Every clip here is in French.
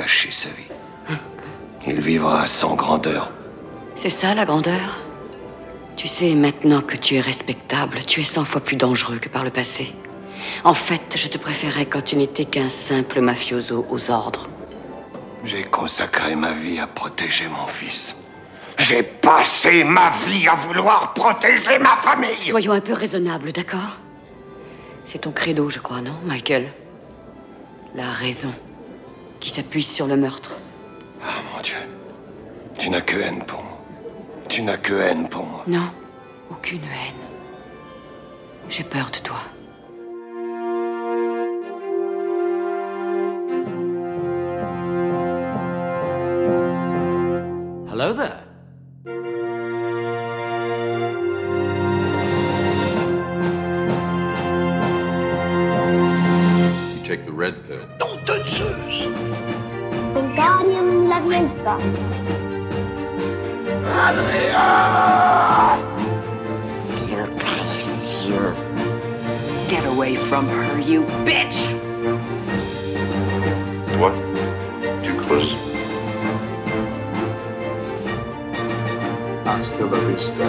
gâcher sa vie. Il vivra sans grandeur. C'est ça la grandeur? Tu sais, maintenant que tu es respectable, tu es cent fois plus dangereux que par le passé. En fait, je te préférais quand tu n'étais qu'un simple mafioso aux ordres. J'ai consacré ma vie à protéger mon fils. J'ai passé ma vie à vouloir protéger ma famille. Soyons un peu raisonnables, d'accord? C'est ton credo, je crois, non, Michael? La raison qui s'appuie sur le meurtre. Ah mon Dieu. Tu n'as que haine pour moi. Tu n'as que haine pour moi. Non, aucune haine. J'ai peur de toi. Hello there. Leviosa. Get away from her, you bitch! What? Too close? Hasta la vista,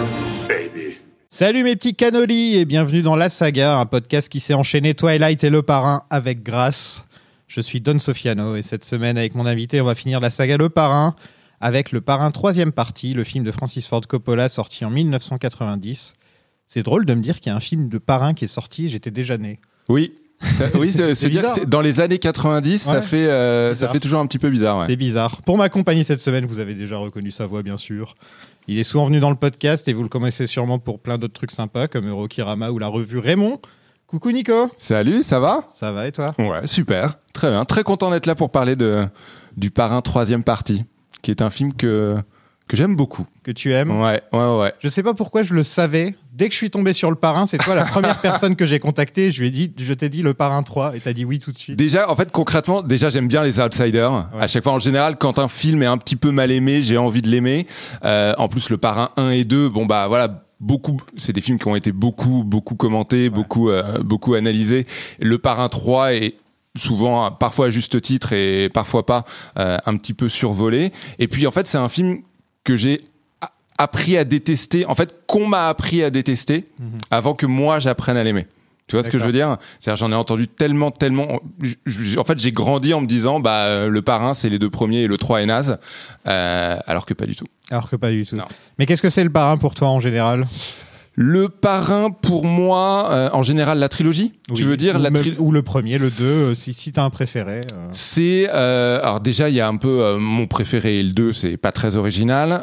baby. Salut mes petits canolis et bienvenue dans La Saga, un podcast qui s'est enchaîné Twilight et Le Parrain avec grâce. Je suis Don Sofiano et cette semaine avec mon invité on va finir la saga Le Parrain avec Le Parrain troisième partie, le film de Francis Ford Coppola sorti en 1990. C'est drôle de me dire qu'il y a un film de Parrain qui est sorti, j'étais déjà né. Oui. Oui, c'est bizarre. c'est- dans les années 90, ça fait euh, ça fait toujours un petit peu bizarre. ouais. C'est bizarre. Pour m'accompagner cette semaine, vous avez déjà reconnu sa voix, bien sûr. Il est souvent venu dans le podcast et vous le connaissez sûrement pour plein d'autres trucs sympas comme Eurokirama ou la revue Raymond. Coucou Nico, Salut, ça va? Ça va et toi? Ouais, super, très bien, très content d'être là pour parler de du Parrain troisième partie, qui est un film que que j'aime beaucoup. Que tu aimes? Ouais, ouais, ouais. Je sais pas pourquoi je le savais. Dès que je suis tombé sur le parrain, c'est toi la première personne que j'ai contactée. Je lui ai dit, je t'ai dit le parrain 3 et t'as dit oui tout de suite. Déjà, en fait, concrètement, déjà, j'aime bien les outsiders. Ouais. À chaque fois, en général, quand un film est un petit peu mal aimé, j'ai envie de l'aimer. Euh, en plus, le parrain 1 et 2, bon, bah voilà. Beaucoup, c'est des films qui ont été beaucoup, beaucoup commentés, beaucoup, euh, beaucoup analysés. Le parrain 3 est souvent, parfois à juste titre et parfois pas, euh, un petit peu survolé. Et puis, en fait, c'est un film que j'ai appris à détester, en fait, qu'on m'a appris à détester avant que moi j'apprenne à l'aimer. Tu vois ce que je veux dire? C'est-à-dire, j'en ai entendu tellement, tellement. En fait, j'ai grandi en me disant, bah, euh, le parrain, c'est les deux premiers et le 3 est naze. Euh, alors que pas du tout. Alors que pas du tout. Non. Mais qu'est-ce que c'est le parrain pour toi en général? Le parrain, pour moi, euh, en général, la trilogie, tu veux dire ou, la tri- ou le premier, le 2, euh, si, si t'as un préféré. euh. C'est alors déjà il y a un peu mon préféré et le 2 c'est pas très original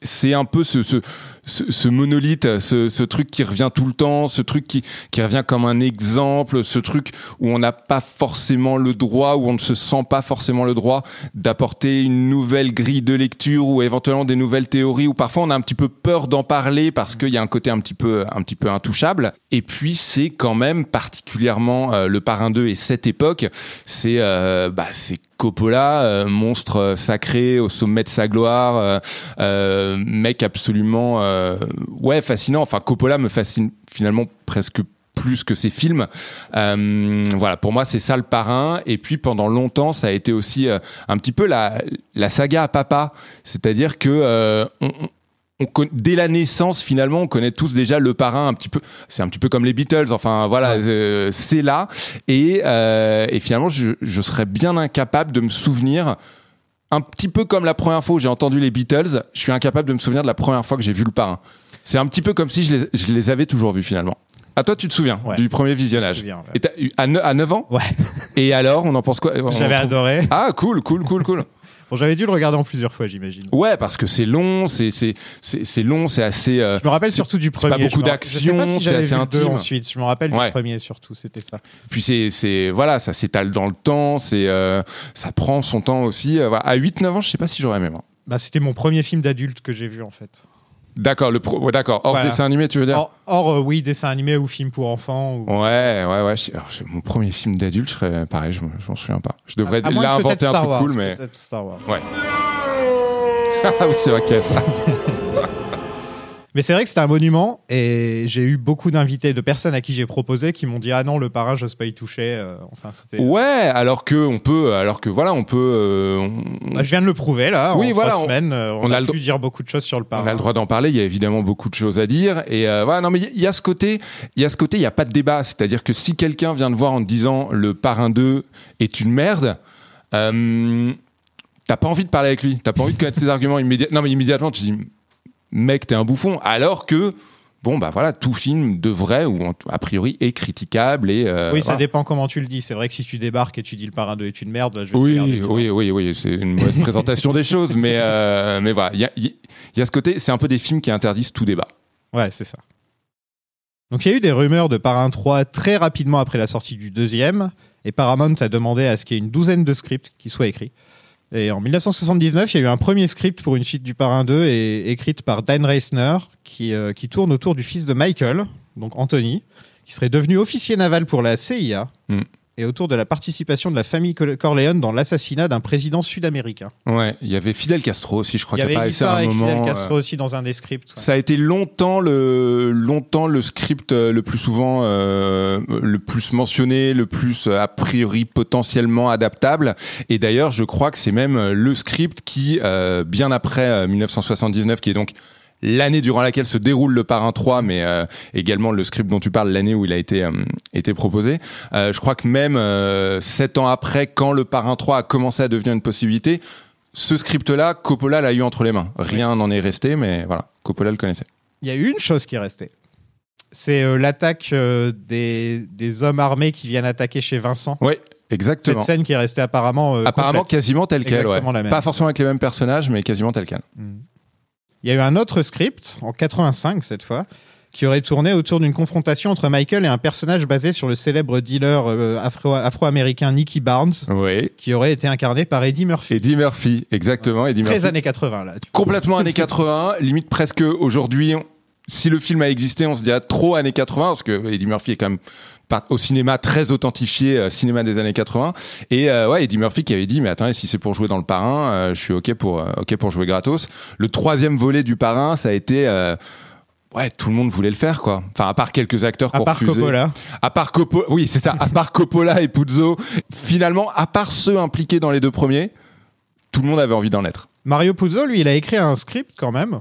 c'est un peu ce, ce, ce, monolithe ce, ce truc qui revient tout le temps ce truc qui, qui revient comme un exemple ce truc où on n'a pas forcément le droit où on ne se sent pas forcément le droit d'apporter une nouvelle grille de lecture ou éventuellement des nouvelles théories ou parfois on a un petit peu peur d'en parler parce qu'il y a un côté un petit peu un petit peu intouchable. Et puis c'est quand même particulièrement euh, le parrain 2 et cette époque c'est euh, bah, Coppola, euh, monstre euh, sacré au sommet de sa gloire, euh, euh, mec absolument euh, ouais fascinant. Enfin Coppola me fascine finalement presque plus que ses films. Euh, voilà, pour moi c'est ça le parrain. Et puis pendant longtemps ça a été aussi euh, un petit peu la, la saga à papa, c'est-à-dire que euh, on, on- on con- dès la naissance, finalement, on connaît tous déjà le parrain un petit peu. C'est un petit peu comme les Beatles. Enfin, voilà, c'est là. Et, et finalement, je, je serais bien incapable de me souvenir. Un petit peu comme la première fois où j'ai entendu les Beatles, je suis incapable de me souvenir de la première fois que j'ai vu le parrain. C'est un petit peu comme si je les, je les avais toujours vus finalement. À toi, tu te souviens Ouais. du premier visionnage souviens, ouais. Et eu- à, ne- à 9 ans Ouais, Et alors, on en pense quoi? J'avais trouve- adoré. Ah, cool, cool, cool, cool. Bon, j'avais dû le regarder en plusieurs fois, j'imagine. Ouais, parce que c'est long, c'est c'est long, c'est assez. euh, Je me rappelle surtout du premier. pas beaucoup d'action, si c'est assez intime. ensuite. Je me rappelle Ouais. du premier surtout, c'était ça. Puis c'est c'est voilà, ça s'étale dans le temps, c'est euh, ça prend son temps aussi. euh. À 8 9 ans, je sais pas si j'aurais aimé moi. Bah, c'était mon premier film d'adulte que j'ai vu en fait. D'accord, le pro... ouais, d'accord, hors Voilà. dessin animé, tu veux dire Or, or, euh, oui, dessin animé ou film pour enfants. ou- Ouais, ouais, ouais. alors, mon premier film d'adulte, je serais pareil, je me- je m'en souviens pas. Je devrais À moins là que peut-être inventer un Star truc Wars, cool, mais Star Wars. ouais. ah oui, c'est vrai qu'il y a ça. Mais c'est vrai que c'était un monument et j'ai eu beaucoup d'invités, de personnes à qui j'ai proposé qui m'ont dit ah non le parrain j'ose pas y toucher. Euh, enfin c'était. Ouais, alors que on peut, alors que voilà, on peut. euh, on- Bah, je viens de le prouver là. Oui, en voilà, trois on- semaines, euh, on, on a, a pu dire beaucoup de choses sur le parrain. On a le droit d'en parler. Il y a évidemment beaucoup de choses à dire. Et euh, voilà, non, mais il y a ce côté, il y a ce côté, il n'y a pas de débat. C'est-à-dire que si quelqu'un vient te voir en te disant le parrain 2 est une merde, euh, t'as pas envie de parler avec lui. T'as pas envie de connaître ses arguments immédiatement. Non, mais immédiatement, tu dis, mec, t'es un bouffon. Alors que, bon, bah voilà, tout film devrait, ou a priori, est critiquable. Et, euh, oui, ça voilà. dépend comment tu le dis. C'est vrai que si tu débarques et tu dis le parrain 2 est une merde, là, je vais Oui, bizarre. oui, oui, oui, c'est une mauvaise présentation des choses, mais, euh, mais voilà, il y a, il y a ce côté, c'est un peu des films qui interdisent tout débat. Ouais, c'est ça. Donc il y a eu des rumeurs de Parrain 3 très rapidement après la sortie du deuxième, et Paramount a demandé à ce qu'il y ait une douzaine de scripts qui soient écrits. Et en 1979, il y a eu un premier script pour une suite du Parrain 2, et, écrite par Dan Reisner, qui, euh, qui tourne autour du fils de Michael, donc Anthony, qui serait devenu officier naval pour la CIA, Mm. Et autour de la participation de la famille Cor- Corleone dans l'assassinat d'un président sud-américain. Ouais, il y avait Fidel Castro aussi, je crois qu'il apparaissait à un avec moment. Fidel euh, Castro aussi dans un des scripts. ouais. Ça a été longtemps le longtemps le script euh, le plus souvent euh, le plus mentionné, le plus euh, a priori potentiellement adaptable. Et d'ailleurs, je crois que c'est même euh, le script qui, euh, bien après euh, 1979, qui est donc l'année durant laquelle se déroule le Parrain 3, mais euh, également le script dont tu parles, l'année où il a été, euh, été proposé. Euh, je crois que même sept ans après, quand le Parrain 3 a commencé à devenir une possibilité, ce script-là, Coppola l'a eu entre les mains. Rien n'en est resté, mais voilà, Coppola le connaissait. Il y a eu une chose qui est restée. C'est l'attaque des, des hommes armés qui viennent attaquer chez Vincent. Oui, Cette exactement. scène qui est restée apparemment. euh, Apparemment complète. quasiment tel quel, ouais. Exactement la même. Pas forcément avec les mêmes personnages, mais quasiment tel quel. Il y a eu un autre script, en 85 cette fois, qui aurait tourné autour d'une confrontation entre Michael et un personnage basé sur le célèbre dealer euh, afro- afro-américain Nicky Barnes, Oui. qui aurait été incarné par Eddie Murphy. Eddie Murphy, exactement. Eddie Très Murphy. années 80 là. Complètement années 80, limite presque aujourd'hui. Si le film a existé, on se dirait trop années 80, parce que Eddie Murphy est quand même au cinéma très authentifié, euh, cinéma des années 80. Et euh, ouais, Eddie Murphy qui avait dit, mais attends, si c'est pour jouer dans le parrain, euh, je suis ok pour ok pour jouer gratos. Le troisième volet du parrain, ça a été Ouais, tout le monde voulait le faire, quoi. Enfin, à part quelques acteurs À part. Coppola. À part Coppola, oui, c'est ça. À part Coppola et Puzo, finalement, à part ceux impliqués dans les deux premiers, tout le monde avait envie d'en être. Mario Puzo, lui, il a écrit un script quand même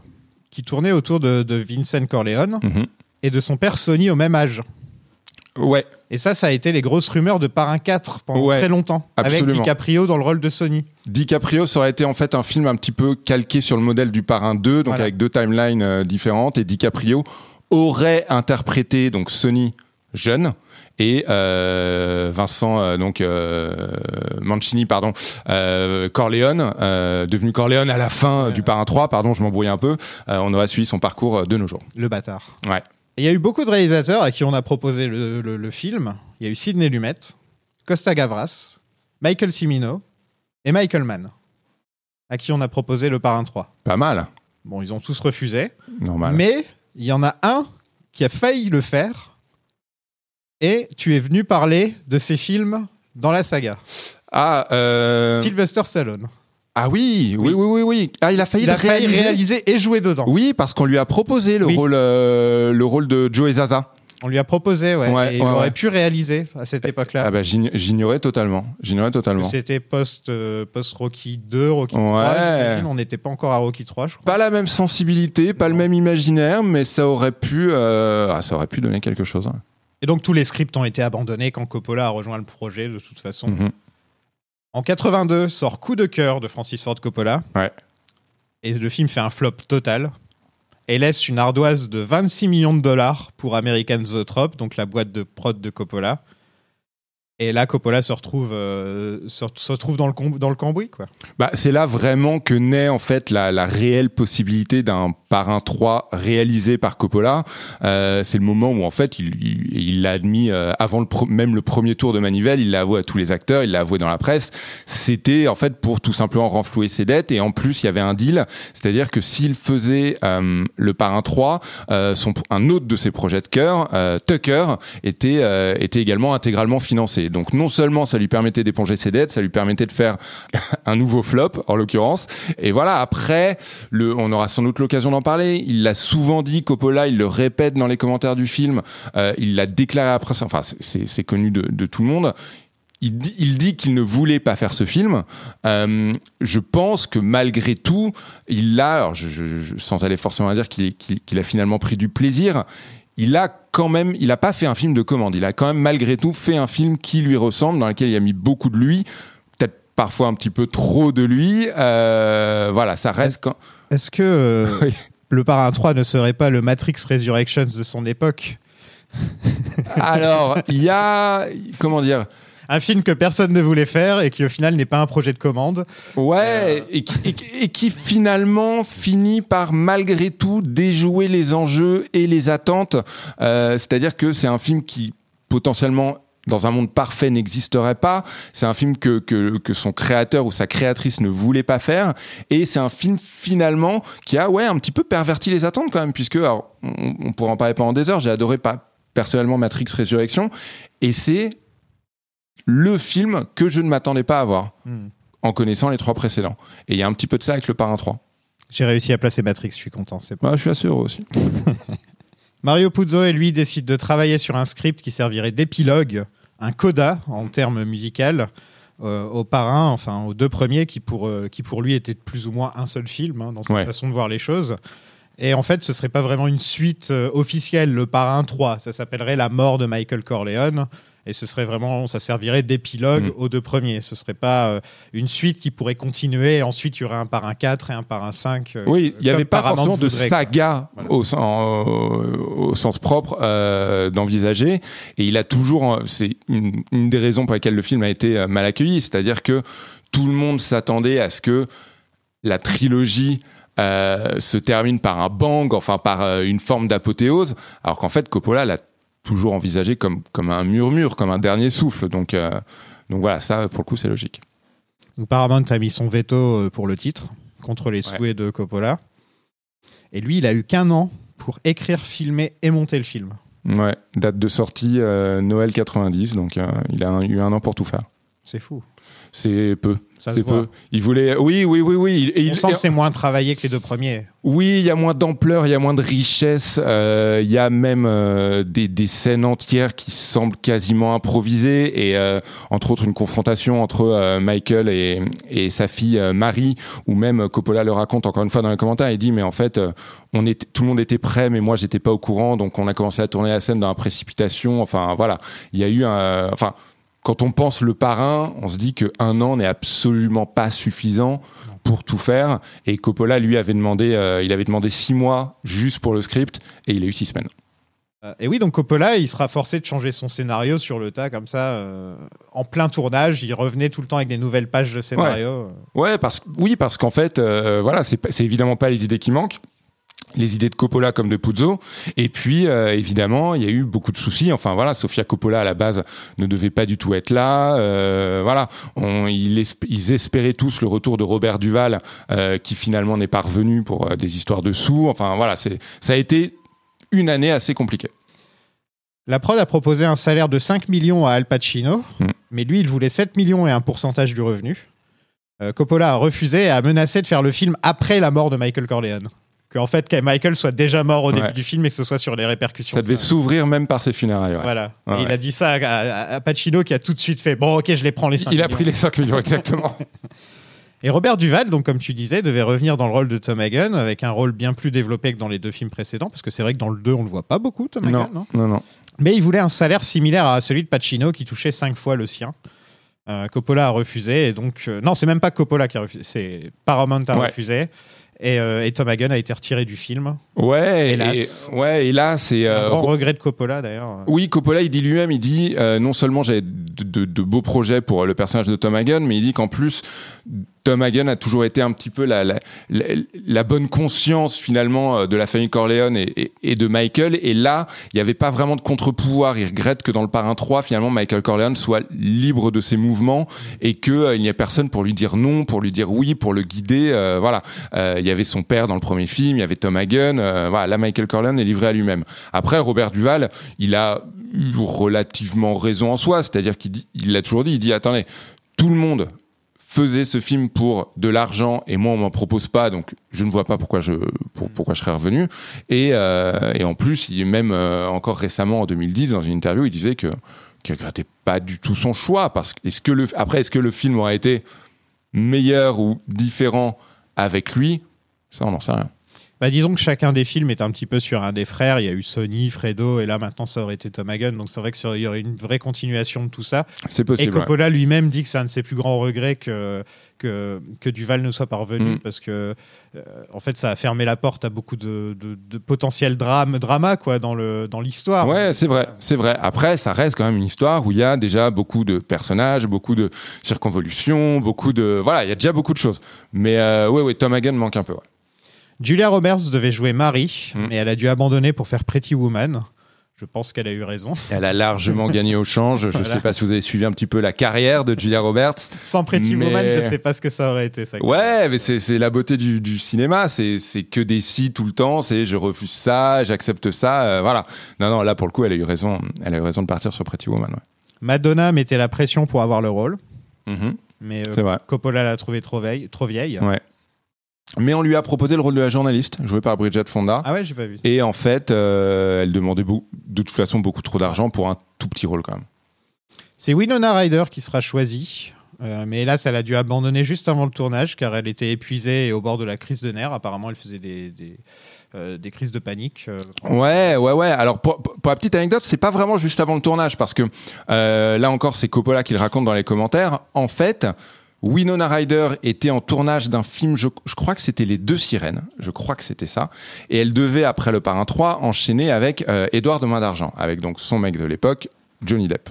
qui tournait autour de, de Vincent Corleone Mhm. et de son père Sony au même âge. Ouais, Et ça, ça a été les grosses rumeurs de Parrain 4 pendant Ouais, très longtemps, avec. DiCaprio dans le rôle de Sony. DiCaprio, ça aurait été en fait un film un petit peu calqué sur le modèle du Parrain 2, donc Voilà. avec deux timelines euh, différentes. Et DiCaprio aurait interprété donc Sonny jeune et euh, Vincent euh, donc euh, Mancini pardon Corleone devenu Corleone à la fin du Parrain 3 pardon je m'embrouille un peu on aurait suivi son parcours de nos jours Le bâtard. ouais Il y a eu beaucoup de réalisateurs à qui on a proposé le, le- le film. Il y a eu Sidney Lumet, Costa Gavras, Michael Cimino et Michael Mann, à qui on a proposé le Parrain 3. pas mal Bon, ils ont tous refusé, normal mais il y en a un qui a failli le faire. Et tu es venu parler de ces films dans la saga. ah euh, Sylvester Stallone. ah oui oui oui oui oui ah il a failli Il a failli réaliser réaliser et jouer dedans. oui parce qu'on lui a proposé le Oui. rôle euh, le rôle de Joe Zaza On lui a proposé, ouais. Ouais, et il ouais, aurait ouais. pu réaliser à cette époque-là. Ah bah j'ign- j'ignorais totalement. J'ignorais totalement. C'était post, euh, post-Rocky 2, Rocky Ouais. 3. j'imagine. On n'était pas encore à Rocky 3, je crois. Pas la même sensibilité, pas le même imaginaire, mais ça aurait pu, euh, ah, ça aurait pu donner quelque chose. hein. Et donc tous les scripts ont été abandonnés quand Coppola a rejoint le projet, de toute façon. Mhm. En 82 sort Coup de cœur de Francis Ford Coppola. Ouais. Et le film fait un flop total. Et laisse une ardoise de 26 millions de dollars pour American Zoetrope, donc la boîte de prod de Coppola. Et là, Coppola se retrouve, euh, se, retrouve dans, le dans le cambouis, quoi. Bah, c'est là vraiment que naît en fait la, la réelle possibilité d'un parrain 3 réalisé par Coppola. Euh, c'est le moment où en fait il l'a admis euh, avant le même le premier tour de manivelle, il l'a avoué à tous les acteurs, il l'a avoué dans la presse. C'était en fait pour tout simplement renflouer ses dettes et en plus il y avait un deal, c'est-à-dire que s'il faisait le parrain 3, euh, son, un autre de ses projets de cœur, Tucker, était, était également intégralement financé. Donc non seulement ça lui permettait d'éponger ses dettes, ça lui permettait de faire un nouveau flop en l'occurrence. Et voilà, après, le, on aura sans doute l'occasion d'en parler. Il l'a souvent dit, Coppola, il le répète dans les commentaires du film, euh, il l'a déclaré après, enfin c'est connu de, tout le monde. Il dit, il dit qu'il ne voulait pas faire ce film. Euh, je pense que malgré tout, il a, alors je, je- je- sans aller forcément à dire qu'il a finalement pris du plaisir, il a quand même, il n'a pas fait un film de commande. Il a quand même malgré tout fait un film qui lui ressemble, dans lequel il a mis beaucoup de lui, peut-être parfois un petit peu trop de lui. Euh, voilà, ça reste quand. Est-ce que euh, Oui. le Parrain 3 ne serait pas le Matrix Resurrections de son époque? Alors, il y a, comment dire, Un film que personne ne voulait faire et qui au final n'est pas un projet de commande. Ouais, et, qui, et qui- et qui finalement finit par malgré tout déjouer les enjeux et les attentes. Euh, C'est-à-dire que c'est un film qui potentiellement dans un monde parfait n'existerait pas. C'est un film que, que, que son créateur ou sa créatrice ne voulait pas faire. Et c'est un film finalement qui a ouais un petit peu perverti les attentes quand même, puisque alors, on, on pourra en parler pendant des heures. J'ai adoré pas personnellement Matrix Résurrection. Et c'est le film que je ne m'attendais pas à voir Hmm. en connaissant les trois précédents. Et il y a un petit peu de ça avec le Parrain 3. J'ai réussi à placer Matrix, je suis content. C'est. Ouais, je suis assez heureux aussi. Mario Puzo et lui décident de travailler sur un script qui servirait d'épilogue, un coda en termes musical, euh, au parrain, enfin aux deux premiers qui pour, euh, qui pour lui étaient plus ou moins un seul film hein, dans sa Ouais. façon de voir les choses. Et en fait, ce serait pas vraiment une suite euh, officielle, le parrain 3. Ça s'appellerait La mort de Michael Corleone. Et ce serait vraiment, ça servirait d'épilogue Mm. aux deux premiers. Ce serait pas euh, une suite qui pourrait continuer. Et ensuite, il y aurait un parrain 4 et un parrain 5. euh, Oui, il n'y avait pas forcément de saga Voilà. au, sen- au- au sens propre euh, d'envisager. Et il a toujours, c'est une, une des raisons pour lesquelles le film a été mal accueilli, c'est-à-dire que tout le monde s'attendait à ce que la trilogie euh, se termine par un bang, enfin par euh, une forme d'apothéose, alors qu'en fait Coppola l'a toujours envisagé comme, comme un murmure, comme un dernier souffle. Donc, euh, donc voilà, ça pour le coup c'est logique. Donc Paramount a mis son veto euh, pour le titre, contre les Ouais. souhaits de Coppola. Et lui, il a eu qu'un an pour écrire, filmer et monter le film. Ouais, date de sortie euh, Noël 90, donc euh, il a eu un an pour tout faire. C'est fou. C'est peu. C'est peu. Il voulait. Oui, oui, oui, oui. Et On il- sent que c'est moins travaillé que les deux premiers. Oui, il y a moins d'ampleur, il y a moins de richesse. euh, Il y a même euh, des, des scènes entières qui semblent quasiment improvisées et euh, entre autres une confrontation entre Michael et, et sa fille Marie, où même Coppola le raconte encore une fois dans les commentaires. Il dit mais en fait, on était, tout le monde était prêt, mais moi j'étais pas au courant, donc on a commencé à tourner la scène dans la précipitation. Enfin voilà, il y a eu un, enfin. Quand on pense le parrain, on se dit que un an n'est absolument pas suffisant pour tout faire. Et Coppola, lui, avait demandé, euh, il avait demandé six mois juste pour le script, et il a eu six semaines. Euh, et oui, donc Coppola, il sera forcé de changer son scénario sur le tas, comme ça, euh, en plein tournage. Il revenait tout le temps avec des nouvelles pages de scénario. Ouais, parce oui, parce qu'en fait, euh, voilà, c'est évidemment pas les idées qui manquent. Les idées de Coppola comme de Puzo. Et puis, euh, évidemment, il y a eu beaucoup de soucis. Enfin, voilà, Sofia Coppola, à la base, ne devait pas du tout être là. Euh, voilà, On- esp- ils espéraient tous le retour de Robert Duval, euh, qui finalement n'est pas revenu pour des histoires de sous. Enfin, voilà, ça a été une année assez compliquée. La prod a proposé un salaire de 5 millions à Al Pacino, Hmm. mais lui, il voulait 7 millions et un pourcentage du revenu. Coppola a refusé et a menacé de faire le film après la mort de Michael Corleone. En fait, que Michael soit déjà mort au Ouais. début du film et que ce soit sur les répercussions. Ça de devait s'ouvrir même par ses funérailles. ouais. Voilà. Ouais, il a dit ça à, Pacino qui a tout de suite fait Bon, ok, je les prends les 5 Il a pris les 5 millions, exactement. Et Robert Duval, donc comme tu disais, devait revenir dans le rôle de Tom Hagen avec un rôle bien plus développé que dans les deux films précédents, parce que c'est vrai que dans le 2, on le voit pas beaucoup, Tom non, Hagen. non non, non. Mais il voulait un salaire similaire à celui de Pacino qui touchait 5 fois le sien. Euh, Coppola a refusé, et donc. euh, non, c'est même pas Coppola qui a refusé, c'est Paramount a Ouais. refusé. Et, euh, et Tom Hagen a été retiré du film. Ouais, Hélas. et, ouais, et euh, un grand regret de Coppola d'ailleurs. Oui, Coppola, il dit lui-même, il dit euh, non seulement j'avais de, de- de beaux projets pour le personnage de Tom Hagen, mais il dit qu'en plus, Tom Hagen a toujours été un petit peu la, la, la, la bonne conscience finalement euh, de la famille Corleone et, et, de Michael. Et là, il n'y avait pas vraiment de contre-pouvoir. Il regrette que dans le Parrain 3, finalement, Michael Corleone soit libre de ses mouvements et qu'il euh, n'y a personne pour lui dire non, pour lui dire oui, pour le guider. Euh, voilà. Euh, il y avait son père dans le premier film, il y avait Tom Hagen. euh, voilà, là, Michael Corleone est livré à lui-même. Après, Robert Duval, il a eu relativement raison en soi. C'est-à-dire qu'il dit- il l'a toujours dit. Il dit attendez, tout le monde faisait ce film pour de l'argent et moi on m'en propose pas donc je ne vois pas pourquoi je pour- pourquoi je serais revenu. Et, euh, et en plus il même euh, encore récemment en 2010 dans une interview il disait que qu'il regrettait pas du tout son choix parce que est-ce que le après est-ce que le film aurait été meilleur ou différent avec lui? Ça on n'en sait rien Bah, disons que chacun des films est un petit peu sur un des frères. Il y a eu Sony, Fredo, et là maintenant ça aurait été Tom Hagen. Donc c'est vrai qu'il y aurait une vraie continuation de tout ça. c'est Et possible ouais. Coppola lui-même dit que c'est un de ses plus grands regrets que, que, que Duval ne soit pas revenu Mm. parce que euh, en fait ça a fermé la porte à beaucoup de, de, de potentiel drame, drama quoi, dans le dans l'histoire. Ouais, c'est vrai, c'est vrai. Après, ça reste quand même une histoire où il y a déjà beaucoup de personnages, beaucoup de circonvolutions, beaucoup de voilà, il y a déjà beaucoup de choses. Mais euh, ouais, ouais, Tom Hagen manque un peu. ouais. Julia Roberts devait jouer Marie, Mm. mais elle a dû abandonner pour faire Pretty Woman. Je pense qu'elle a eu raison. Elle a largement gagné au change. Je ne Voilà. sais pas si vous avez suivi un petit peu la carrière de Julia Roberts. Sans Pretty Mais- Woman, je sais pas ce que ça aurait été. Ça. Ouais, mais c'est la beauté du, du cinéma. C'est que des si tout le temps. C'est je refuse ça, j'accepte ça. euh, voilà. Non, non, là pour le coup, elle a eu raison. Elle a eu raison de partir sur Pretty Woman. ouais. Madonna mettait la pression pour avoir le rôle, Mhm, mais euh, c'est vrai. Coppola l'a trouvée trop vieille. Trop vieille. Ouais. Mais on lui a proposé le rôle de la journaliste, jouée par Bridget Fonda. Ah ouais, j'ai pas vu. ça. Et en fait, euh, elle demandait de toute façon beaucoup trop d'argent pour un tout petit rôle quand même. C'est Winona Ryder qui sera choisie. euh, mais hélas, elle a dû abandonner juste avant le tournage car elle était épuisée et au bord de la crise de nerfs. Apparemment, elle faisait des, des, euh, des crises de panique. euh, Ouais, ouais, ouais. Alors pour, pour la petite anecdote, c'est pas vraiment juste avant le tournage parce que là encore, c'est Coppola qui le raconte dans les commentaires. En fait, Winona Ryder était en tournage d'un film, je, crois que c'était Les Deux Sirènes, je crois que c'était ça, et elle devait après le Parrain 3 enchaîner avec euh, Édouard de Main d'Argent, avec donc son mec de l'époque, Johnny Depp.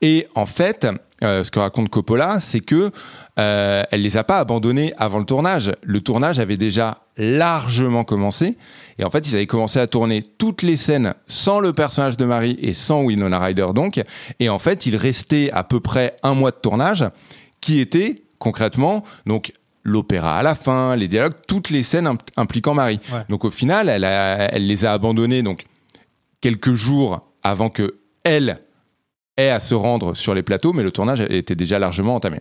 Et en fait, euh, ce que raconte Coppola, c'est que euh, elle les a pas abandonnés avant le tournage. Le tournage avait déjà largement commencé, et en fait, ils avaient commencé à tourner toutes les scènes sans le personnage de Marie et sans Winona Ryder donc, et en fait, il restait à peu près un mois de tournage, qui était concrètement donc l'opéra à la fin, les dialogues, toutes les scènes impl- impliquant Marie. Ouais. Donc au final, elle, a- elle les a abandonnés donc quelques jours avant que elle ait à se rendre sur les plateaux, mais le tournage était déjà largement entamé.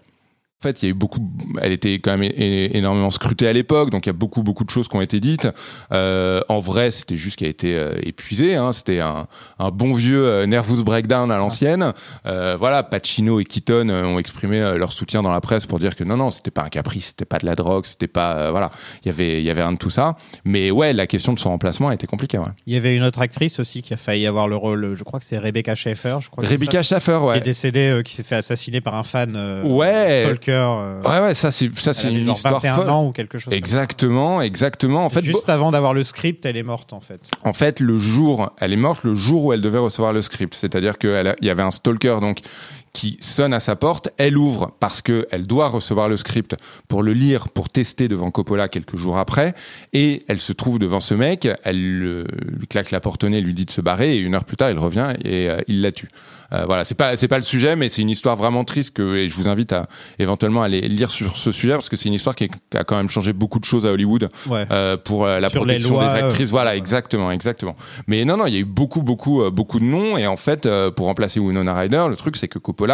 En fait, il y a eu beaucoup. Elle était quand même énormément scrutée à l'époque, donc il y a beaucoup beaucoup de choses qui ont été dites. Euh, en vrai, c'était juste qu'elle a été euh, épuisée. Hein, c'était un, un bon vieux euh, nervous breakdown à l'ancienne. Voilà, Pacino et Keaton ont exprimé leur soutien dans la presse pour dire que non, non, c'était pas un caprice, c'était pas de la drogue, c'était pas voilà, il y avait il y avait rien de tout ça. Mais ouais, la question de son remplacement a été compliquée. Ouais. Il y avait une autre actrice aussi qui a failli avoir le rôle. Je crois que c'est Rebecca Schaeffer. Je crois Rebecca ça, Schaffer, qui ouais. est décédée, qui s'est fait assassiner par un fan. Ouais. Stalker. Euh, Ouais, ouais, ça c'est ça c'est une genre histoire 21 folle. ans ou quelque chose. Exactement, exactement. En fait, Juste avant d'avoir le script, elle est morte en fait. En fait, le jour, elle est morte le jour où elle devait recevoir le script. C'est-à-dire qu'il y avait un stalker donc qui sonne à sa porte. Elle ouvre parce que elle doit recevoir le script pour le lire, pour tester devant Coppola quelques jours après. Et elle se trouve devant ce mec. Elle le- lui claque la porte au nez, lui dit de se barrer. Et une heure plus tard, il revient et euh, il la tue. Euh, voilà, c'est pas c'est pas le sujet, mais c'est une histoire vraiment triste que et je vous invite à éventuellement aller lire sur ce sujet parce que c'est une histoire qui, est- qui a quand même changé beaucoup de choses à Hollywood Ouais. euh, pour la Sur protection lois, des actrices. voilà, exactement, exactement. Mais non, non, il y a eu beaucoup, beaucoup, beaucoup de noms. Et en fait, pour remplacer Winona Ryder, le truc, c'est que Coppola,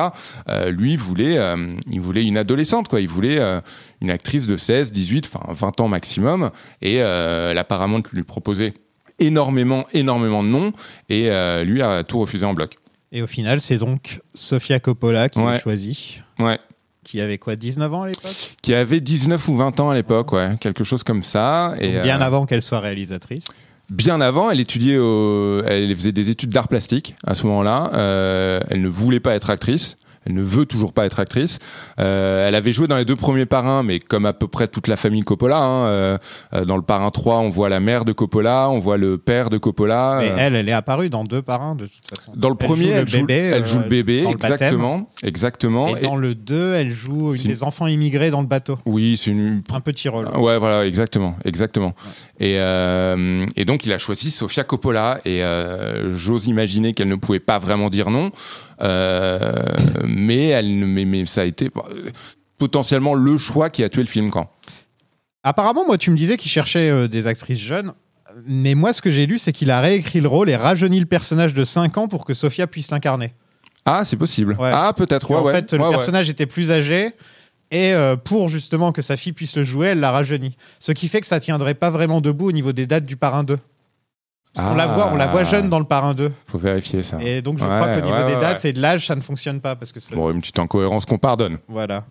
euh, lui, voulait, euh, il voulait une adolescente, quoi. Il voulait euh, une actrice de 16, 18, enfin 20 ans maximum. Et la Paramount lui proposait énormément, énormément de noms. Et lui a tout refusé en bloc. Et au final, c'est donc Sofia Coppola qui Ouais. est choisie. Ouais. Qui avait quoi, 19 ans à l'époque? Qui avait 19 ou 20 ans à l'époque, ouais. Quelque chose comme ça. Et, Bien euh, avant qu'elle soit réalisatrice. Bien avant, elle étudiait, au... elle faisait des études d'art plastique à ce moment-là. Euh, elle ne voulait pas être actrice, Elle ne veut toujours pas être actrice. Euh, elle avait joué dans les deux premiers parrains, mais comme à peu près toute la famille Coppola. hein, euh, euh, dans le parrain 3, on voit la mère de Coppola, on voit le père de Coppola. Mais elle, elle est apparue dans deux par un de toute façon. dans le Elle premier, joue le elle, joue, bébé, elle joue le bébé, le exactement, exactement. Et dans le 2, elle joue une des enfants immigrés dans le bateau. Oui, c'est une. Un petit rôle. Ouais, voilà, exactement, exactement. Et, euh, et donc, il a choisi Sofia Coppola. Et j'ose imaginer qu'elle ne pouvait pas vraiment dire non, mais elle, mais, mais ça a été euh, potentiellement le choix qui a tué le film, quand. Apparemment, moi, tu me disais qu'il cherchait euh, des actrices jeunes. Mais moi, ce que j'ai lu, c'est qu'il a réécrit le rôle et rajeuni le personnage de 5 ans pour que Sophia puisse l'incarner. Ah, c'est possible. Ouais. Ah, peut-être. Ouais, en ouais. fait, le personnage était plus âgé. Et euh, pour justement que sa fille puisse le jouer, elle l'a rajeuni. Ce qui fait que ça tiendrait pas vraiment debout au niveau des dates du parrain 2. On, la voit, on la voit jeune dans le parrain 2. Faut vérifier ça. Et donc je Ouais, crois qu'au niveau ouais, des dates ouais. et de l'âge, ça ne fonctionne pas. Parce que ça- Bon, une petite incohérence qu'on pardonne. Voilà.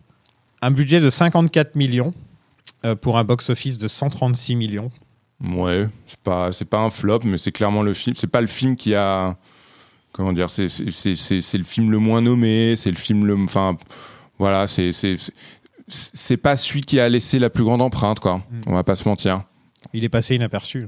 Un budget de 54 millions euh, pour un box-office de 136 millions. Ouais, c'est pas, c'est pas un flop, mais c'est clairement le film. C'est pas le film qui a. Comment dire C'est, c'est, c'est, c'est- c'est le film le moins nommé, c'est le film le. Enfin, voilà, c'est, c'est, c'est, c'est pas celui qui a laissé la plus grande empreinte, quoi. On va pas se mentir. Il est passé inaperçu.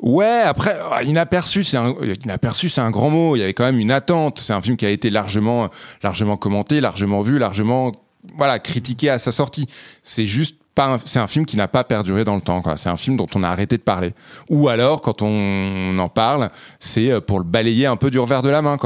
Ouais, après, ah, inaperçu, c'est un, inaperçu, c'est un grand mot. Il y avait quand même une attente. C'est un film qui a été largement, largement commenté, largement vu, largement, voilà, critiqué à sa sortie. C'est juste pas, c'est un film qui n'a pas perduré dans le temps. C'est un film dont on a arrêté de parler. Ou alors, quand on en parle, c'est euh, pour le balayer un peu du revers de la main,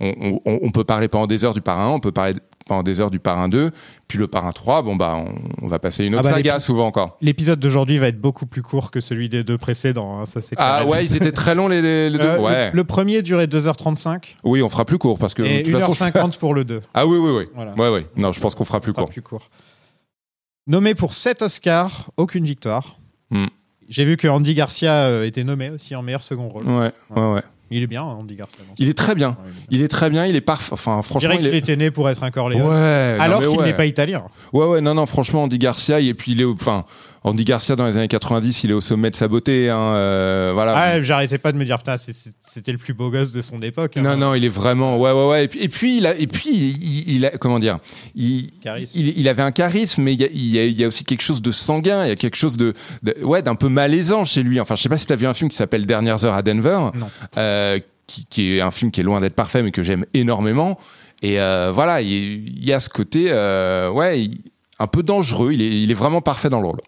on- on peut parler pendant des heures du parrain, on peut parler pendant des heures du parrain 2, puis le parrain 3, bon bah, on, on va passer une autre Ah bah, saga souvent encore. L'épisode d'aujourd'hui va être beaucoup plus court que celui des deux précédents. hein, ça, c'est Ah ouais, ils étaient très longs les, les deux. Euh, le- ouais. le, premier durait 2h35 Oui, on fera plus court parce que et de toute façon, 1h50 pour le 2. Ah oui, oui, oui. Voilà. Ouais, ouais. Non, je pense qu'on fera plus court. plus court. Nommé pour 7 Oscars, aucune victoire. Hmm. J'ai vu que Andy Garcia euh, était nommé aussi en meilleur second rôle. Ouais, ouais, ouais. Il est bien, hein, Andy Garcia. Il est très bien. Ouais, il est bien. Il est très bien. Il est parfait. Enfin, Je franchement, dirais il est. était né pour être un Corléone. Ouais. alors qu'il ouais. n'est pas italien. Ouais, ouais. Non, non. Franchement, Andy Garcia. Et puis il est. au- Enfin, Andy Garcia dans les années 90, il est au sommet de sa beauté. Hein, euh, voilà. Ah, j'arrêtais pas de me dire, putain, c'était le plus beau gosse de son époque. hein. Non, non, il est vraiment. Ouais, ouais, ouais. Et puis, et puis, il a. Et puis, il, il a. Comment dire il, il, il avait un charisme, mais il y, a, il y a- il y a aussi quelque chose de sanguin. Il y a quelque chose de, de- ouais, d'un peu malaisant chez lui. Enfin, je sais pas si t'as vu un film qui s'appelle Dernières heures à Denver. Non. euh, qui, qui est un film qui est loin d'être parfait, mais que j'aime énormément. Et euh, voilà, il, y a ce côté, euh, ouais, un peu dangereux. Il est, il est vraiment parfait dans le rôle.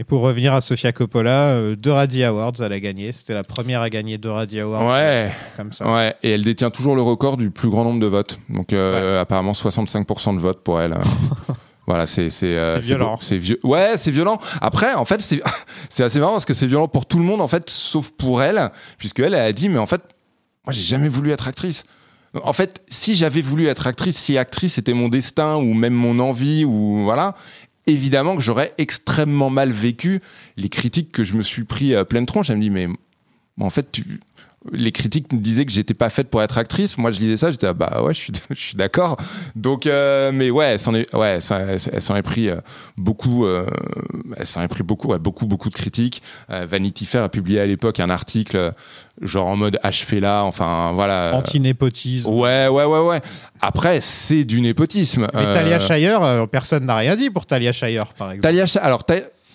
Et pour revenir à Sofia Coppola, euh, deux Raddy Awards, elle a gagné. C'était la première à gagner deux Raddy Awards. Ouais, Comme ça. ouais. Et elle détient toujours le record du plus grand nombre de votes. Donc euh, apparemment 65% de votes pour elle. euh. Voilà, c'est c'est euh, violent. C'est vieux. Ouais, c'est violent. Après, en fait, c'est c'est assez marrant parce que c'est violent pour tout le monde en fait, sauf pour elle, puisque elle, elle a dit mais en fait, moi j'ai jamais voulu être actrice. En fait, si j'avais voulu être actrice, si actrice était mon destin ou même mon envie ou voilà, évidemment que j'aurais extrêmement mal vécu les critiques que je me suis pris à pleine tronche. Elle me dit mais en fait tu les critiques me disaient que j'étais pas faite pour être actrice. Moi, je lisais ça, j'étais ah, bah ouais, je suis, je suis d'accord. Donc, euh, mais ouais, elle s'en est, ouais, elle s'en est pris euh, beaucoup, euh, elle s'en est pris beaucoup, ouais, beaucoup, beaucoup de critiques. Vanity Fair a publié à l'époque un article genre en mode achevé là, enfin voilà. Anti-népotisme. Ouais, ouais, ouais, ouais. Après, c'est du népotisme. Mais Talia Shire, personne n'a rien dit pour Talia Shire, par exemple. Talia Shire, alors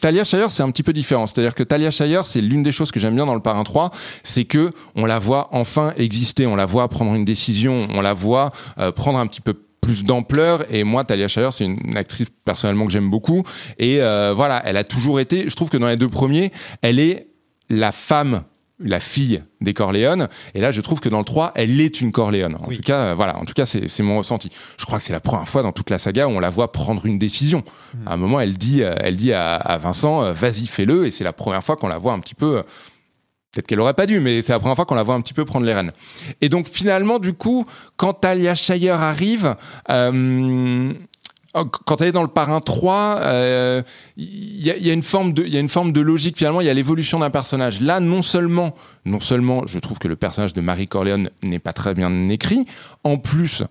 Talia Shire, c'est un petit peu différent. C'est-à-dire que Talia Shire, c'est l'une des choses que j'aime bien dans le Parrain 3, c'est que on la voit enfin exister, on la voit prendre une décision, on la voit euh, prendre un petit peu plus d'ampleur et moi Talia Shire c'est une actrice personnellement que j'aime beaucoup et euh, voilà elle a toujours été je trouve que dans les deux premiers elle est la femme la fille des Corléones et là je trouve que dans le 3 elle est une Corléone en Oui. tout cas euh, voilà. En tout cas c'est mon ressenti. Je crois que c'est la première fois dans toute la saga où on la voit prendre une décision. À un moment elle dit euh, elle dit à, à Vincent euh, vas-y fais-le. Et c'est la première fois qu'on la voit un petit peu Peut-être qu'elle aurait pas dû, mais c'est la première fois qu'on la voit un petit peu prendre les rênes. Et donc finalement, du coup, quand Talia Shire arrive, euh, quand elle est dans le parrain 3, euh, il y, a, il y a une forme de, logique finalement. Il y a l'évolution d'un personnage. Là, non seulement, non seulement, je trouve que le personnage de Marie Corleone n'est pas très bien écrit. En plus,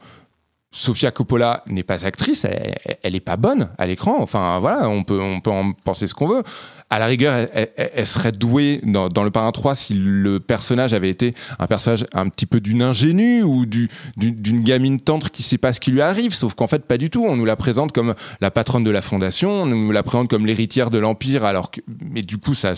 Sofia Coppola n'est pas actrice, elle, elle est pas bonne à l'écran. Enfin voilà, on peut on peut en penser ce qu'on veut. À la rigueur, elle, serait douée dans, le Parrain 3 si le personnage avait été un personnage un petit peu d'une ingénue ou du- du- d'une gamine tendre qui sait pas ce qui lui arrive. Sauf qu'en fait, pas du tout. On nous la présente comme la patronne de la fondation, on nous la présente comme l'héritière de l'empire, alors que, mais du coup, ça,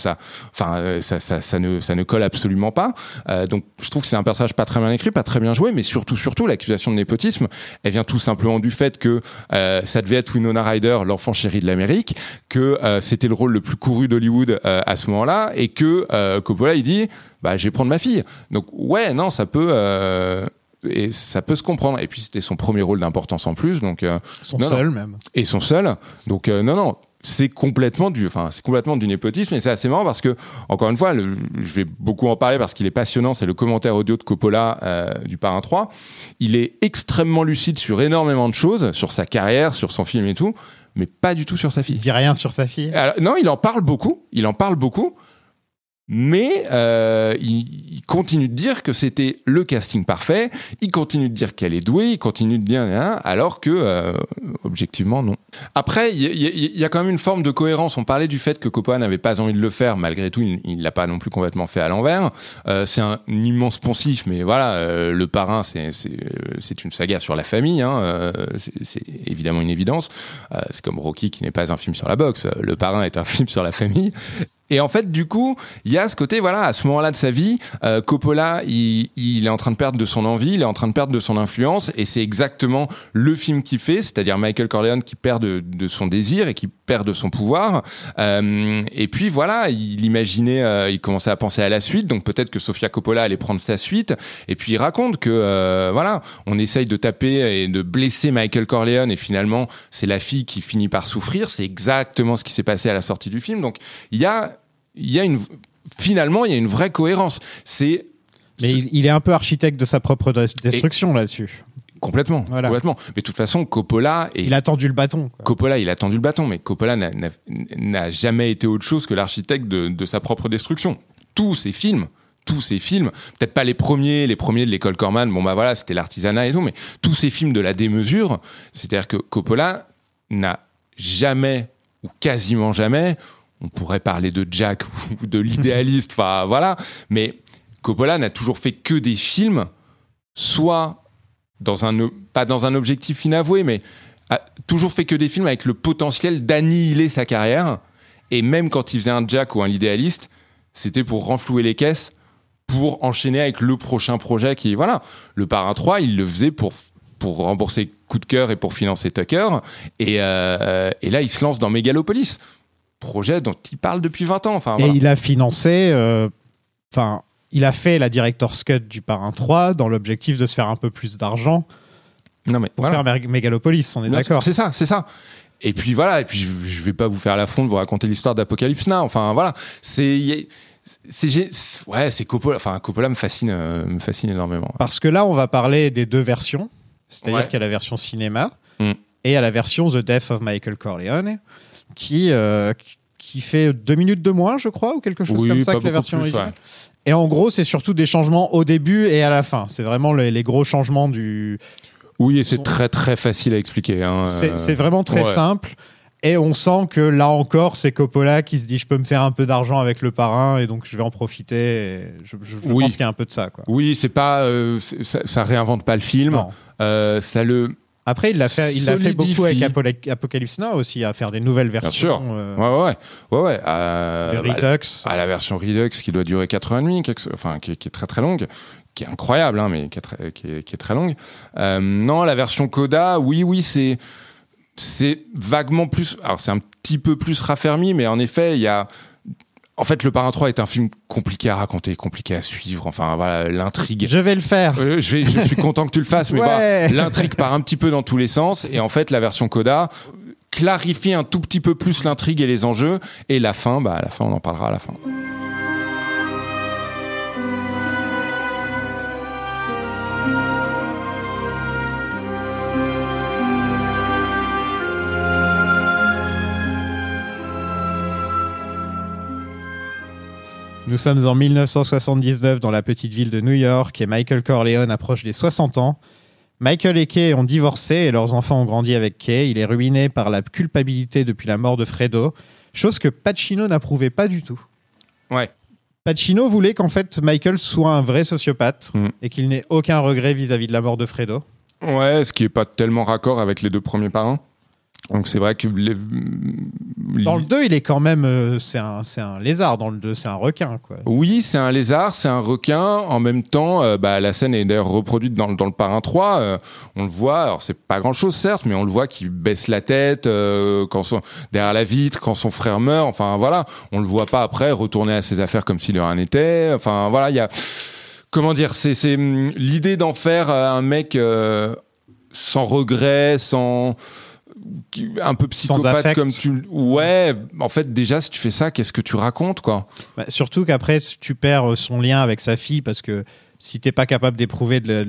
enfin, euh, ça, ne, ça ne colle absolument pas. Euh, donc, je trouve que c'est un personnage pas très bien écrit, pas très bien joué, mais surtout, surtout, l'accusation de népotisme, elle vient tout simplement du fait que euh, ça devait être Winona Ryder, l'enfant chéri de l'Amérique, que c'était le rôle le plus d'Hollywood euh, à ce moment-là, et que euh, Coppola il dit, bah, je vais prendre ma fille. Donc ouais, non, ça peut. euh, et ça peut se comprendre. Et puis c'était son premier rôle d'importance en plus, donc euh, Son Non, seul même. et son seul. Donc euh, non, non, c'est complètement du, enfin c'est complètement du népotisme. Et c'est assez marrant parce que encore une fois, le- je vais beaucoup en parler parce qu'il est passionnant. C'est le commentaire audio de Coppola euh, du Parrain 3. Il est extrêmement lucide sur énormément de choses, sur sa carrière, sur son film et tout, mais pas du tout sur sa Il fille. dit rien sur sa fille. Alors, non, il en parle beaucoup. Il en parle beaucoup. Mais euh, il, il continue de dire que c'était le casting parfait. Il continue de dire qu'elle est douée. Il continue de dire hein, alors que euh, objectivement non. Après, il y, a- il y a quand même une forme de cohérence. On parlait du fait que Coppola n'avait pas envie de le faire. Malgré tout, il il l'a pas non plus complètement fait à l'envers. Euh, c'est un immense poncif, mais voilà, euh, le parrain, euh, c'est une saga sur la famille. Hein, euh, c'est évidemment une évidence. C'est comme Rocky qui n'est pas un film sur la boxe. Le parrain est un film sur la famille. Et en fait, du coup, il y a ce côté, voilà, à ce moment-là de sa vie, euh, Coppola, il, il est en train de perdre de son envie, il est en train de perdre de son influence, et c'est exactement le film qu'il fait, c'est-à-dire Michael Corleone qui perd de, de son désir et qui perd de son pouvoir. Euh, et puis voilà, il imaginait, euh, il commençait à penser à la suite, donc peut-être que Sofia Coppola allait prendre sa suite. Et puis il raconte que, euh, voilà, on essaye de taper et de blesser Michael Corleone, et finalement, c'est la fille qui finit par souffrir. C'est exactement ce qui s'est passé à la sortie du film. Donc il y a il y a une finalement il y a une vraie cohérence c'est Mais il, il est un peu architecte de sa propre des- destruction là-dessus. complètement Voilà. complètement mais de toute façon Coppola et Il a tendu le bâton. quoi. Coppola il a tendu le bâton mais Coppola n'a- jamais été autre chose que l'architecte de, de sa propre destruction tous ses films tous ces films, peut-être pas les premiers, les premiers de l'école Corman, bon bah voilà, c'était l'artisanat et tout, mais tous ces films de la démesure, c'est-à-dire que Coppola n'a jamais, ou quasiment jamais, on pourrait parler de Jack ou de l'idéaliste, enfin voilà, mais Coppola n'a toujours fait que des films, soit dans un, pas dans un objectif inavoué, mais a toujours fait que des films avec le potentiel d'annihiler sa carrière, et même quand il faisait un Jack ou un l'idéaliste, c'était pour renflouer les caisses, pour enchaîner avec le prochain projet qui, voilà, le Parrain 3, il le faisait pour pour rembourser coup de cœur et pour financer Tucker. Et, euh, et là, il se lance dans Megalopolis, projet dont il parle depuis 20 ans. Enfin, Et il a financé. euh, Enfin, il a fait la director's cut du Parrain 3 dans l'objectif de se faire un peu plus d'argent non, mais pour voilà. faire Meg- Megalopolis. On est d'accord. C'est ça, c'est ça. Et puis voilà, et puis je, je vais pas vous faire l'affront de vous raconter l'histoire d'Apocalypse Now. Enfin voilà, c'est ouais, c'est Coppola. Enfin Coppola me fascine, euh, me fascine énormément. Parce que là, on va parler des deux versions. C'est-à-dire Ouais. qu'il y a la version cinéma Mm. et il y a la version The Death of Michael Corleone qui, euh, qui- fait deux minutes de moins, je crois, ou quelque chose Oui, comme ça que la version plus, originale. ouais. Et en gros, c'est surtout des changements au début et à la fin. C'est vraiment les, les gros changements du. Oui, et c'est très très facile à expliquer. hein, C'est euh, c'est vraiment très ouais. simple. Et on sent que là encore, c'est Coppola qui se dit je peux me faire un peu d'argent avec le parrain et donc je vais en profiter. Et je je- je Oui. pense qu'il y a un peu de ça. Quoi. Oui, c'est pas, euh, ça, ça réinvente pas le film. Euh, ça le, Après, il l'a fait, il l'a fait beaucoup avec Apocalypse Now aussi, à faire des nouvelles bien versions. sûr. euh, Ouais, ouais, ouais, ouais, le Redux. à la version Redux qui doit durer 4 heures et demie, quelque- enfin qui, est- qui est très très longue, qui est incroyable, hein, mais qui est, très, qui est- qui est très longue. Euh, non, la version Coda, oui, oui, c'est c'est vaguement plus. Alors c'est un petit peu plus raffermi, mais en effet, il y a. En fait, Le Parrain 3 est un film compliqué à raconter, compliqué à suivre. Enfin, voilà, l'intrigue. Je vais le faire. Euh, je, vais, je suis content que tu le fasses, mais Ouais. l'intrigue part un petit peu dans tous les sens. Et en fait, la version Coda clarifie un tout petit peu plus l'intrigue et les enjeux. Et la fin, bah, à la fin, on en parlera à la fin. Nous sommes en 1979 dans la petite ville de New York et Michael Corleone approche des 60 ans. Michael et Kay ont divorcé et leurs enfants ont grandi avec Kay. Il est ruiné par la culpabilité depuis la mort de Fredo. Chose que Pacino n'approuvait pas du tout. Ouais. Pacino voulait qu'en fait Michael soit un vrai sociopathe Mm. et qu'il n'ait aucun regret vis-à-vis de la mort de Fredo. Ouais, ce qui est pas tellement raccord avec les deux premiers parrains. Donc c'est vrai que les... Dans le 2, il est quand même. euh, c'est un, c'est un lézard. Dans le 2, c'est un requin. Quoi. Oui, c'est un lézard, c'est un requin. En même temps, euh, bah, la scène est d'ailleurs reproduite dans, le- dans le Parrain 3. euh, on le voit, alors c'est pas grand chose certes, mais on le voit qui baisse la tête euh, quand son, derrière la vitre, quand son frère meurt. Enfin voilà, on le voit pas après retourner à ses affaires comme s'il de rien n'était. Enfin voilà, il y a. Comment dire C'est c'est, hum, l'idée d'en faire un mec sans regret, sans un peu psychopathe comme tu ouais en fait déjà si tu fais ça qu'est-ce que tu racontes quoi? Bah, surtout qu'après, tu perds euh, son lien avec sa fille parce que si t'es pas capable d'éprouver de,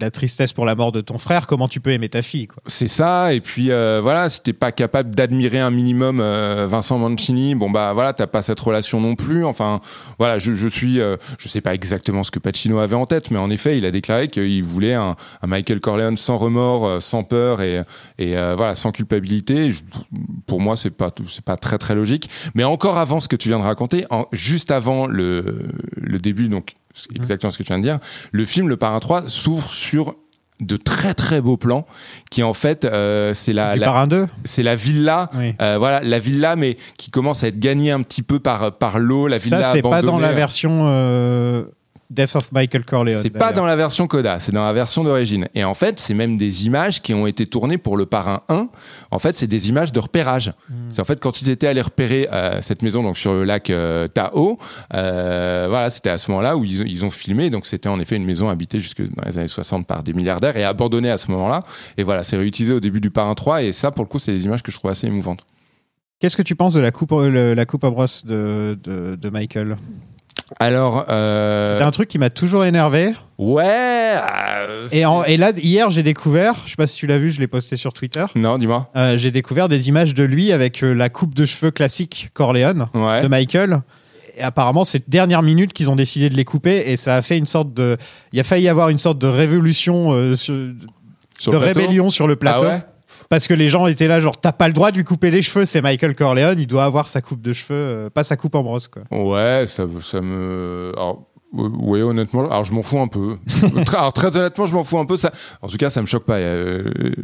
la- tristesse pour la mort de ton frère, comment tu peux aimer ta fille C'est ça, et puis euh, voilà, si t'es pas capable d'admirer un minimum euh, Vincent Mancini, bon bah voilà, t'as pas cette relation non plus. Enfin, voilà, je, suis, euh, je sais pas exactement ce que Pacino avait en tête, mais en effet, il a déclaré qu'il voulait un, Michael Corleone sans remords, euh, sans peur et, voilà, sans culpabilité. Pour moi, c'est pas, c'est pas très très logique. Mais encore avant ce que tu viens de raconter, juste avant le, le début, donc exactement ce que tu viens de dire, le film Le Parrain 3 s'ouvre sur de très très beaux plans qui en fait euh, c'est la, Du la- parrain 2 c'est la villa Oui. euh, voilà la villa mais qui commence à être gagnée un petit peu par par l'eau la villa Ça, c'est pas dans la version euh, Death of Michael Corleone. c'est pas dans la version Coda, c'est dans la version d'origine. Et en fait, c'est même des images qui ont été tournées pour le parrain 1. En fait, c'est des images de repérage. Hmm. C'est en fait quand ils étaient allés repérer euh, cette maison donc sur le lac euh, Tahoe, euh, voilà, c'était à ce moment-là où ils, ont- ils ont filmé. Donc c'était en effet une maison habitée jusque dans les années 60 par des milliardaires et abandonnée à ce moment-là. Et voilà, c'est réutilisé au début du parrain 3. Et ça, pour le coup, c'est des images que je trouve assez émouvantes. Qu'est-ce que tu penses de la coupe, la coupe à brosse de, de, de Michael? Alors, euh, C'était un truc qui m'a toujours énervé. ouais. euh, Et, en- et là, hier, j'ai découvert, je sais pas si tu l'as vu, je l'ai posté sur Twitter, Non, dis-moi. euh, j'ai découvert des images de lui avec la coupe de cheveux classique Corleone Ouais. de Michael. Et apparemment, c'est dernière minute qu'ils ont décidé de les couper et ça a fait une sorte de. Il a failli y avoir une sorte de révolution, sur- de plateau rébellion sur le plateau. Ah ouais? Parce que les gens étaient là, genre, t'as pas le droit de lui couper les cheveux, c'est Michael Corleone, il doit avoir sa coupe de cheveux, euh, pas sa coupe en brosse, quoi. Ouais, ça, ça me. Alors, ouais, honnêtement, alors je m'en fous un peu. Alors, très honnêtement, je m'en fous un peu. Ça, en tout cas, ça me choque pas. Il y a,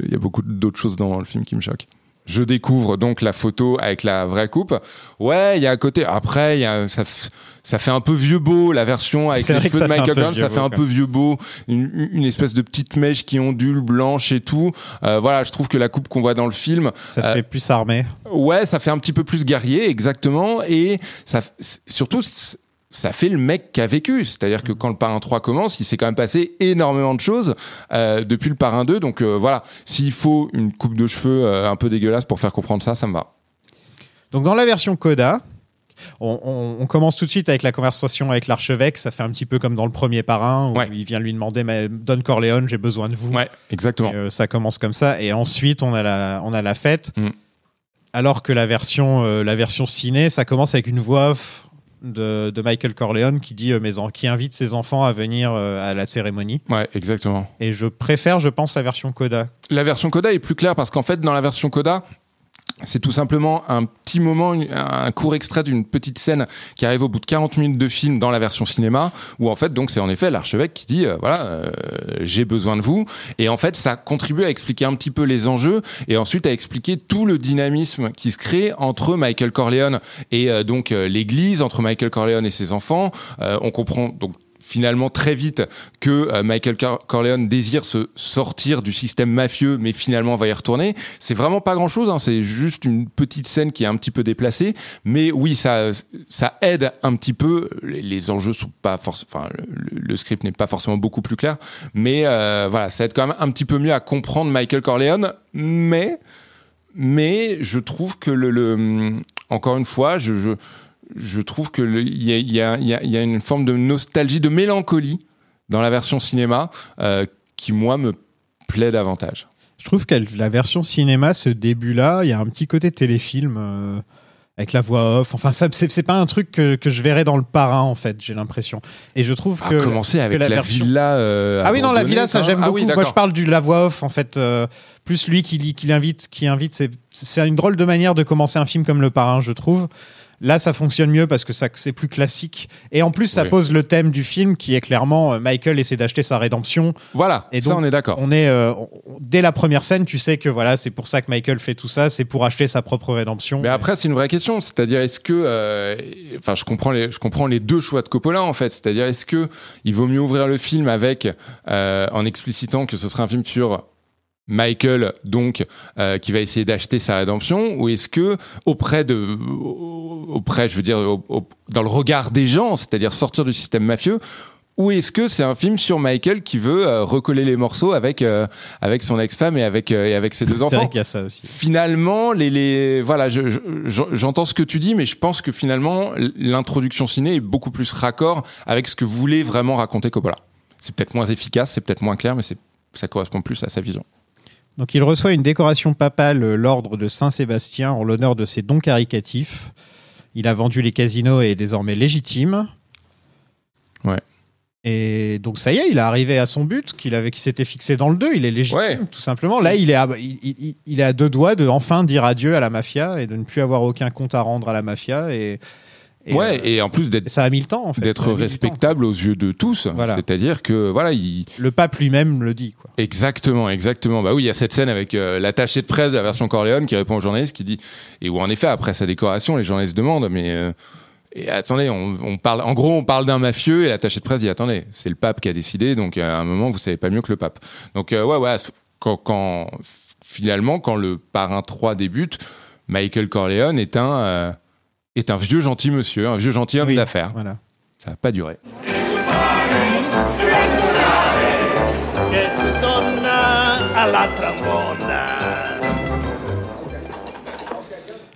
il y a beaucoup d'autres choses dans le film qui me choquent. Je découvre donc la photo avec la vraie coupe. Ouais, il y a un côté. Après, il y a, ça, fait un peu vieux beau la version avec les cheveux de Michael vieux Ça fait un peu vieux beau, une, une espèce de petite mèche qui ondule, blanche et tout. Euh, voilà, je trouve que la coupe qu'on voit dans le film, Ça Euh, fait plus armé. Ouais, ça fait un petit peu plus guerrier, exactement. Et ça, surtout, ça fait le mec qui a vécu. C'est-à-dire que quand le Parrain 3 commence, il s'est quand même passé énormément de choses euh, depuis le Parrain 2. Donc euh, voilà, s'il faut une coupe de cheveux euh, un peu dégueulasse pour faire comprendre ça, ça me va. Donc dans la version Coda, on, on- on commence tout de suite avec la conversation avec l'archevêque. Ça fait un petit peu comme dans le premier parrain où Ouais. il vient lui demander mais Don Corleone, j'ai besoin de vous. Ouais, exactement. Et, ça commence comme ça. Et ensuite, on a la, on a la fête. Mm. Alors que la version, la version ciné, ça commence avec une voix off de, de Michael Corleone qui dit euh, mes en- qui invite ses enfants à venir euh, à la cérémonie. Ouais, exactement. Et je préfère, je pense, la version Coda. La version Coda est plus claire parce qu'en fait, dans la version Coda, c'est tout simplement un petit moment, un court extrait d'une petite scène qui arrive au bout de 40 minutes de film dans la version cinéma, où en fait, donc c'est en effet l'archevêque qui dit, euh, voilà, euh, j'ai besoin de vous. Et en fait, ça contribue à expliquer un petit peu les enjeux et ensuite à expliquer tout le dynamisme qui se crée entre Michael Corleone et euh, donc euh, l'Église, entre Michael Corleone et ses enfants. Euh, on comprend donc finalement très vite que euh, Michael Cor- Corleone désire se sortir du système mafieux, mais finalement va y retourner. C'est vraiment pas grand chose, hein, c'est juste une petite scène qui est un petit peu déplacée, mais oui, ça, ça aide un petit peu. Les, les enjeux sont pas forcément, enfin, le, script n'est pas forcément beaucoup plus clair, mais euh, voilà, ça aide quand même un petit peu mieux à comprendre Michael Corleone, mais mais je trouve que le, encore une fois, je je trouve que le- il y a, y, a, il y, a, il y a une forme de nostalgie, de mélancolie dans la version cinéma euh, qui moi me plaît davantage. Je trouve que la version cinéma, ce début-là, il y a un petit côté téléfilm. euh, avec la voix off. Enfin, ça, c'est pas un truc que, que je verrais dans le parrain, en fait, j'ai l'impression. Et je trouve À que. commencer avec que la, version- villa. euh, Ah oui, non, la villa, ça j'aime Ah beaucoup. oui, Moi, je parle de la voix off, en fait. euh, plus lui qui, qui l'invite, qui invite, c'est, c'est une drôle de manière de commencer un film comme Le Parrain, je trouve. Là, ça fonctionne mieux parce que ça, c'est plus classique. Et en plus, ça Oui. pose le thème du film qui est clairement euh, Michael essaie d'acheter sa rédemption. Voilà, Et ça donc, on est d'accord. On est euh, on- dès la première scène, tu sais que voilà, c'est pour ça que Michael fait tout ça, c'est pour acheter sa propre rédemption. Mais après, c'est une vraie question. C'est-à-dire, est-ce que, euh, enfin, je comprends les, je comprends les deux choix de Coppola en fait. C'est-à-dire, est-ce que il vaut mieux ouvrir le film avec, en explicitant que ce serait un film sur Michael, donc, euh, qui va essayer d'acheter sa rédemption, ou est-ce que auprès de, auprès, je veux dire, au- au- dans le regard des gens, c'est-à-dire sortir du système mafieux. Ou est-ce que c'est un film sur Michael qui veut euh, recoller les morceaux avec euh, avec son ex-femme et avec euh, et avec ses deux c'est vrai enfants? qu'il y a ça aussi. finalement, les, les voilà, je- je- je- j'entends ce que tu dis, mais je pense que finalement, l'introduction ciné est beaucoup plus raccord avec ce que voulait vraiment raconter Coppola. C'est peut-être moins efficace, c'est peut-être moins clair, mais c'est ça correspond plus à sa vision. Donc il reçoit une décoration papale, euh, l'ordre de Saint-Sébastien, en l'honneur de ses dons caricatifs. Il a vendu les casinos et est désormais légitime. Ouais. Et donc ça y est, il est arrivé à son but qu'il avait, qu'il s'était fixé dans le 2. Il est légitime, Ouais. tout simplement. Là, il est, à, il, il- il est à deux doigts de enfin dire adieu à la mafia et de ne plus avoir aucun compte à rendre à la mafia. Et, et, ouais, euh, et en plus d'être ça a mis le temps, en fait. Ça d'être a mis du temps. respectable aux yeux de tous. Voilà. C'est-à-dire que voilà, il Le pape lui-même le dit. Quoi. Exactement, exactement. Bah oui, il y a cette scène avec euh, l'attaché de presse de la version Corleone qui répond au journaliste qui dit et où en effet après sa décoration, les journalistes demandent mais euh, et attendez, on, on parle en gros on parle d'un mafieux et l'attaché de presse dit attendez, c'est le pape qui a décidé donc à un moment vous savez pas mieux que le pape. Donc euh, ouais ouais, quand, quand finalement quand le parrain 3 débute, Michael Corleone est un euh, est un vieux gentil monsieur, un vieux gentil homme Oui, d'affaires. Voilà. Ça va pas trambona.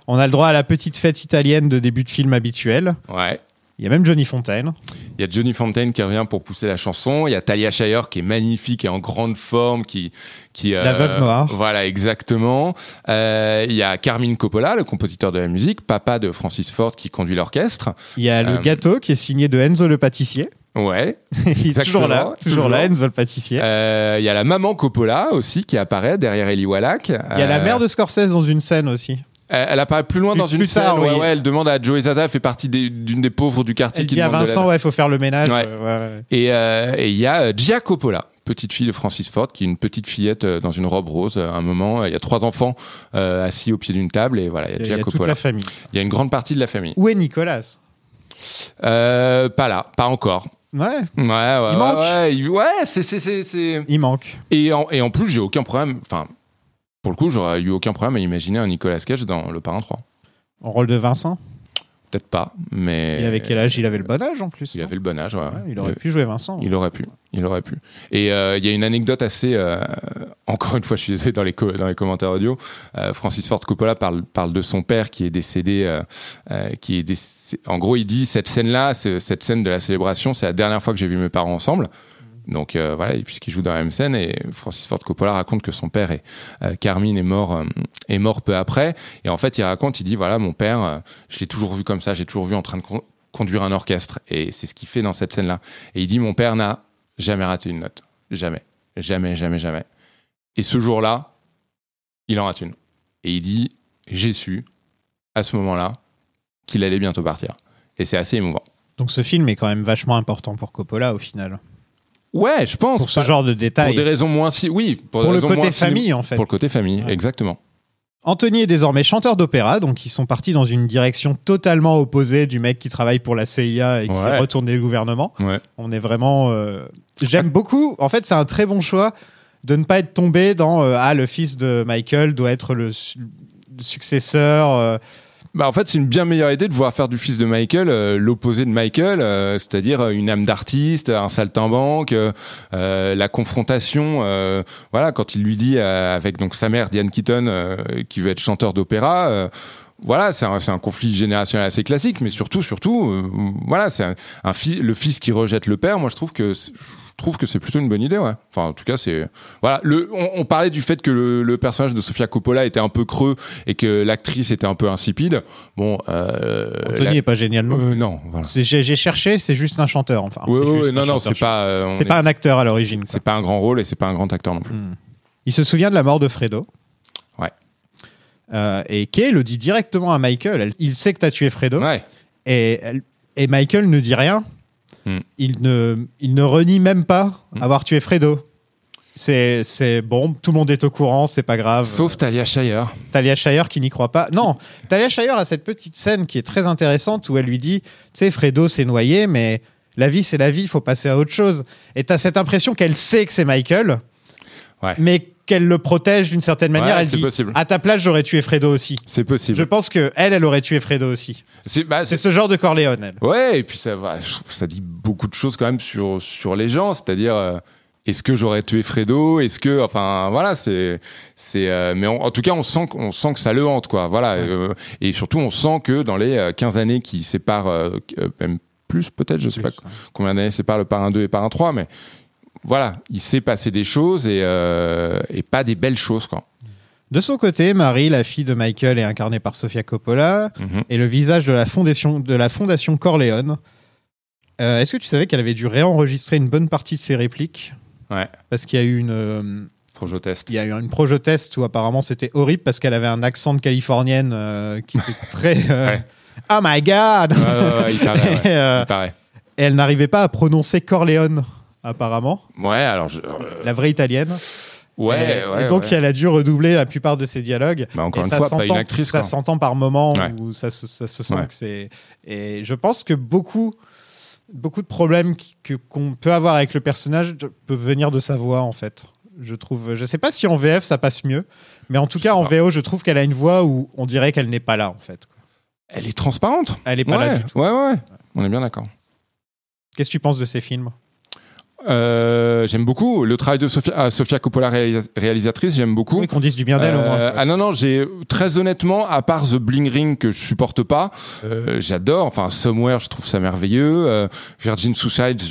On a le droit à la petite fête italienne de début de film habituel. Ouais. Il y a même Johnny Fontaine. Il y a Johnny Fontaine qui revient pour pousser la chanson. Il y a Talia Shire qui est magnifique et en grande forme, qui, qui La veuve noire. Voilà, exactement. Euh, il y a Carmine Coppola, le compositeur de la musique, papa de Francis Ford qui conduit l'orchestre. Il y a le Euh, gâteau qui est signé de Enzo le pâtissier. Ouais. Il est toujours là, toujours toujours. là, Enzo le pâtissier. Euh, il y a la maman Coppola aussi qui apparaît derrière Eli Wallach. Il y a la mère de Scorsese dans une scène aussi. Elle, elle apparaît plus loin Plus- dans une plus scène. tard, oui. ouais, elle demande à Joey Zaza, elle fait partie d'une des pauvres du quartier Elle qui dit à Vincent, l'aide. ouais, il faut faire le ménage. Ouais. Euh, euh, et il y a euh, Gia Coppola, petite fille de Francis Ford, qui est une petite fillette dans une robe rose. À un moment, il y a trois enfants euh, assis au pied d'une table et voilà, il y a Il y toute la famille. Il y a une grande partie de la famille. Où est Nicolas? Euh, pas là, pas encore. Ouais, Ouais, ouais, ouais, manque? ouais, il- ouais, c'est, c'est- il manque. Et en, et en plus, j'ai aucun problème. Enfin, pour le coup, j'aurais eu aucun problème à imaginer un Nicolas Cage dans Le Parrain 3. En rôle de Vincent. Peut-être pas, mais. Il avait quel âge? Il avait le bon âge en plus. Il avait le bon âge, ouais. Ouais, il aurait pu jouer Vincent. Il aurait pu, il aurait pu. Et euh, il y a une anecdote assez, euh, encore une fois, je suis désolé dans les dans les commentaires audio. euh, Francis Ford Coppola parle parle de son père qui est décédé, euh, euh, qui est décé- En gros, il dit cette scène-là, cette scène de la célébration, c'est la dernière fois que j'ai vu mes parents ensemble. Donc euh, voilà, puisqu'il joue dans la même scène, et Francis Ford Coppola raconte que son père est euh, Carmine est mort euh, est mort peu après. Et en fait, il raconte, il dit voilà, mon père, euh, je l'ai toujours vu comme ça, j'ai toujours vu en train de con- conduire un orchestre, et c'est ce qu'il fait dans cette scène-là. Et il dit mon père n'a jamais raté une note, jamais, jamais, jamais, jamais. Et ce jour-là, il en rate une. Et il dit j'ai su à ce moment-là qu'il allait bientôt partir. Et c'est assez émouvant. Donc ce film est quand même vachement important pour Coppola au final. Ouais, je pense. Pour ce Pas- genre de Pour détails. des raisons moins si, oui, pour, des Pour le raisons côté famille en fait. Pour le côté famille, Ouais. exactement. Anthony est désormais chanteur d'opéra, donc ils sont partis dans une direction totalement opposée du mec qui travaille pour la CIA et qui Ouais. est retourné le gouvernement. Ouais. On est vraiment. euh, J'aime beaucoup. En fait, c'est un très bon choix de ne pas être tombé dans euh, ah le fils de Michael doit être le, su- le successeur. euh, Bah en fait, c'est une bien meilleure idée de voir faire du fils de Michael euh, l'opposé de Michael, euh, c'est-à-dire euh, une âme d'artiste, un saltimbanque, euh, euh, la confrontation. euh, voilà, quand il lui dit avec donc sa mère Diane Keaton qui veut être chanteur d'opéra. voilà, c'est un, un conflit générationnel assez classique, mais surtout, surtout, euh, voilà, c'est un, un fi- le fils qui rejette le père. Moi, je trouve que trouve que c'est plutôt une bonne idée, ouais. Enfin, en tout cas, c'est voilà. Le, on, on parlait du fait que le, le personnage de Sofia Coppola était un peu creux et que l'actrice était un peu insipide. Bon, euh, Anthony la- est pas génial. non euh, non, voilà. J'ai cherché, c'est juste un chanteur. Enfin, Ouais, ouais, non, non, c'est pas. euh, C'est est- pas un acteur à l'origine. c'est pas un grand rôle et c'est pas un grand acteur non plus. Il se souvient de la mort de Fredo. Ouais. Euh, et Kay le dit directement à Michael. Elle- il sait que tu as tué Fredo. Ouais. Et, elle- et Michael ne dit rien. Hmm. Il, ne, il ne renie même pas Hmm. avoir tué Fredo. C'est c'est bon, tout le monde est au courant, c'est pas grave. Sauf Talia Shire. Talia Shire qui n'y croit pas. Non, Talia Shire a cette petite scène qui est très intéressante où elle lui dit Tu sais, Fredo s'est noyé, mais la vie, c'est la vie, il faut passer à autre chose. Et tu as cette impression qu'elle sait que c'est Michael, Ouais. mais qu'elle le protège d'une certaine manière. Ouais, elle c'est dit possible. À ta place, j'aurais tué Fredo aussi. C'est possible. Je pense que elle, elle aurait tué Fredo aussi. C'est bah, ce genre de Corleone, elle. Ouais, et puis ça, va, ça dit beaucoup de choses quand même sur, sur les gens, c'est-à-dire euh, est-ce que j'aurais tué Fredo? Est-ce que, enfin voilà, c'est, c'est, euh, mais on- en tout cas on sent, qu'on sent que ça le hante quoi, voilà, euh, et surtout on sent que dans les euh, 15 années qui séparent, même plus peut-être, je sais pas combien d'années séparent le parrain 2 et parrain 3, mais voilà, il s'est passé des choses et, euh, et pas des belles choses quoi. De son côté, Marie, la fille de Michael, est incarnée par Sofia Coppola Mhm. et le visage de la fondation, de la fondation Corleone. Euh, Est-ce que tu savais qu'elle avait dû réenregistrer une bonne partie de ses répliques? Ouais, Parce qu'il y a eu une, euh, teste. il y a eu une projo-test où apparemment c'était horrible parce qu'elle avait un accent de californienne euh, qui était très. Ouais. Oh my god Ouais, il paraît. Et, il paraît. et elle n'arrivait pas à prononcer Corleone, apparemment, Ouais, alors je- euh, la vraie italienne. ouais, et, ouais. et donc ouais. elle a dû redoubler la plupart de ses dialogues. Bah, encore Et une ça fois, pas une actrice, Ça s'entend par moments Ouais. où ça, se- ça se sent que c'est. Et je pense que beaucoup, beaucoup de problèmes qu'on peut avoir avec le personnage peuvent venir de sa voix en fait. Je trouve. Je sais pas si en VF ça passe mieux, mais en tout Je cas en. VO, je trouve qu'elle a une voix où on dirait qu'elle n'est pas là en fait. Elle est transparente. Elle est pas là du tout. ouais, ouais. On est bien d'accord. Qu'est-ce que tu penses de ces films? Euh, j'aime beaucoup le travail de Sofia, ah, Sofia Coppola réalisa- réalisatrice. J'aime beaucoup. Oui, qu'on dise du bien d'elle au moins. Euh, ah non non, j'ai très honnêtement, à part The Bling Ring que je supporte pas, euh, j'adore. Enfin Somewhere, je trouve ça merveilleux. Virgin Suicide,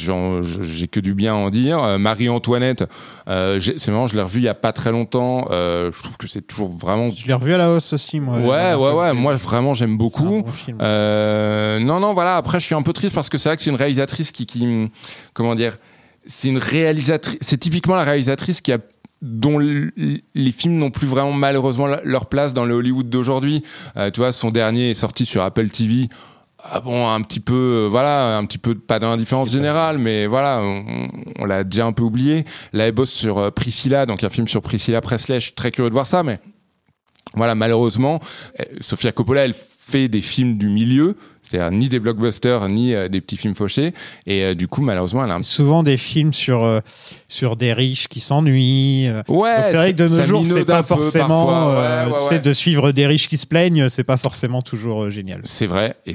j'ai que du bien à en dire. Marie Antoinette, j'ai- c'est marrant, je l'ai revu il y a pas très longtemps. Je trouve que c'est toujours vraiment. Je l'ai revu à la hausse aussi, moi. Ouais ouais ouais. Moi vraiment j'aime beaucoup. bon film. Euh, non, non, voilà. Après, je suis un peu triste parce que c'est vrai que c'est une réalisatrice qui, qui comment dire, c'est une réalisatrice. C'est typiquement la réalisatrice qui a dont les films n'ont plus vraiment malheureusement leur place dans le Hollywood d'aujourd'hui. Euh, tu vois, son dernier est sorti sur Apple TV. Ah bon, un petit peu, euh, voilà, un petit peu pas d'indifférence générale, mais voilà, on, on l'a déjà un peu oublié. Là, elle bosse sur euh, Priscilla, donc un film sur Priscilla Presley. Je suis très curieux de voir ça, mais voilà, malheureusement, Sofia Coppola, elle fait des films du milieu, c'est-à-dire ni des blockbusters, ni euh, des petits films fauchés. Et euh, du coup, malheureusement, elle a un Souvent des films sur, euh, sur des riches qui s'ennuient. euh, Ouais, c'est vrai que de nos jours, c'est pas forcément. parfois. euh, Ouais, de suivre des riches qui se plaignent, c'est pas forcément toujours euh, génial. C'est vrai. Et,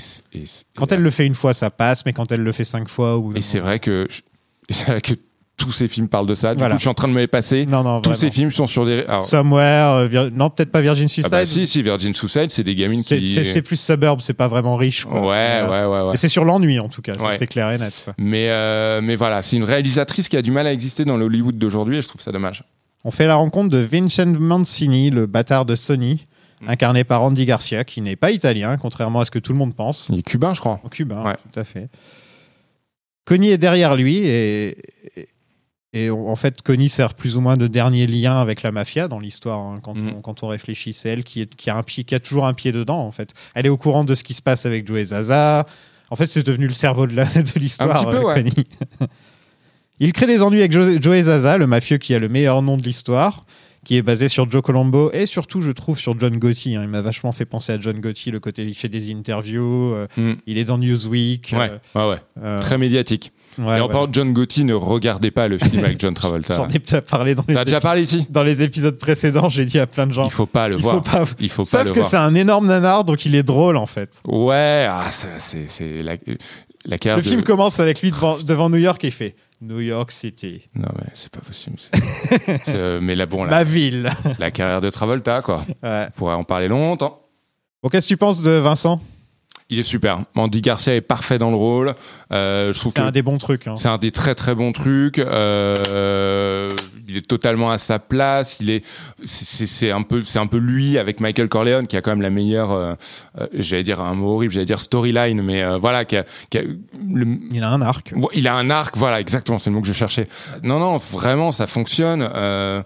Quand elle le fait une fois, ça passe, mais quand elle le fait cinq fois. Ou et c'est vrai que je- et c'est vrai que tous ces films parlent de ça. Du Voilà. coup, je suis en train de me les passer. Non, non, tous vraiment. ces films sont sur des. alors- Somewhere, euh, Vir- non, peut-être pas Virgin Suicide. ah bah si, si, Virgin Suicide, c'est des gamines C'est qui. c'est- plus suburb, c'est pas vraiment riche. Ouais, quoi. ouais, euh, ouais, ouais. mais c'est sur l'ennui en tout cas, Ouais. c'est clair et net. quoi. Mais, euh, mais voilà, c'est une réalisatrice qui a du mal à exister dans l'Hollywood d'aujourd'hui et je trouve ça dommage. On fait la rencontre de Vincent Mancini, le bâtard de Sony, Mm. incarné par Andy Garcia, qui n'est pas italien, contrairement à ce que tout le monde pense. Il est cubain, je crois. Cubain, Ouais. tout à fait. Connie est derrière lui et, et, en fait, Connie sert plus ou moins de dernier lien avec la mafia dans l'histoire hein, quand, Mhm. on, quand on réfléchit. C'est elle qui, est, qui, a un pied, qui a toujours un pied dedans, en fait. Elle est au courant de ce qui se passe avec Joey Zaza. En fait, c'est devenu le cerveau de l'histoire, Un petit peu, euh, ouais. Connie. Il crée des ennuis avec Jo- Joey Zaza, le mafieux qui a le meilleur nom de l'histoire, qui est basé sur Joe Colombo et surtout, je trouve, sur John Gotti. hein. Il m'a vachement fait penser à John Gotti, le côté il fait des interviews, euh, Mm. il est dans Newsweek. Ouais, euh, ouais, ouais. euh, Très médiatique. Ouais, et en ouais. parlant de John Gotti, ne regardez pas le film avec John Travolta. J'en ai déjà parlé dans les, T'as déjà parlé ici dans les épisodes précédents. J'ai dit à plein de gens. Il faut pas le il voir. faut pas. Il faut pas Sauf le que c'est un énorme nanar, donc il est drôle en fait. Ouais, ah, c'est la, la carrière Le de- film commence avec lui devant, devant New York et il fait New York City, Non, mais c'est pas possible. euh, mais là, bon, la, ma ville. la carrière de Travolta, quoi. Ouais. On pourrait en parler longtemps. Bon, qu'est-ce que tu penses de Vincent? Il est super. Andy Garcia est parfait dans le rôle. Euh, je trouve C'est un des bons trucs. hein. c'est un des très très bons trucs. Euh, il est totalement à sa place. Il est, c'est- un peu, c'est un peu lui avec Michael Corleone qui a quand même la meilleure, euh, euh, j'allais dire un mot horrible, j'allais dire storyline, mais euh, voilà, qui a, qui a le- Il a un arc. Il a un arc, voilà, exactement, c'est le mot que je cherchais. Non, non, vraiment, ça fonctionne. Euh,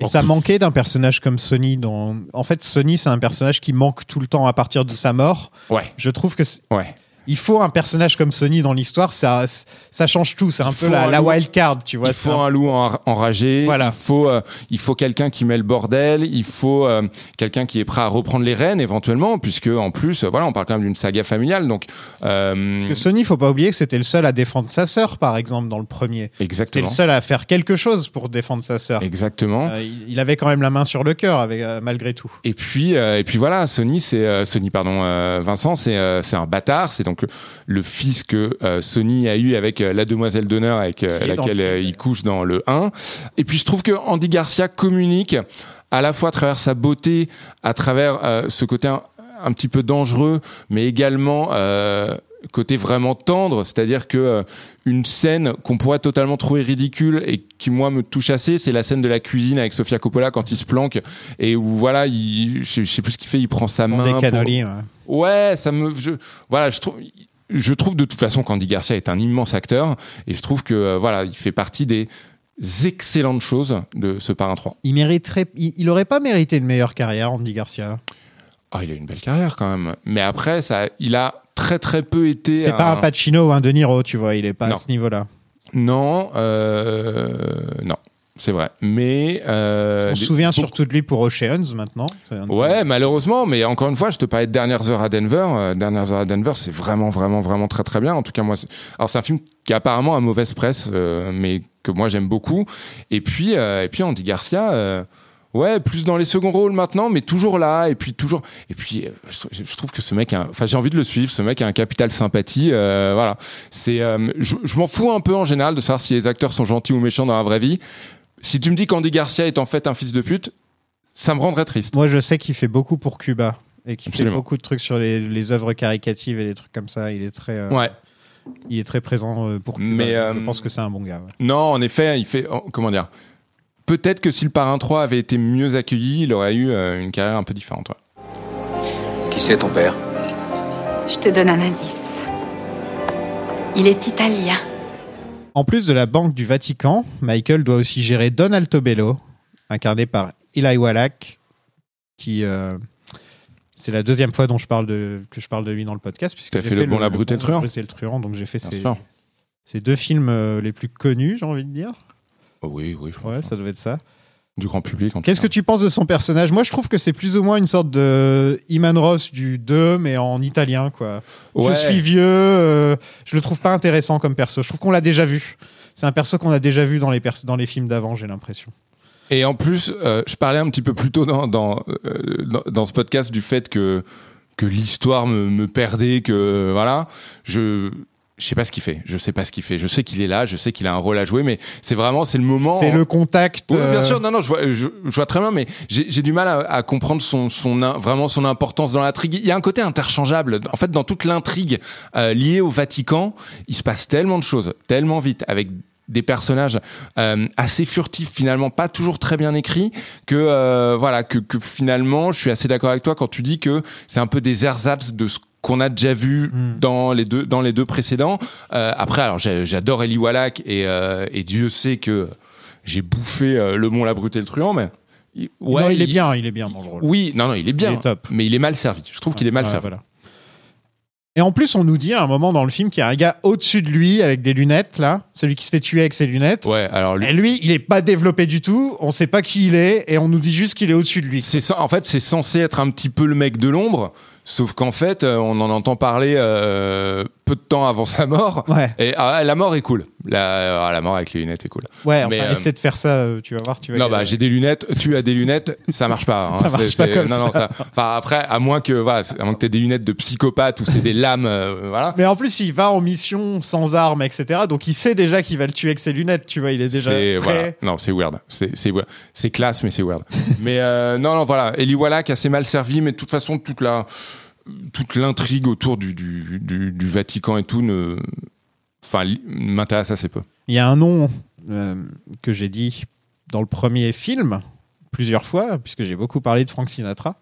Et ça manquait d'un personnage comme Sony. En fait, Sony, c'est un personnage qui manque tout le temps à partir de sa mort. ouais, Je trouve que ouais. Il faut un personnage comme Sony dans l'histoire. Ça, ça change tout. C'est un peu la, un la loup. wild card, tu vois. il faut un- un loup en- enragé. Voilà. Il faut, euh, il faut quelqu'un qui met le bordel. Il faut euh, quelqu'un qui est prêt à reprendre les rênes éventuellement, puisque en plus, voilà, on parle quand même d'une saga familiale. Donc, euh, Que Sony, faut pas oublier que c'était le seul à défendre sa sœur, par exemple, dans le premier. C'était exactement, le seul à faire quelque chose pour défendre sa sœur. exactement. Euh, il- avait quand même la main sur le cœur, avec, malgré tout. Et puis, et puis voilà, Sony, c'est Sony, pardon, Vincent, c'est c'est un bâtard. C'est donc le, le fils que euh, Sony a eu avec euh, la demoiselle d'honneur avec euh, laquelle il couche dans le 1. Et puis je trouve que Andy Garcia communique à la fois à travers sa beauté, à travers ce côté un, un petit peu dangereux, mais également côté vraiment tendre, c'est-à-dire que euh, une scène qu'on pourrait totalement trouver ridicule et qui moi me touche assez, c'est la scène de la cuisine avec Sofia Coppola quand il se planque et où voilà, il, je, je sais plus ce qu'il fait, il prend sa main. Des pour- cannolis, ouais. Ouais, ça me, je, voilà, je trouve, je trouve de toute façon qu'Andy Garcia est un immense acteur et je trouve que euh, voilà, il fait partie des excellentes choses de ce Parrain 3. Il mériterait, il, il aurait pas mérité une meilleure carrière, Andy Garcia. Ah, il a une belle carrière quand même, mais après ça, il a très très peu été. C'est pas un Pacino ou un De Niro, tu vois. Il est pas Non. à ce niveau-là. Non, euh, non, c'est vrai. Mais euh, On se souvient surtout de lui pour Oceans maintenant. Ouais, malheureusement, mais encore une fois, je te parlais de Dernières heures à Denver. Euh, Dernières heures à Denver, c'est vraiment, vraiment, vraiment très, très bien. En tout cas, moi, alors c'est un film qui a apparemment a mauvaise presse, euh, mais que moi j'aime beaucoup. Et puis, et puis Andy Garcia. Ouais, plus dans les seconds rôles maintenant, mais toujours là, et puis toujours. Et puis, euh, je, je trouve que ce mec, a un- enfin, j'ai envie de le suivre. Ce mec a un capital sympathie. euh, voilà, c'est. euh, je je m'en fous un peu en général de savoir si les acteurs sont gentils ou méchants dans la vraie vie. Si tu me dis qu'Andy Garcia est en fait un fils de pute, ça me rendrait triste. Moi, je sais qu'il fait beaucoup pour Cuba et qu'il fait beaucoup de trucs sur les, les œuvres caricatives et les trucs comme ça. Il est très, Ouais. il est très présent pour Cuba. Mais, je pense que c'est un bon gars. ouais. Non, en effet, il fait. oh, comment dire? Peut-être que si le Parrain 3 avait été mieux accueilli, il aurait eu euh, une carrière un peu différente. ouais. Qui c'est ton père? Je te donne un indice. Il est italien. En plus de la Banque du Vatican, Michael doit aussi gérer Don Altobello, incarné par Eli Wallach, qui euh, c'est la deuxième fois dont je parle de, que je parle de lui dans le podcast. puisque T'as j'ai fait Le Bon, la Brute et le Truand. Brute et le Truand, donc j'ai fait ces, ces deux films euh, les plus connus, j'ai envie de dire. Oh oui, oui, je pense. Ouais, ça doit être ça. Du grand public. en tout Qu'est-ce que tu penses de son personnage? Moi, je trouve que c'est plus ou moins une sorte de Iman Ross du 2, mais en italien, quoi. Ouais. Je suis vieux, euh, je le trouve pas intéressant comme perso. Je trouve qu'on l'a déjà vu. C'est un perso qu'on a déjà vu dans les, dans les films d'avant, j'ai l'impression. Et en plus, euh, je parlais un petit peu plus tôt dans, dans, euh, dans, dans ce podcast du fait que, que l'histoire me, me perdait, que voilà, je. Je sais pas ce qu'il fait. Je sais pas ce qu'il fait. Je sais qu'il est là. Je sais qu'il a un rôle à jouer, mais c'est vraiment c'est le moment. C'est le contact. Oui, bien euh, sûr, non, non, je vois, je, je vois très bien, mais j'ai j'ai du mal à, à comprendre son, son, in- vraiment son importance dans l'intrigue. Il y a un côté interchangeable. En fait, dans toute l'intrigue euh, liée au Vatican, il se passe tellement de choses, tellement vite, avec des personnages euh, assez furtifs finalement pas toujours très bien écrits que euh, voilà que, que finalement je suis assez d'accord avec toi quand tu dis que c'est un peu des ersatz de ce qu'on a déjà vu Mm. dans les deux dans les deux précédents Euh, après alors j'adore Eli Wallach et, et Dieu sait que j'ai bouffé le Mont la Brute et le Truand mais il- non, il est bien, il est bien dans le rôle. oui non non il est bien Il est top. mais il est mal servi je trouve qu'il est mal servi voilà. Et en plus, on nous dit à un moment dans le film qu'il y a un gars au-dessus de lui avec des lunettes, là, celui qui se fait tuer avec ses lunettes. ouais alors lui Et lui, il est pas développé du tout, on sait pas qui il est, et on nous dit juste qu'il est au-dessus de lui. C'est ça, en fait, c'est censé être un petit peu le mec de l'ombre, Sauf qu'en fait, euh, on en entend parler euh, peu de temps avant sa mort. Ouais. Et ah, la mort est cool. La, ah, la mort avec les lunettes est cool. Ouais, enfin, Mais, euh, essaie de faire ça, euh, tu vas voir. Tu vas Non, bah j'ai des lunettes. Tu as des lunettes, ça marche pas. hein. Ça marche pas comme non, non, ça. ça. Enfin après, à moins que voilà, à moins que t'aies des lunettes de psychopathe ou c'est des lames, euh, voilà. Mais en plus, il va en mission sans armes, etc. Donc il sait déjà qu'il va le tuer avec ses lunettes, tu vois. Il est déjà C'est prêt. voilà. Non, c'est weird. C'est c'est weird. C'est classe, mais c'est weird. mais euh, non, non, voilà. Eli Wallach assez mal servi, mais de toute façon, toute la toute l'intrigue autour du, du, du, du Vatican et tout ne, enfin, m'intéresse assez peu. Il y a un nom euh, que j'ai dit dans le premier film plusieurs fois, puisque j'ai beaucoup parlé de Frank Sinatra.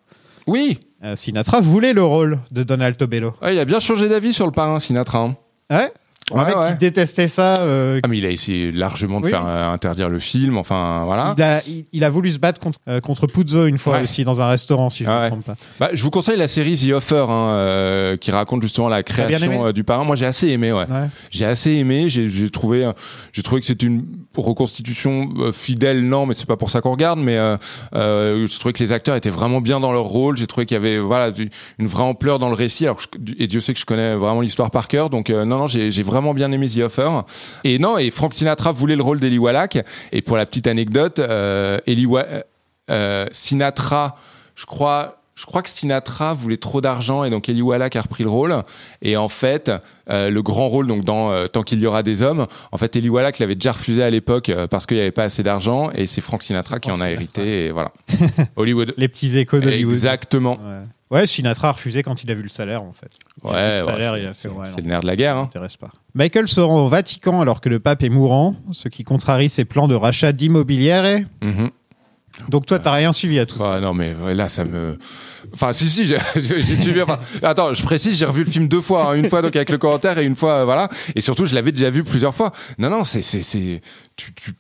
Oui. Euh, Sinatra voulait le rôle de Donald Tobello. Ouais, il a bien changé d'avis sur le parrain Sinatra. hein. Ouais. Un Ouais, mec ouais. qui détestait ça. euh, Ah, mais il a essayé largement de Oui. faire euh, interdire le film. Enfin, voilà. il, a, il- il a voulu se battre contre, euh, contre Puzo une fois Ouais. aussi dans un restaurant, si je ne me trompe pas. Bah, je vous conseille la série The Offer, hein, euh, qui raconte justement la création euh, du parrain. Moi, j'ai assez aimé. Ouais. J'ai assez aimé. J'ai j'ai trouvé, j'ai trouvé que c'était une reconstitution fidèle. Non, mais c'est pas pour ça qu'on regarde. Mais euh, euh, j'ai trouvé que les acteurs étaient vraiment bien dans leur rôle. J'ai trouvé qu'il y avait voilà une vraie ampleur dans le récit. Alors, je- et Dieu sait que je connais vraiment l'histoire par cœur. Donc non, non, j'ai j'ai vraiment bien aimé The Offer. Et non, et Frank Sinatra voulait le rôle d'Eli Wallach. Et pour la petite anecdote, euh, Eli Wa- euh, Sinatra, je crois. Je crois que Sinatra voulait trop d'argent et donc Eli Wallach a repris le rôle. Et en fait, euh, le grand rôle donc dans euh, Tant qu'il y aura des hommes, en fait Eli Wallach l'avait déjà refusé à l'époque euh, parce qu'il n'y avait pas assez d'argent et c'est Frank Sinatra qui en a Sinatra. hérité et voilà. Hollywood. Les petits échos d'Hollywood. Exactement. Ouais. Ouais, Sinatra a refusé quand il a vu le salaire, en fait. Il Ouais, ouais, c'est- ouais, le nerf de la guerre. ça hein. m'intéresse pas. Michael se rend au Vatican alors que le pape est mourant, ce qui contrarie ses plans de rachat d'immobilière. Mhm. Donc toi, t'as rien suivi à tout ça. Ouais, non, mais là, ça me. Enfin, si, si, j'ai suivi. Enfin, attends, je précise, j'ai revu le film deux fois. hein. une fois donc avec le commentaire et une fois, euh, voilà. Et surtout, je l'avais déjà vu plusieurs fois. Non, non, c'est. c'est- c'est- tu- tu-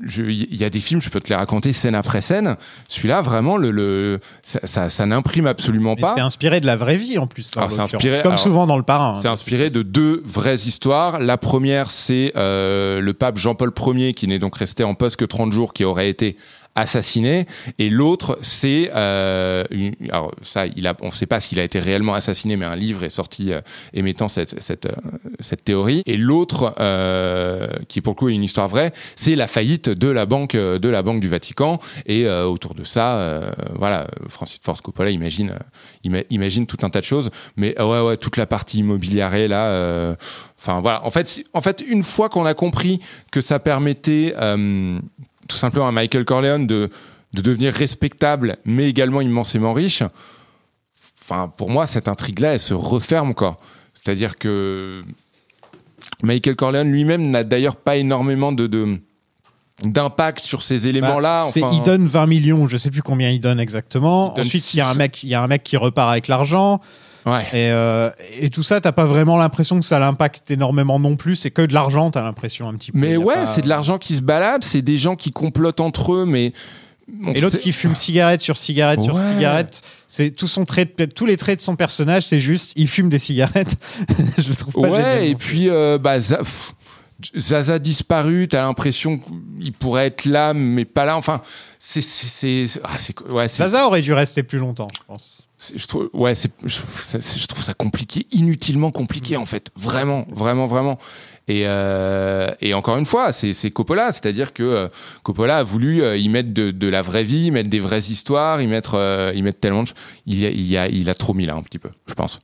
Il y a des films, je peux te les raconter scène après scène. Celui-là, vraiment, le, le, ça, ça, ça n'imprime absolument pas. c'est inspiré de la vraie vie en plus. là, Alors, inspiré- Comme alors, souvent dans le parrain. hein. C'est inspiré de deux vraies histoires. La première, c'est euh, le pape Jean-Paul Ier, qui n'est donc resté en poste que 30 jours, qui aurait été assassiné. Et l'autre, c'est... euh, une- alors ça, il a, on ne sait pas s'il a été réellement assassiné, mais un livre est sorti euh, émettant cette, cette, euh, cette théorie. Et l'autre, euh, qui pour le coup est une histoire vraie, c'est la faillite de la banque, euh, de la banque du Vatican. Et euh, autour de ça, euh, voilà, Francis Ford Coppola imagine, ima- imagine tout un tas de choses. Mais euh, ouais, ouais, toute la partie immobilière là. Enfin voilà. En fait, en fait, une fois qu'on a compris que ça permettait tout simplement à Michael Corleone de de devenir respectable, mais également immensément riche. Enfin, pour moi, cette intrigue-là, elle se referme quoi. C'est-à-dire que Michael Corleone lui-même n'a d'ailleurs pas énormément de, de- d'impact sur ces éléments-là. Bah, enfin- il donne 20 millions, je sais plus combien il donne exactement. Il donne Ensuite, il y a un mec, y a un mec qui repart avec l'argent. Ouais. Et, euh, et tout ça, t'as pas vraiment l'impression que ça l'impacte énormément non plus. C'est que de l'argent, t'as l'impression un petit peu. Mais ouais, pas- c'est de l'argent qui se balade, c'est des gens qui complotent entre eux, mais. on Et l'autre qui fume cigarette sur cigarette sur cigarette, c'est tout son trait, de- tous les traits de son personnage, c'est juste il fume des cigarettes. je le trouve pas génial, Ouais, et puis euh, bah, pff, Zaza disparu, t'as l'impression qu'il pourrait être là, mais pas là. Enfin, c'est. ah, ouais, Zaza aurait dû rester plus longtemps, je pense. je trouve, ouais, je, ça- je trouve ça compliqué, inutilement compliqué en fait, vraiment, vraiment, vraiment. Et, euh, et encore une fois, c'est, Coppola, c'est-à-dire que euh, Coppola a voulu euh, y mettre de, de la vraie vie, y mettre des vraies histoires, y mettre, y mettre tellement de choses. Il, y a- il, y a, il a trop mis là un petit peu, je pense.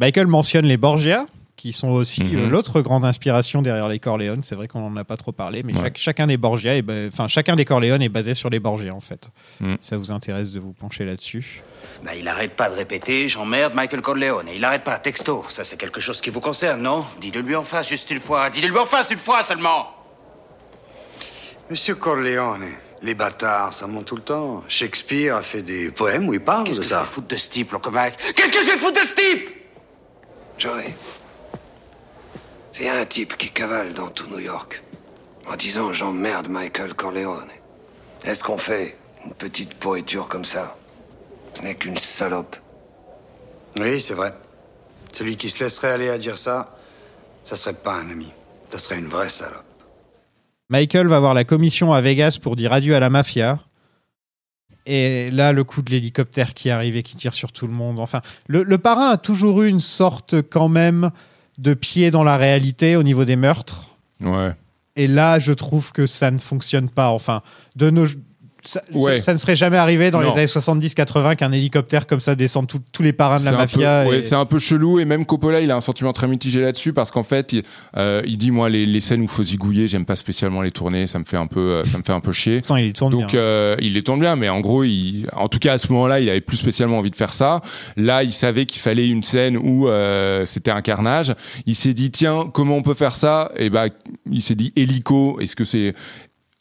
Michael mentionne les Borgia, qui sont aussi Mhm. euh, l'autre grande inspiration derrière les Corleone. C'est vrai qu'on n'en a pas trop parlé, mais Ouais. chaque- chacun des Borgia, enfin chacun des Corleone est basé sur les Borgia en fait. Mhm. Ça vous intéresse de vous pencher là-dessus? Bah, il arrête pas de répéter j'emmerde Michael Corleone. Et il arrête pas, texto. Ça, c'est quelque chose qui vous concerne, non? Dis-le lui en face juste une fois. Dis-le lui en face une fois seulement. Monsieur Corleone, les bâtards, ça monte tout le temps. Shakespeare a fait des poèmes où il parle Qu'est-ce de que je ça. vais foutre de ce type, Locomac? Qu'est-ce que je vais foutre de ce type? Joey, c'est un type qui cavale dans tout New York en disant j'emmerde Michael Corleone. Est-ce qu'on fait une petite pourriture comme ça? Ce n'est qu'une salope. Oui, c'est vrai. Celui qui se laisserait aller à dire ça, ça serait pas un ami. Ça serait une vraie salope. Michael va voir la commission à Vegas pour dire adieu à la mafia. Et là, le coup de l'hélicoptère qui arrive et qui tire sur tout le monde. Enfin, le, le parrain a toujours eu une sorte quand même de pied dans la réalité au niveau des meurtres. Ouais. Et là, je trouve que ça ne fonctionne pas. Enfin, de nos ça, Ouais. ça- ça ne serait jamais arrivé dans Non. les années 70-80 qu'un hélicoptère comme ça descende tout- tous les parrains de la mafia. ouais, c'est un peu chelou et même Coppola il a un sentiment très mitigé là-dessus parce qu'en fait il, euh, il dit moi les, les scènes où faut zigouiller j'aime pas spécialement les tourner ça me fait un peu euh, ça me fait un peu chier Pourtant, il tourne donc bien. euh, il les tourne bien mais en gros il, en tout cas à ce moment-là il avait plus spécialement envie de faire ça là il savait qu'il fallait une scène où euh, c'était un carnage il s'est dit tiens comment on peut faire ça? Et bah il s'est dit hélico est-ce que c'est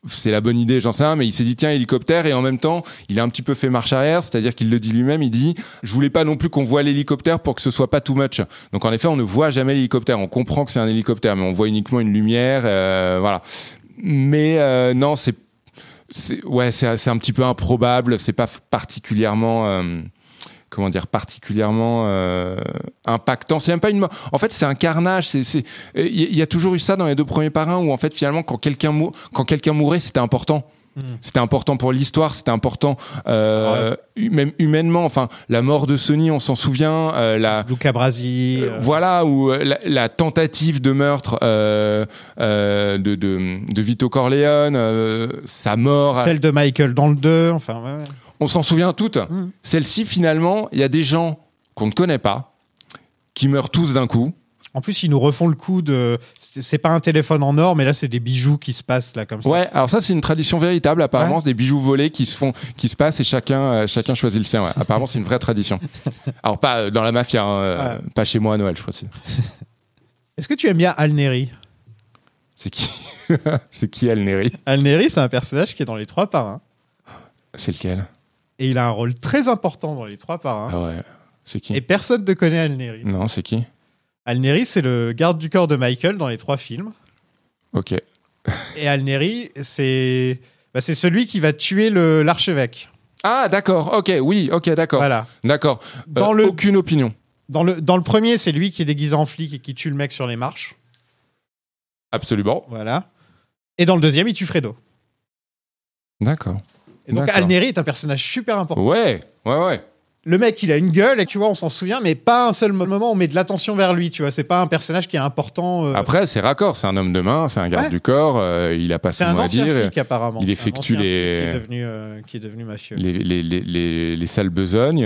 c'est la bonne idée, j'en sais rien, mais il s'est dit tiens hélicoptère et en même temps il a un petit peu fait marche arrière, c'est-à-dire qu'il le dit lui-même, il dit je voulais pas non plus qu'on voit l'hélicoptère pour que ce soit pas too much. Donc en effet on ne voit jamais l'hélicoptère, on comprend que c'est un hélicoptère, mais on voit uniquement une lumière, euh, voilà. Mais euh, non c'est ouais c'est un petit peu improbable, c'est pas particulièrement euh, comment dire particulièrement euh, impactant. C'est même pas une mort. En fait, c'est un carnage. C'est il y, a toujours eu ça dans les deux premiers parrains où en fait finalement quand quelqu'un mou- quand quelqu'un mourait, c'était important. C'était important pour l'histoire, c'était important euh, même humainement. Enfin, la mort de Sony, on s'en souvient. euh, la Luca Brasi. euh, voilà où euh, la, la tentative de meurtre euh, euh, de, de de Vito Corleone, euh, sa mort. Celle de Michael dans le 2. Enfin, ouais, ouais. On s'en souvient toutes. Celle-ci, finalement, il y a des gens qu'on ne connaît pas, qui meurent tous d'un coup. En plus, ils nous refont le coup de. C'est pas un téléphone en or, mais là, c'est des bijoux qui se passent là comme ça. Ouais, alors ça, c'est une tradition véritable, apparemment, des bijoux volés qui se font, qui se passent et chacun, euh, chacun choisit le sien. ouais. Apparemment, c'est une vraie tradition. Alors, pas euh, dans la mafia, hein, euh, pas chez moi à Noël, je précise. Est-ce que tu aimes bien Al Neri C'est qui C'est qui Al Neri Al Neri, c'est un personnage qui est dans les trois parrains. C'est lequel? Et il a un rôle très important dans les trois parrains. Ah ouais. C'est qui? Et personne ne connaît Al Neri. Non, c'est qui? Al Neri, c'est le garde du corps de Michael dans les trois films. Ok. Et Al Neri, c'est bah, c'est celui qui va tuer le- l'archevêque. Ah, d'accord, ok, oui, ok, d'accord. Voilà. D'accord. Dans Euh, le- Aucune opinion. Dans le, dans le premier, c'est lui qui est déguisé en flic et qui tue le mec sur les marches. Absolument. Voilà. Et dans le deuxième, il tue Fredo. D'accord. Et donc D'accord. Al Neri est un personnage super important. Ouais, ouais, ouais. Le mec, il a une gueule, et tu vois, on s'en souvient, mais pas un seul moment on met de l'attention vers lui, tu vois. C'est pas un personnage qui est important. euh, Après, c'est raccord, c'est un homme de main, c'est un garde Ouais. du corps, euh, il a pas son mot à dire. flic, apparemment. Il effectue les, Qui est devenu, euh, qui est devenu mafieux. les, les, les, les, les sales besognes.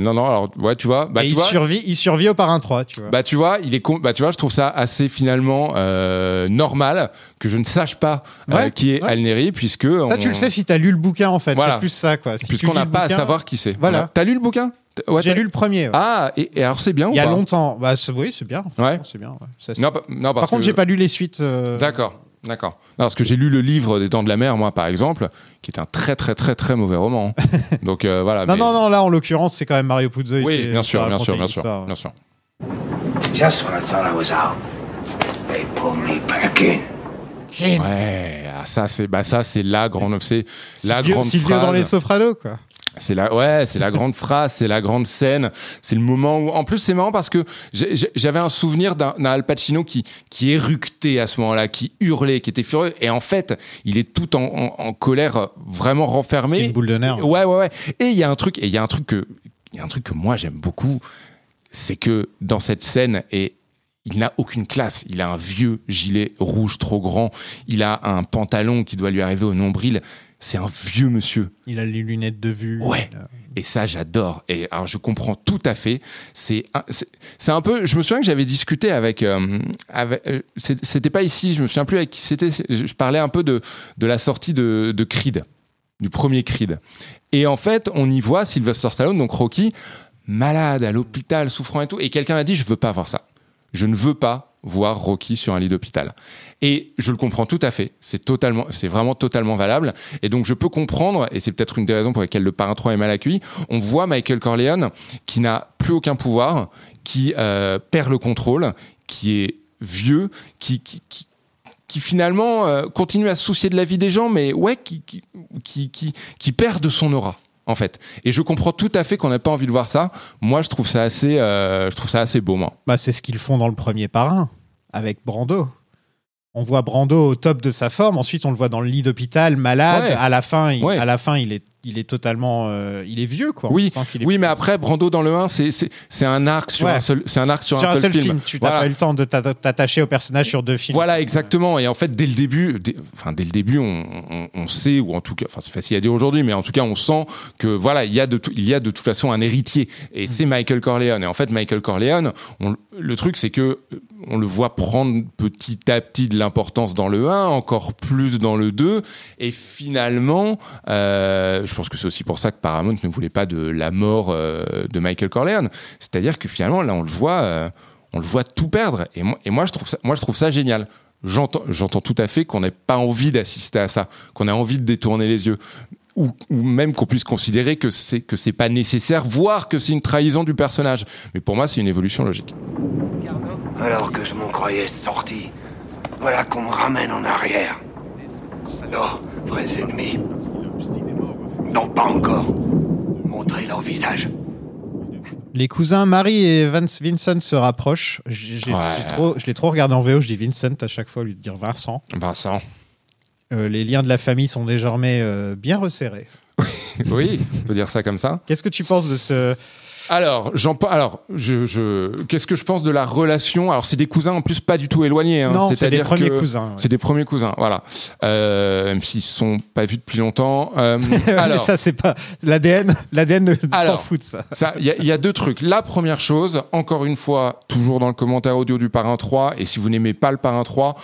non, non, alors, ouais, tu vois. Bah, et tu il, vois survit, il survit au parrain 3, tu vois. Bah tu vois, il est con- bah tu vois, je trouve ça assez finalement normal que je ne sache pas Ouais, qui est ouais. Al Neri puisque ça, on- tu le sais si t'as lu le bouquin, en fait. Voilà. C'est plus ça, quoi. Si puisqu'on n'a pas à savoir qui c'est. Voilà. T'as lu le bouquin ouais, J'ai lu le premier. ouais. Ah et, et alors c'est bien ou il y a longtemps. Bah, c'est- oui, c'est bien. Ouais. C'est bien. ouais. Ça, c'est- Non, non, Par contre, que- j'ai pas lu les suites. euh, D'accord, d'accord. Non, parce que j'ai lu le livre des Dents de la Mer, moi, par exemple, qui est un très, très, très, très mauvais roman. Donc euh, voilà. Non, mais- non, non, là, en l'occurrence, c'est quand même Mario Puzo. Oui, bien sûr, bien sûr, bien sûr, ouais. bien sûr. Just when I thought I was out, they pulled me back in. Ouais, ah, ça c'est, bah ça c'est la grande, c'est la Silvio- grande phrase. dans les Sopranos, quoi. C'est la, ouais, c'est la grande phrase, c'est la grande scène, c'est le moment où, en plus, c'est marrant parce que j'avais un souvenir d'un Al Pacino qui, qui éructait à ce moment-là, qui hurlait, qui était furieux, et en fait, il est tout en, en- en colère, vraiment renfermé. C'est une boule de nerfs. Ouais, ouais, ouais. Et il y a un truc, et il y a un truc que, il y a un truc que moi j'aime beaucoup, c'est que dans cette scène, et il n'a aucune classe. Il a un vieux gilet rouge trop grand. Il a un pantalon qui doit lui arriver au nombril. C'est un vieux monsieur. Il a les lunettes de vue. Ouais. a- Et ça, j'adore. Et alors, je comprends tout à fait. C'est un, c'est- c'est un peu. Je me souviens que j'avais discuté avec. euh, avec euh, c'était pas ici. Je me souviens plus avec qui c'était. Je je parlais un peu de de la sortie de, de Creed, du premier Creed. Et en fait, on y voit Sylvester Stallone, donc Rocky, malade à l'hôpital, souffrant et tout. Et quelqu'un m'a dit, je veux pas voir ça. Je ne veux pas voir Rocky sur un lit d'hôpital. Et je le comprends tout à fait. C'est totalement, c'est vraiment totalement valable. Et donc je peux comprendre, et c'est peut-être une des raisons pour lesquelles le Parrain 3 est mal accueilli. On voit Michael Corleone qui n'a plus aucun pouvoir, qui euh, perd le contrôle, qui est vieux, qui, qui, qui, finalement euh, continue à se soucier de la vie des gens, mais ouais, qui, qui, qui, qui, qui perd de son aura. En fait, et je comprends tout à fait qu'on n'ait pas envie de voir ça. Moi, je trouve ça assez, euh, je trouve ça assez beau, moi. Bah, c'est ce qu'ils font dans le premier parrain, avec Brando. On voit Brando au top de sa forme, ensuite on le voit dans le lit d'hôpital, malade. Ouais. À la fin, il, Ouais. à la fin, il est il est totalement, euh, il est vieux quoi. Oui, est- oui, mais après Brando dans le 1, c'est c'est un arc sur Ouais. un seul, c'est un arc sur, un, seul, film. Tu n'as Voilà. pas eu le temps de t'a- t'attacher au personnage sur deux films. Voilà, exactement. Et en fait, dès le début, dès, enfin dès le début, on, on- on sait, ou en tout cas, enfin c'est facile à dire aujourd'hui, mais en tout cas, on sent que voilà, il y a de, il y a de toute façon un héritier, et c'est Michael Corleone. Et en fait, Michael Corleone, on- le truc, c'est que on le voit prendre petit à petit de l'importance dans le 1, encore plus dans le 2, et finalement, euh, je pense que c'est aussi pour ça que Paramount ne voulait pas de la mort euh, de Michael Corleone. C'est-à-dire que finalement, là, on le voit. euh, on le voit tout perdre. Et moi, je, trouve ça, génial. J'entends, tout à fait qu'on n'ait pas envie d'assister à ça, qu'on a envie de détourner les yeux. Ou, ou même qu'on puisse considérer que c'est, que c'est pas nécessaire, voire que c'est une trahison du personnage. Mais pour moi, c'est une évolution logique. Alors que je m'en croyais sorti, voilà qu'on me ramène en arrière. Alors, vrais ennemis. Non, pas encore. Montrez leur visage. Les cousins Marie et Vance- Vincent se rapprochent. J'ai j'ai- Ouais. j'ai trop- je l'ai trop regardé en VO, je dis Vincent à chaque fois, au lieu de dire Vincent. Vincent. Euh, les liens de la famille sont désormais euh, bien resserrés. Oui, on peut dire ça comme ça. Qu'est-ce que tu penses de ce. Alors, j'en alors, je, je- qu'est-ce que je pense de la relation? Alors, c'est des cousins en plus pas du tout éloignés. hein. Non, c'est des C'est-à-dire premiers que cousins, ouais. C'est des premiers cousins, voilà. Euh, même s'ils se sont pas vus depuis longtemps. Euh, Mais alors, ça, c'est pas. L'ADN l'ADN s'en fout de ça. Ça, il y, y a deux trucs. La première chose, encore une fois, toujours dans le commentaire audio du Parrain 3, et si vous n'aimez pas le Parrain 3,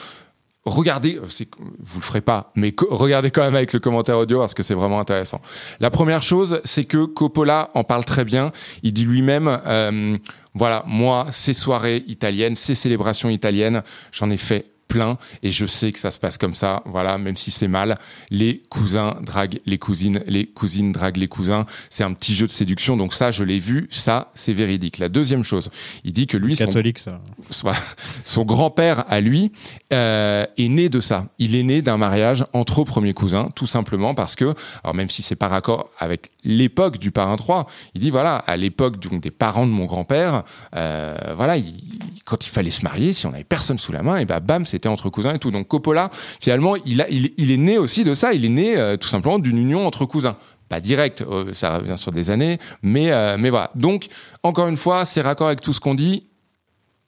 regardez, euh, vous le ferez pas, mais regardez quand même avec le commentaire audio parce que c'est vraiment intéressant. La première chose, c'est que Coppola en parle très bien. Il dit lui-même, euh, voilà, moi, ces soirées italiennes, ces célébrations italiennes, j'en ai fait plein et je sais que ça se passe comme ça voilà même si c'est mal les cousins draguent les cousines les cousines draguent les cousins c'est un petit jeu de séduction donc ça je l'ai vu ça c'est véridique la deuxième chose il dit que lui son- Catholique, ça. son grand-père à lui euh, est né de ça. Il est né d'un mariage entre premiers cousins, tout simplement parce que, alors même si c'est pas raccord avec l'époque du parrain 3, il dit voilà, à l'époque des parents de mon grand-père, euh, voilà, il- quand il fallait se marier, si on avait personne sous la main, et ben bam, c'était entre cousins et tout. Donc Coppola, finalement, il, est né aussi de ça. Il est né euh, tout simplement d'une union entre cousins pas direct, euh, ça revient sur des années, mais, mais voilà. Donc, encore une fois, c'est raccord avec tout ce qu'on dit.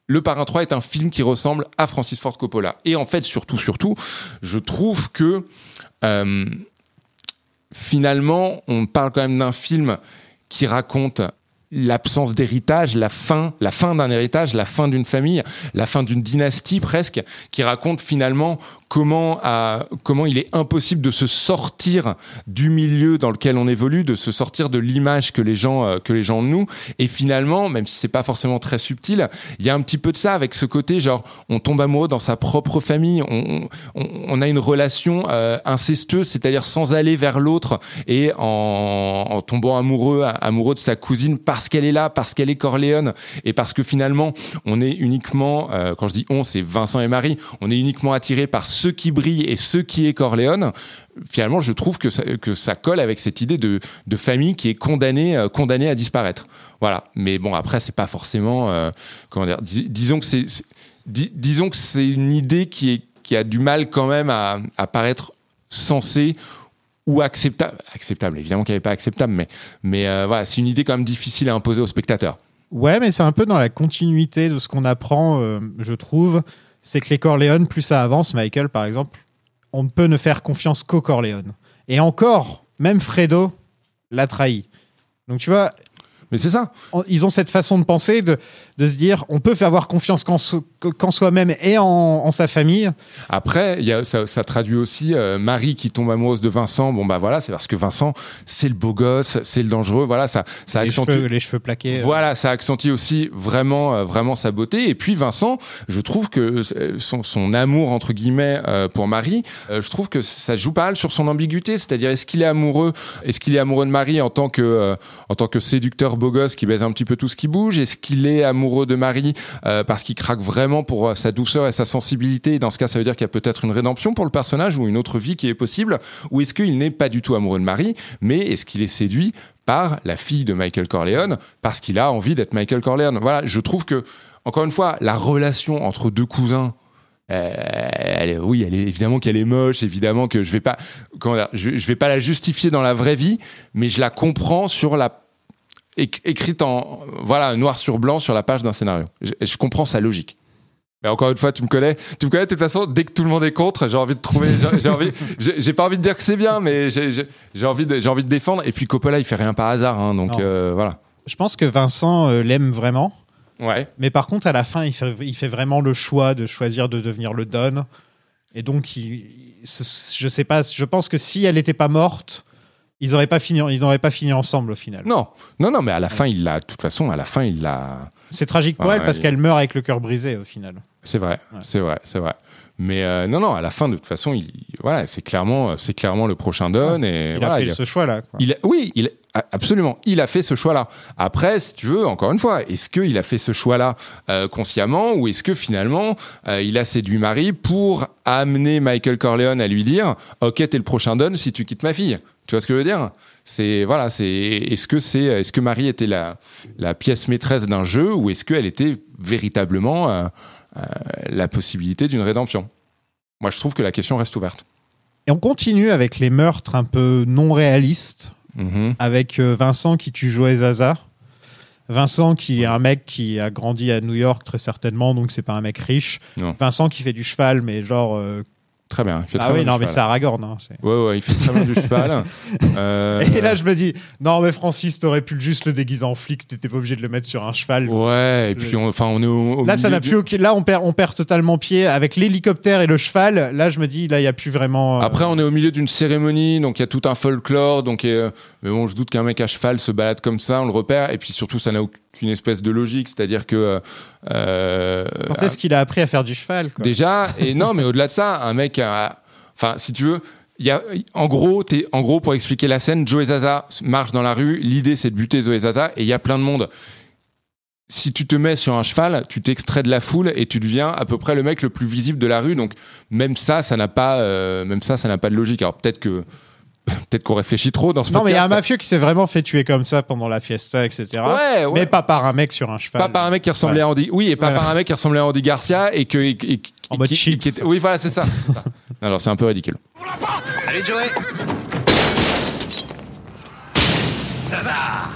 Le Parrain 3 est un film qui ressemble à Francis Ford Coppola. Et en fait, surtout, surtout, je trouve que finalement, on parle quand même d'un film qui raconte l'absence d'héritage, la fin, la fin d'un héritage, la fin d'une famille, la fin d'une dynastie presque, qui raconte finalement comment, comment il est impossible de se sortir du milieu dans lequel on évolue, de se sortir de l'image que les gens euh, que les gens nous. Et finalement, même si c'est pas forcément très subtil, il y a un petit peu de ça avec ce côté genre on tombe amoureux dans sa propre famille, on, on, a une relation euh, incestueuse, c'est-à-dire sans aller vers l'autre et en, en tombant amoureux amoureux de sa cousine parce qu'elle est là, parce qu'elle est Corléone et parce que finalement on est uniquement, euh, quand je dis on, c'est Vincent et Marie, on est uniquement attiré par ce qui brille et ce qui est Corléone. Finalement, je trouve que ça, que ça colle avec cette idée de, de famille qui est condamnée, euh, condamnée à disparaître. Voilà. Mais bon, après, c'est pas forcément, euh, comment dire, dis- disons que c'est, c'est- dis- disons que c'est une idée qui est, qui a du mal quand même à, à paraître sensée ou acceptable. Acceptable, évidemment qu'elle n'est pas acceptable, mais, mais euh, voilà, c'est une idée quand même difficile à imposer aux spectateurs. Ouais, mais c'est un peu dans la continuité de ce qu'on apprend, je trouve. C'est que les Corleone, plus ça avance, Michael par exemple, on ne peut ne faire confiance qu'aux Corleone. Et encore, même Fredo l'a trahi. Donc tu vois. Mais c'est ça. Ils ont cette façon de penser, de, de se dire on peut avoir confiance qu'en so- qu'en soi-même et en, en sa famille. Après, il y a, ça, ça traduit aussi euh, Marie qui tombe amoureuse de Vincent. Bon, bah voilà, c'est parce que Vincent, c'est le beau gosse, c'est le dangereux. Voilà, ça, ça Les accentue. cheveux, les cheveux plaqués. euh. Voilà, ça accentue aussi vraiment, euh, vraiment sa beauté. Et puis Vincent, je trouve que son, son amour entre guillemets pour Marie, je trouve que ça joue pas mal sur son ambiguïté. C'est-à-dire, est-ce qu'il est amoureux, est-ce qu'il est amoureux de Marie en tant que, en tant que séducteur beau gosse qui baise un petit peu tout ce qui bouge? Est-ce qu'il est amoureux de Marie euh, parce qu'il craque vraiment pour euh, sa douceur et sa sensibilité Dans ce cas, ça veut dire qu'il y a peut-être une rédemption pour le personnage ou une autre vie qui est possible. Ou est-ce qu'il n'est pas du tout amoureux de Marie, mais est-ce qu'il est séduit par la fille de Michael Corleone parce qu'il a envie d'être Michael Corleone? Voilà, je trouve que, encore une fois, la relation entre deux cousins, euh, elle est- oui, elle est évidemment qu'elle est moche, évidemment que je vais pas, comment dire, je, je vais pas la justifier dans la vraie vie, mais je la comprends sur la écrite en voilà noir sur blanc sur la page d'un scénario. Je, je comprends sa logique. Mais encore une fois, tu me connais, tu me connais de toute façon. Dès que tout le monde est contre, j'ai envie de trouver, j'ai- envie, j'ai pas envie de dire que c'est bien, mais j'ai envie de, j'ai envie de défendre. Et puis Coppola, il fait rien par hasard, hein, donc euh, voilà. Je pense que Vincent euh, l'aime vraiment. Ouais. Mais par contre, à la fin, il fait, il fait vraiment le choix de choisir de devenir le Don. Et donc, il, il- je sais pas, je pense que si elle n'était pas morte, ils n'auraient pas, fini, ils n'auraient pas fini ensemble au final. Non, non, non, mais à la fin, il l'a. De toute façon, à la fin, il l'a. C'est tragique pour Ouais, elle parce il- qu'elle meurt avec le cœur brisé au final. C'est vrai, c'est vrai, c'est vrai. Mais euh, non, non, à la fin, de toute façon, il, voilà, c'est clairement, c'est clairement le prochain Don. et il voilà, a fait il ce choix-là. il a- oui, il, a- absolument, il a fait ce choix-là. Après, si tu veux, encore une fois, est-ce qu'il a fait ce choix-là euh, consciemment ou est-ce que finalement, euh, il a séduit Marie pour amener Michael Corleone à lui dire Ok, t'es le prochain Don si tu quittes ma fille Tu vois ce que je veux dire? C'est voilà, c'est est-ce que c'est est-ce que Marie était la, la pièce maîtresse d'un jeu ou est-ce qu'elle était véritablement euh, euh, la possibilité d'une rédemption? Moi, je trouve que la question reste ouverte. Et on continue avec les meurtres un peu non réalistes, Mhm. avec euh, Vincent qui tue Joey Zaza. Vincent qui est un mec qui a grandi à New York très certainement, donc c'est pas un mec riche. Non. Vincent qui fait du cheval, mais genre. euh, Très bien. Il fait ah très oui, non, mais c'est Aragorn. hein, Ouais, ouais, il fait très bien du cheval. Euh, Et là, je me dis, non, mais Francis, t'aurais pu juste le déguiser en flic, t'étais pas obligé de le mettre sur un cheval. Ouais, et puis on, enfin, on est au, au Là, ça n'a du- plus Là, on perd, on perd totalement pied avec l'hélicoptère et le cheval. Là, je me dis, là, il y a plus vraiment. euh, Après, on est au milieu d'une cérémonie, donc il y a tout un folklore. Donc, euh, mais bon, je doute qu'un mec à cheval se balade comme ça, on le repère. Et puis surtout, ça n'a aucune espèce de logique, c'est-à-dire que euh, Quand est-ce qu'il a appris à faire du cheval quoi? Déjà, et non, mais au-delà de ça, un mec, enfin, si tu veux. En gros, pour expliquer la scène, Joey Zaza marche dans la rue. L'idée, c'est de buter Joey Zaza, et il y a plein de monde. Si tu te mets sur un cheval, tu t'extrais de la foule et tu deviens à peu près le mec le plus visible de la rue. Donc même ça, ça n'a pas, euh, même ça, ça n'a pas de logique. Alors peut-être que, peut-être qu'on réfléchit trop dans ce Non, mais il y a un mafieux qui s'est vraiment fait tuer comme ça pendant la fiesta, etc. Ouais, ouais. Mais pas par un mec sur un cheval. Pas par un mec qui ressemblait à Andy. Oui, et pas Voilà. par un mec qui ressemblait à Andy Garcia et que. et- et- En mode qui- qui était- Oui, voilà, c'est ça. c'est ça. Alors c'est un peu ridicule. Allez, Joey César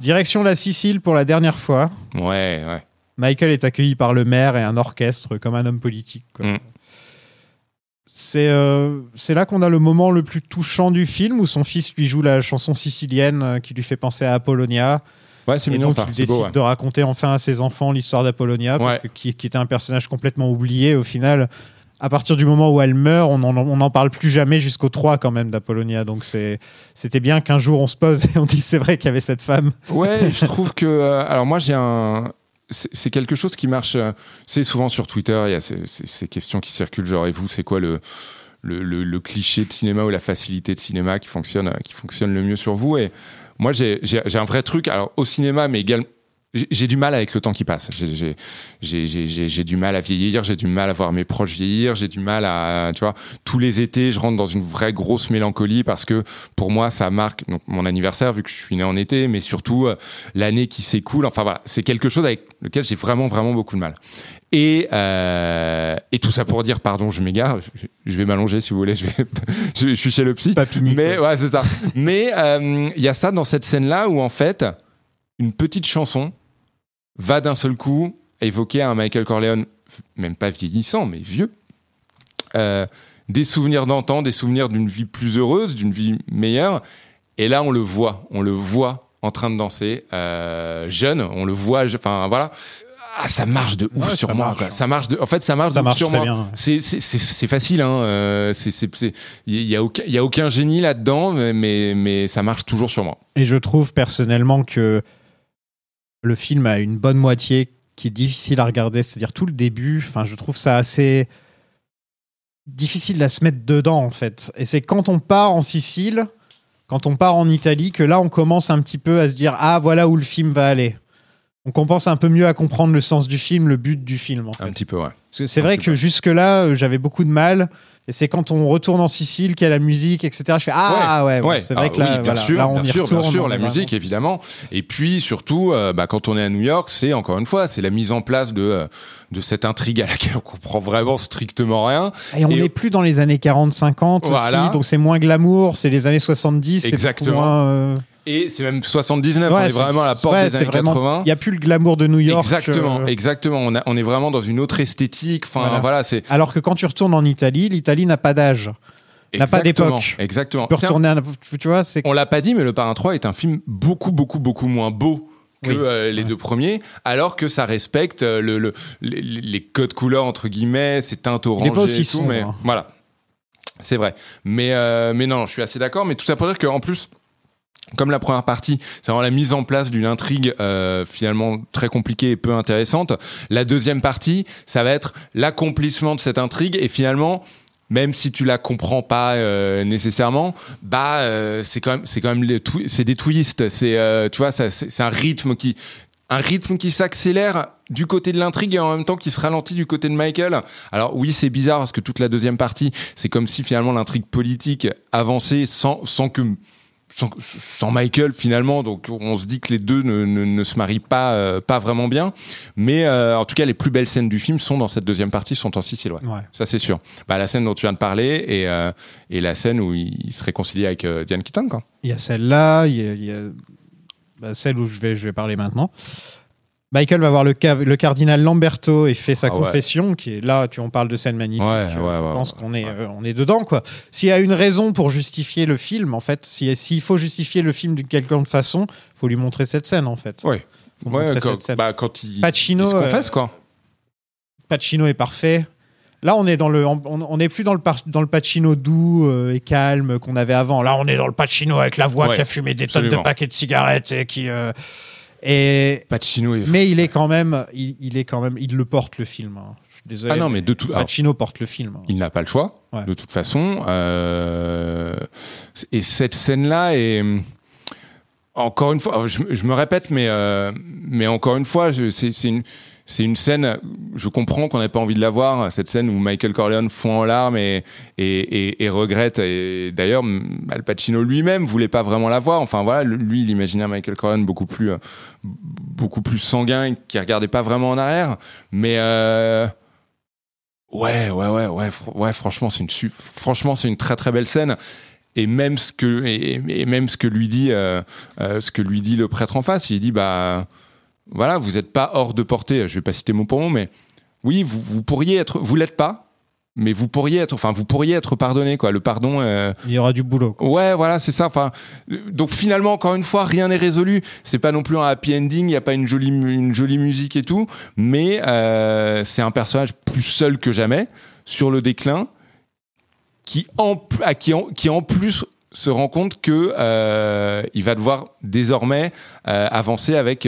Direction la Sicile pour la dernière fois. Ouais, ouais. Michael est accueilli par le maire et un orchestre comme un homme politique. quoi. Mm. C'est euh, c'est là qu'on a le moment le plus touchant du film où son fils lui joue la chanson sicilienne euh, qui lui fait penser à Apollonia. Ouais, c'est mignon donc ça. il décide beau. ouais. de raconter enfin à ses enfants l'histoire d'Apollonia, Ouais. qui, qui était un personnage complètement oublié au final. À partir du moment où elle meurt, on n'en parle plus jamais jusqu'au 3 quand même d'Apollonia. Donc c'était bien qu'un jour on se pose et on dit c'est vrai qu'il y avait cette femme. Ouais, je trouve que. euh, alors, moi, j'ai un. C'est quelque chose qui marche. euh, C'est souvent sur Twitter, il y a ces, questions qui circulent. Genre, et vous, c'est quoi le, le, cliché de cinéma ou la facilité de cinéma qui fonctionne, qui fonctionne le mieux sur vous? Et moi, j'ai un vrai truc. Alors, au cinéma, mais également. J'ai- du mal avec le temps qui passe. J'ai- du mal à vieillir, j'ai du mal à voir mes proches vieillir, j'ai du mal à, tu vois, tous les étés, je rentre dans une vraie grosse mélancolie parce que pour moi, ça marque donc, mon anniversaire vu que je suis né en été, mais surtout euh, l'année qui s'écoule. Enfin voilà, c'est quelque chose avec lequel j'ai vraiment, vraiment beaucoup de mal. Et, euh, et tout ça pour dire, pardon, je m'égare, je, vais m'allonger si vous voulez, je, vais, je, je suis chez le psy. Papini. Mais ouais, c'est ça. Mais euh, il y a ça dans cette scène-là où en fait, une petite chanson va d'un seul coup évoquer un Michael Corleone, même pas vieillissant, mais vieux, euh, des souvenirs d'antan, des souvenirs d'une vie plus heureuse, d'une vie meilleure. Et là, on le voit, on le voit en train de danser, euh, jeune, on le voit, enfin voilà. Ah, ça marche de ouf Ouais, sur ça moi. marche. quoi. Ça marche de, en fait, ça marche Ça de ouf marche sur très moi. C'est facile, hein. euh, Il y a aucun, il y a aucun génie là-dedans, mais ça marche toujours sur moi. Et je trouve personnellement que le film a une bonne moitié qui est difficile à regarder, c'est-à-dire tout le début. Enfin, je trouve ça assez difficile à se mettre dedans en fait. Et c'est quand on part en Sicile, quand on part en Italie, que là on commence un petit peu à se dire ah voilà où le film va aller. on commence un peu mieux à comprendre le sens du film, le but du film. En fait. Un petit peu, ouais. Parce que c'est vrai que jusque-là, euh, j'avais beaucoup de mal. Et c'est quand on retourne en Sicile qu'il y a la musique, etc. Je fais Ah ouais, c'est vrai Ah que là, oui, bien voilà, sûr, là, on bien y sûr, bien sûr, la musique évidemment. Et puis surtout, euh, bah, quand on est à New York, c'est encore une fois, c'est la mise en place de euh, de cette intrigue à laquelle on comprend vraiment strictement rien. Et on n'est plus dans les années 40-50 Voilà. aussi, donc c'est moins glamour, c'est les années 70. c'est beaucoup Exactement. moins, euh, Et c'est même 79, on ouais, est c'est- vraiment à la porte ouais, des années vraiment- 80. Il n'y a plus le glamour de New York. Exactement, euh, exactement. On, a- on est vraiment dans une autre esthétique. Enfin, Voilà. voilà, c'est Alors que quand tu retournes en Italie, l'Italie n'a pas d'âge, n'a pas d'époque. Exactement. Tu peux un- retourner tu vois, On l'a pas dit, mais Le Parrain 3 est un film beaucoup, beaucoup, beaucoup moins beau que Oui. euh, les deux premiers, alors que ça respecte euh, le, le- les, les codes couleurs entre guillemets, ces teintes orangées pas aussi et tout, sombre, mais hein. voilà, c'est vrai. Mais mais, mais non, je suis assez d'accord. Mais tout ça pour dire qu'en plus, comme la première partie, c'est vraiment la mise en place d'une intrigue euh, finalement très compliquée et peu intéressante. La deuxième partie, ça va être l'accomplissement de cette intrigue et finalement, même si tu la comprends pas euh, nécessairement, bah euh, c'est quand même c'est quand même c'est des twists. C'est euh, tu vois, c'est un rythme qui un rythme qui s'accélère du côté de l'intrigue et en même temps qui se ralentit du côté de Michael. Alors oui, c'est bizarre parce que toute la deuxième partie, c'est comme si finalement l'intrigue politique avançait sans, sans que sans, sans Michael finalement. Donc on se dit que les deux ne, ne, ne se marient pas euh, pas vraiment bien. Mais euh, en tout cas, les plus belles scènes du film sont dans cette deuxième partie, sont en Sicile. Ouais. Ouais. Ça c'est sûr. Bah, la scène dont tu viens de parler et, euh, et la scène où il, il se réconcilie avec Diane Keaton. Quoi. Il y a celle-là, il y a, il y a- bah, celle où je vais, je vais parler maintenant. Michael va voir le, ca- le cardinal Lamberto et fait sa Ah ouais. confession, qui est là, tu en parles de scène magnifique. Ouais, je ouais, pense qu'on est, euh, on est dedans, quoi. S'il y a une raison pour justifier le film, en fait, si- s'il faut justifier le film d'une quelconque façon, faut lui montrer cette scène, en fait. Montrer quand, cette scène. bah, quand il, Pacino, il se confesse euh, quoi. Pacino est parfait. Là, on est dans le, on n'est plus dans le, dans le Pacino doux euh, et calme qu'on avait avant. Là, on est dans le Pacino avec la voix qui a fumé des tonnes de paquets de cigarettes et qui. Et Pacino est mais il est quand même, il, il est quand même, il le porte le film. hein. Je suis désolé. Ah non, mais de tout- alors- Pacino porte le film. hein. Il n'a pas le choix, Ouais. de toute façon. Euh, Et cette scène-là est. Encore une fois, je, je me répète, mais, euh, mais encore une fois, c'est une, c'est une scène, je comprends qu'on n'ait pas envie de la voir, cette scène où Michael Corleone fond en larmes et, et, et, et regrette. Et d'ailleurs, Al Pacino lui-même voulait pas vraiment la voir. Enfin voilà, lui, il imaginait Michael Corleone beaucoup plus, euh, beaucoup plus sanguin, qui regardait pas vraiment en arrière. Mais euh, Ouais, ouais, ouais, ouais, ouais. Franchement, c'est une franchement, c'est une très très belle scène. Et même ce que et, même ce que lui dit euh, euh, ce que lui dit le prêtre en face, il dit bah voilà, vous n'êtes pas hors de portée. Je vais pas citer mot pour mot, mais oui, vous, vous pourriez être, vous l'êtes pas, mais vous pourriez être, enfin vous pourriez être pardonné quoi. Le pardon. euh, Il y aura du boulot. quoi. Ouais, voilà, c'est ça. Enfin, donc finalement, encore une fois, rien n'est résolu. C'est pas non plus un happy ending. Il y a pas une jolie, une jolie musique et tout, mais euh, c'est un personnage plus seul que jamais sur le déclin, qui en, qui en, qui en plus se rend compte que euh, il va devoir désormais euh, avancer avec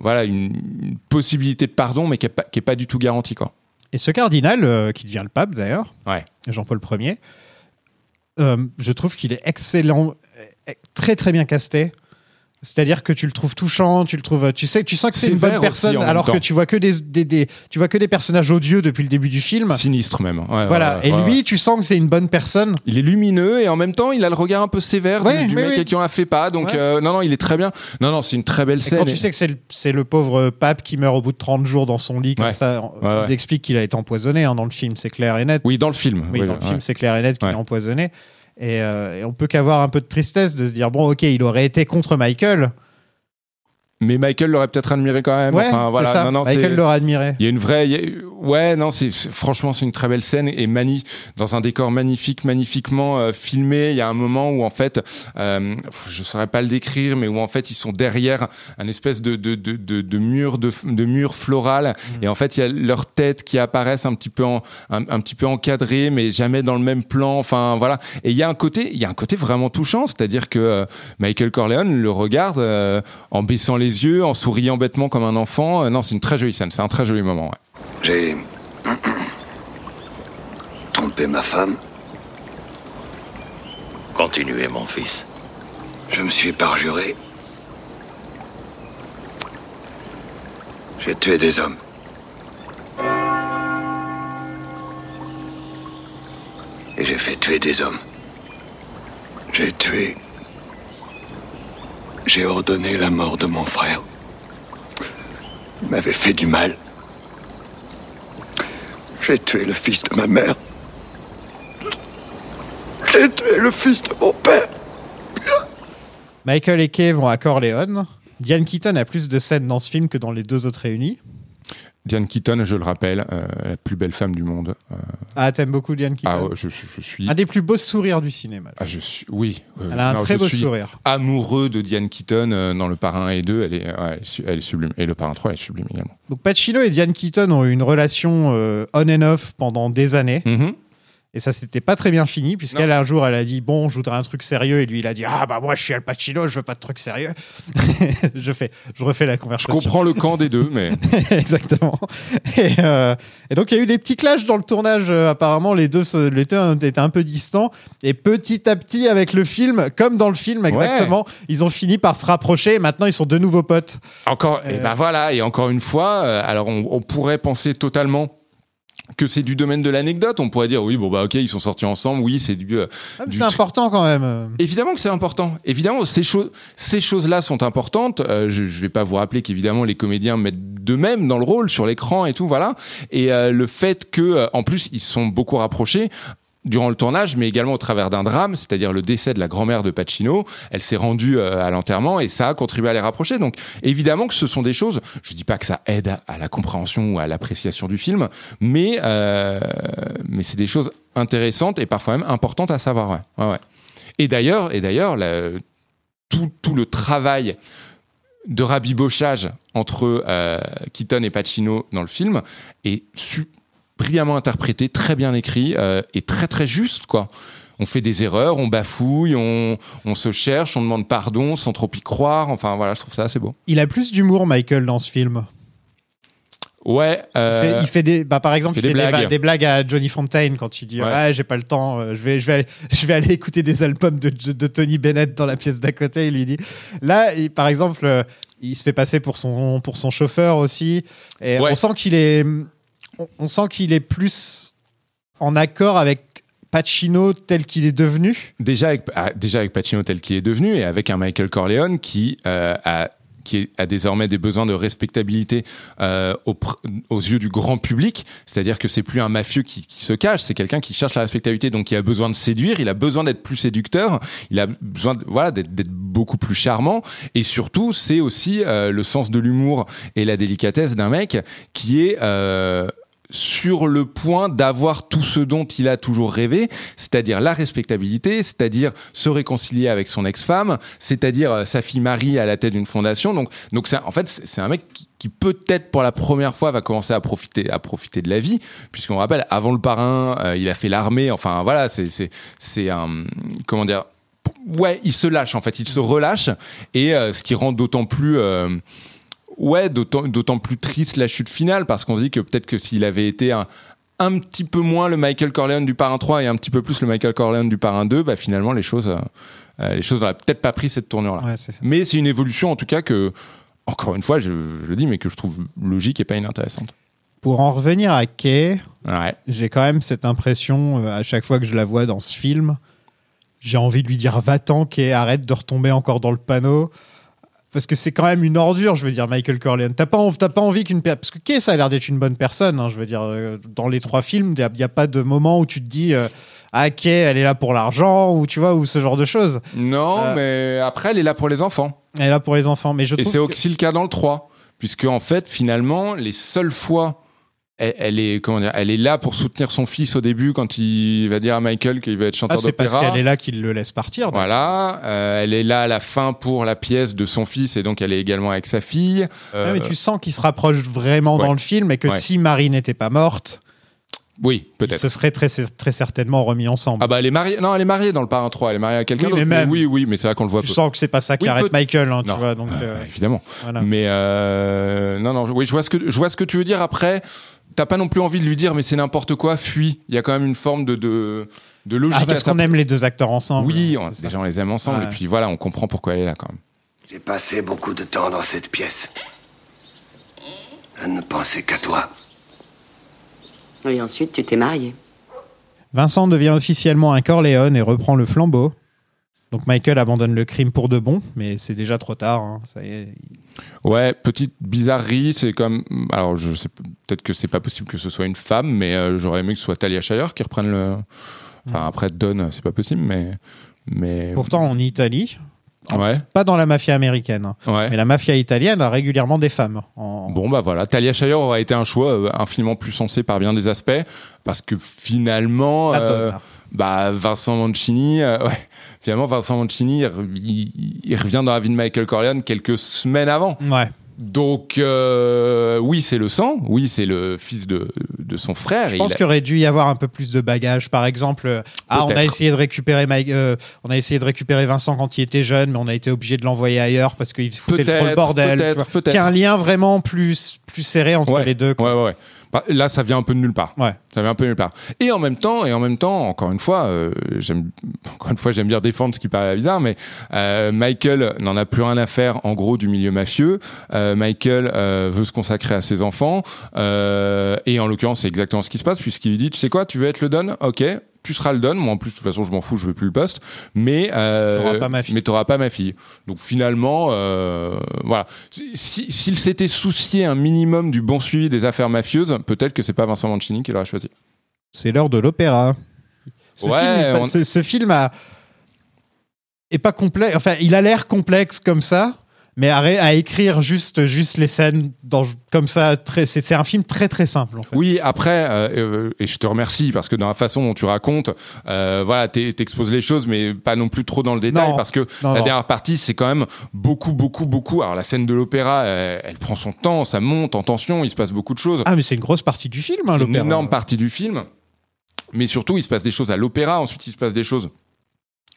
voilà une, une possibilité de pardon, mais qui est pas, du tout garantie quoi. Et ce cardinal, euh, qui devient le pape d'ailleurs, Ouais. Jean-Paul Ier, euh, je trouve qu'il est excellent, euh, très très bien casté. C'est-à-dire que tu le trouves touchant, tu le trouves, tu sais, tu sens que c'est une bonne personne, alors que tu vois que des, des- des- tu vois que des personnages odieux depuis le début du film. Sinistre même. Ouais, voilà. ouais, et lui, tu sens que c'est une bonne personne. Il est lumineux et en même temps, il a le regard un peu sévère du- mec oui. à qui on a fait pas. Donc, euh, non, non, il est très bien. Non, non, c'est une très belle Et scène. quand tu sais que c'est le, pauvre pape qui meurt au bout de 30 jours dans son lit, comme ça, ils expliquent qu'il a été empoisonné hein, dans le film, c'est clair et net. Oui, dans le film. Oui, Oui, dans le film, c'est clair et net qu'il est empoisonné. Et, euh, on peut qu'avoir un peu de tristesse de se dire bon, ok, il aurait été contre Michael. Mais Michael l'aurait peut-être admiré quand même. Ouais, enfin, voilà. ça. Non, non, Michael l'aurait admiré. Il y a une vraie. a- Ouais, non, c'est franchement c'est une très belle scène et mani dans un décor magnifique, magnifiquement euh, filmé. Il y a un moment où en fait, euh, je saurais pas le décrire, mais où en fait ils sont derrière un espèce de de de de, de mur de, de mur floral Mm. et en fait il y a leurs têtes qui apparaissent un petit peu en, un, un petit peu encadrées, mais jamais dans le même plan. Enfin voilà. Et il y a un côté, il y a un côté vraiment touchant, c'est-à-dire que euh, Michael Corleone le regarde euh, en baissant les yeux, en souriant bêtement comme un enfant. Euh, non, c'est une très jolie scène. C'est un très joli moment. ouais. J'ai trompé ma femme. Continuez, mon fils. Je me suis parjuré. J'ai tué des hommes. Et j'ai fait tuer des hommes. J'ai tué. J'ai ordonné la mort de mon frère. Il m'avait fait du mal. J'ai tué le fils de ma mère. J'ai tué le fils de mon père. Michael et Kay vont à Corleone. Diane Keaton a plus de scènes dans ce film que dans les deux autres réunis. Diane Keaton, je le rappelle, euh, la plus belle femme du monde. Euh, Ah, t'aimes beaucoup Diane Keaton ah, je, je- je suis. Un des plus beaux sourires du cinéma. Ah, je suis. Oui. oui, Elle a un non, très beau sourire. Amoureux de Diane Keaton euh, dans Le Parrain et 2, elle est, ouais, elle, est sublime. Et Le Parrain 3, elle est sublime également. Donc Pacino et Diane Keaton ont eu une relation on and off pendant des années. Mhm. Et ça s'était pas très bien fini, puisqu'elle, un jour, elle a dit Bon, je voudrais un truc sérieux. Et lui, il a dit Ah, bah, moi, je suis Al Pacino, je veux pas de truc sérieux. je, fais, je refais la Je conversation. comprends le camp des deux, mais. Exactement. Et, euh, et donc, il y a eu des petits clashs dans le tournage. Euh, apparemment, les deux, les deux étaient un peu distants. Et petit à petit, avec le film, comme dans le film exactement, ils ont fini par se rapprocher. Et maintenant, ils sont de nouveaux potes. Encore, et ben voilà, et encore une fois, euh, alors on, on pourrait penser totalement que c'est du domaine de l'anecdote. On pourrait dire oui, bon bah ok, ils sont sortis ensemble, oui, c'est du. euh, Ah, du c'est important quand même. Évidemment que c'est important. Évidemment, ces choses, ces choses-là sont importantes. Euh, je, je vais pas vous rappeler qu'évidemment les comédiens mettent d'eux-mêmes dans le rôle sur l'écran et tout, voilà. Et euh, le fait que, euh, en plus, ils sont beaucoup rapprochés durant le tournage, mais également au travers d'un drame, c'est-à-dire le décès de la grand-mère de Pacino. Elle s'est rendue euh, à l'enterrement et ça a contribué à les rapprocher. Donc, évidemment que ce sont des choses. Je dis pas que ça aide à, la compréhension ou à l'appréciation du film, mais euh, mais c'est des choses intéressantes et parfois même importantes à savoir. Ouais, ouais. Et d'ailleurs, et d'ailleurs, tout, tout le travail de rabibochage entre euh, Keaton et Pacino dans le film est su- brillamment interprété, très bien écrit euh, et très très juste quoi. On fait des erreurs, on bafouille, on, on se cherche, on demande pardon sans trop y croire. Enfin voilà, je trouve ça assez beau. Il a plus d'humour, Michael, dans ce film. Ouais. Il, euh, fait, il fait des, bah, par exemple, il il fait des blagues. ba- des blagues à Johnny Fontaine quand il dit Ouais. ouais, j'ai pas le temps, euh, je vais, je vais, aller, je vais aller écouter des albums de, de Tony Bennett dans la pièce d'à côté. Il lui dit là, il- par exemple, il se fait passer pour son pour son chauffeur aussi, et Ouais. on sent qu'il est, on, sent qu'il est plus en accord avec Pacino tel qu'il est devenu. déjà avec, ah, Pacino tel qu'il est devenu et avec un Michael Corleone qui euh, a qui a désormais des besoins de respectabilité euh, aux yeux du grand public, c'est-à-dire que c'est plus un mafieux qui, se cache, c'est quelqu'un qui cherche la respectabilité, donc il a besoin de séduire, il a besoin d'être plus séducteur, il a besoin voilà d'être beaucoup plus charmant, et surtout c'est aussi euh, le sens de l'humour et la délicatesse d'un mec qui est sur le point d'avoir tout ce dont il a toujours rêvé, c'est-à-dire la respectabilité, c'est-à-dire se réconcilier avec son ex-femme, c'est-à-dire euh, sa fille Marie à la tête d'une fondation. Donc, donc c'est, en fait, c'est un mec qui, peut-être pour la première fois va commencer à profiter, à profiter de la vie, puisqu'on rappelle, avant le parrain, euh, il a fait l'armée. Enfin, voilà, c'est, un, comment dire, ouais, il se lâche en fait, il se relâche, et euh, ce qui rend d'autant plus ouais, d'autant, plus triste la chute finale parce qu'on se dit que peut-être que s'il avait été un, un petit peu moins le Michael Corleone du Parrain 3 et un petit peu plus le Michael Corleone du Parrain 2, bah finalement les choses, euh, euh, les choses n'auraient peut-être pas pris cette tournure-là. Ouais, mais c'est une évolution en tout cas que, encore une fois, je, je le dis, mais que je trouve logique et pas inintéressante. Pour en revenir à Kay, Ouais. j'ai quand même cette impression euh, à chaque fois que je la vois dans ce film, j'ai envie de lui dire va-t'en Kay, arrête de retomber encore dans le panneau. Parce que c'est quand même une ordure, je veux dire, Michael Corleone. T'as pas, t'as pas envie qu'une personne. Parce que Kay, ça a l'air d'être une bonne personne. hein, je veux dire, euh, dans les trois films, il n'y a, pas de moment où tu te dis euh, Ah, Kay, elle est là pour l'argent, ou tu vois, ou ce genre de choses. Non, Euh, mais après, elle est là pour les enfants. Elle est là pour les enfants. Mais je Et c'est que- aussi le cas dans le 3. Puisque, en fait, finalement, les seules fois, elle, elle est, comment dire, elle est là pour soutenir son fils au début quand il va dire à Michael qu'il veut être Ah, chanteur c'est parce d'opéra. qu'elle est là qu'il le laisse partir. donc. Voilà, euh, elle est là à la fin pour la pièce de son fils et donc elle est également avec sa fille. Euh, Ouais, mais tu sens qu'il se rapproche vraiment ouais. dans le film et que Ouais. si Marie n'était pas morte, Oui, peut-être. se seraient très, très certainement remis ensemble. Ah bah elle est mariée. Non, elle est mariée dans le parrain 3. Elle est mariée à quelqu'un Oui, d'autre. mais oui, oui, mais c'est là qu'on le voit tu peu. sens que c'est pas ça qui Oui, arrête Michael, hein, tu vois. Donc, Euh, euh, évidemment. voilà. Mais euh, non, non. Oui, je vois ce que je vois ce que tu veux dire. Après, t'as pas non plus envie de lui dire, mais c'est n'importe quoi. Fuis. Il y a quand même une forme de de, de logique Ah, à parce qu'on aime les deux acteurs ensemble. Oui, on- ça. déjà on les aime ensemble Ouais. et puis voilà, on comprend pourquoi elle est là quand même. J'ai passé beaucoup de temps dans cette pièce. ne penser qu'à toi. Et ensuite, tu t'es marié. Vincent devient officiellement un Corleone et reprend le flambeau. Donc Michael abandonne le crime pour de bon, mais c'est déjà trop tard. hein, Ça y est. Ouais, petite bizarrerie, c'est comme. Alors, je sais peut-être que c'est pas possible que ce soit une femme, mais euh, j'aurais aimé que ce soit Talia Shire qui reprenne le. Enfin, après Don, c'est pas possible, mais. mais... Pourtant, en Italie, Ouais. pas dans la mafia américaine, hein, Ouais. mais la mafia italienne a régulièrement des femmes. En- Bon, bah voilà, Talia Shire aurait été un choix euh, infiniment plus sensé par bien des aspects, parce que finalement, euh. Bah, Vincent Mancini, euh, ouais, finalement, Vincent Mancini, il, re- il- il revient dans la vie de Michael Corleone quelques semaines avant. Ouais. Donc, euh, oui, c'est le sang, oui, c'est le fils de, de son frère. Je pense a- qu'il aurait dû y avoir un peu plus de bagages. Par exemple, euh, ah, on a essayé de récupérer Mike, euh, on a essayé de récupérer Vincent quand il était jeune, mais on a été obligé de l'envoyer ailleurs parce qu'il foutait le Peut-être, bordel. peut-être, peut-être. Qu'il y a un lien vraiment plus plus serré entre Ouais, les deux. quoi. Ouais, ouais, ouais. Là, ça vient un peu de nulle part. Ouais. Ça vient un peu de nulle part. Et en même temps, et en même temps, encore une fois, euh, j'aime, encore une fois, j'aime bien défendre ce qui paraît bizarre, mais euh, Michael n'en a plus rien à faire, en gros, du milieu mafieux. Euh, Michael euh, veut se consacrer à ses enfants, euh, et en l'occurrence, c'est exactement ce qui se passe, puisqu'il lui dit, tu sais quoi, tu veux être le Don, ok. Tu seras le Don. Moi, en plus, de toute façon, je m'en fous, je veux plus le poste. Mais euh, T'auras pas ma fille. mais t'auras pas ma fille. Donc finalement, euh, voilà. Si- S'il s'était soucié un minimum du bon suivi des affaires mafieuses, peut-être que c'est pas Vincent Mancini qui l'aurait choisi. C'est l'heure de l'opéra. Ce, Ouais, film, est pas- on- ce, ce film a- est pas complexe. Enfin, il a l'air complexe comme ça, mais à, à écrire juste, juste les scènes dans, comme ça, c'est un film très très simple en fait. Oui, après, euh, euh, et je te remercie parce que dans la façon dont tu racontes, euh, voilà, t'exposes les choses, mais pas non plus trop dans le détail Non. parce que Non, la non. dernière partie, c'est quand même beaucoup, beaucoup, beaucoup. Alors la scène de l'opéra, elle, elle prend son temps, ça monte en tension, il se passe beaucoup de choses. Ah, mais c'est une grosse partie du film, hein, C'est une l'opéra. énorme partie du film. Mais surtout, il se passe des choses à l'opéra, ensuite il se passe des choses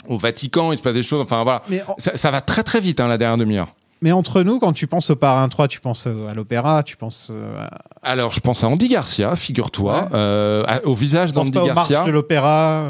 au Vatican, il se passe des choses. Enfin voilà, ça va très très vite hein, la dernière demi-heure. Mais entre nous, quand tu penses au Parrain 3, tu penses à l'opéra, tu penses euh, à- Alors je pense à Andy Garcia, figure-toi, Ouais. euh, au visage d'Andy Garcia. de l'opéra.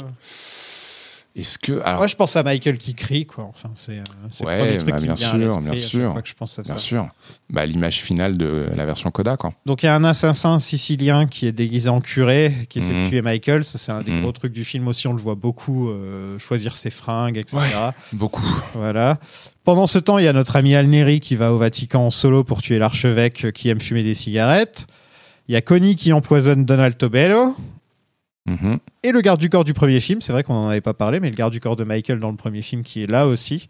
Est-ce que alors Moi, je pense à Michael qui crie, quoi. Enfin, c'est euh, Ouais, bah, bien sûr, bien sûr. que je pense à Bien ça. sûr. Bah, l'image finale de la version Coda, quoi. Donc il y a un assassin sicilien qui est déguisé en curé, qui essaie Mhm. de tuer Michael. Ça, c'est un des Mhm. gros trucs du film aussi. On le voit beaucoup euh, choisir ses fringues, etc. Ouais. Beaucoup. Voilà. Pendant ce temps, il y a notre ami Alneri qui va au Vatican en solo pour tuer l'archevêque qui aime fumer des cigarettes. Il y a Connie qui empoisonne Donald Tobello. Mhm. Et le garde du corps du premier film, c'est vrai qu'on n'en avait pas parlé, mais le garde du corps de Michael dans le premier film qui est là aussi,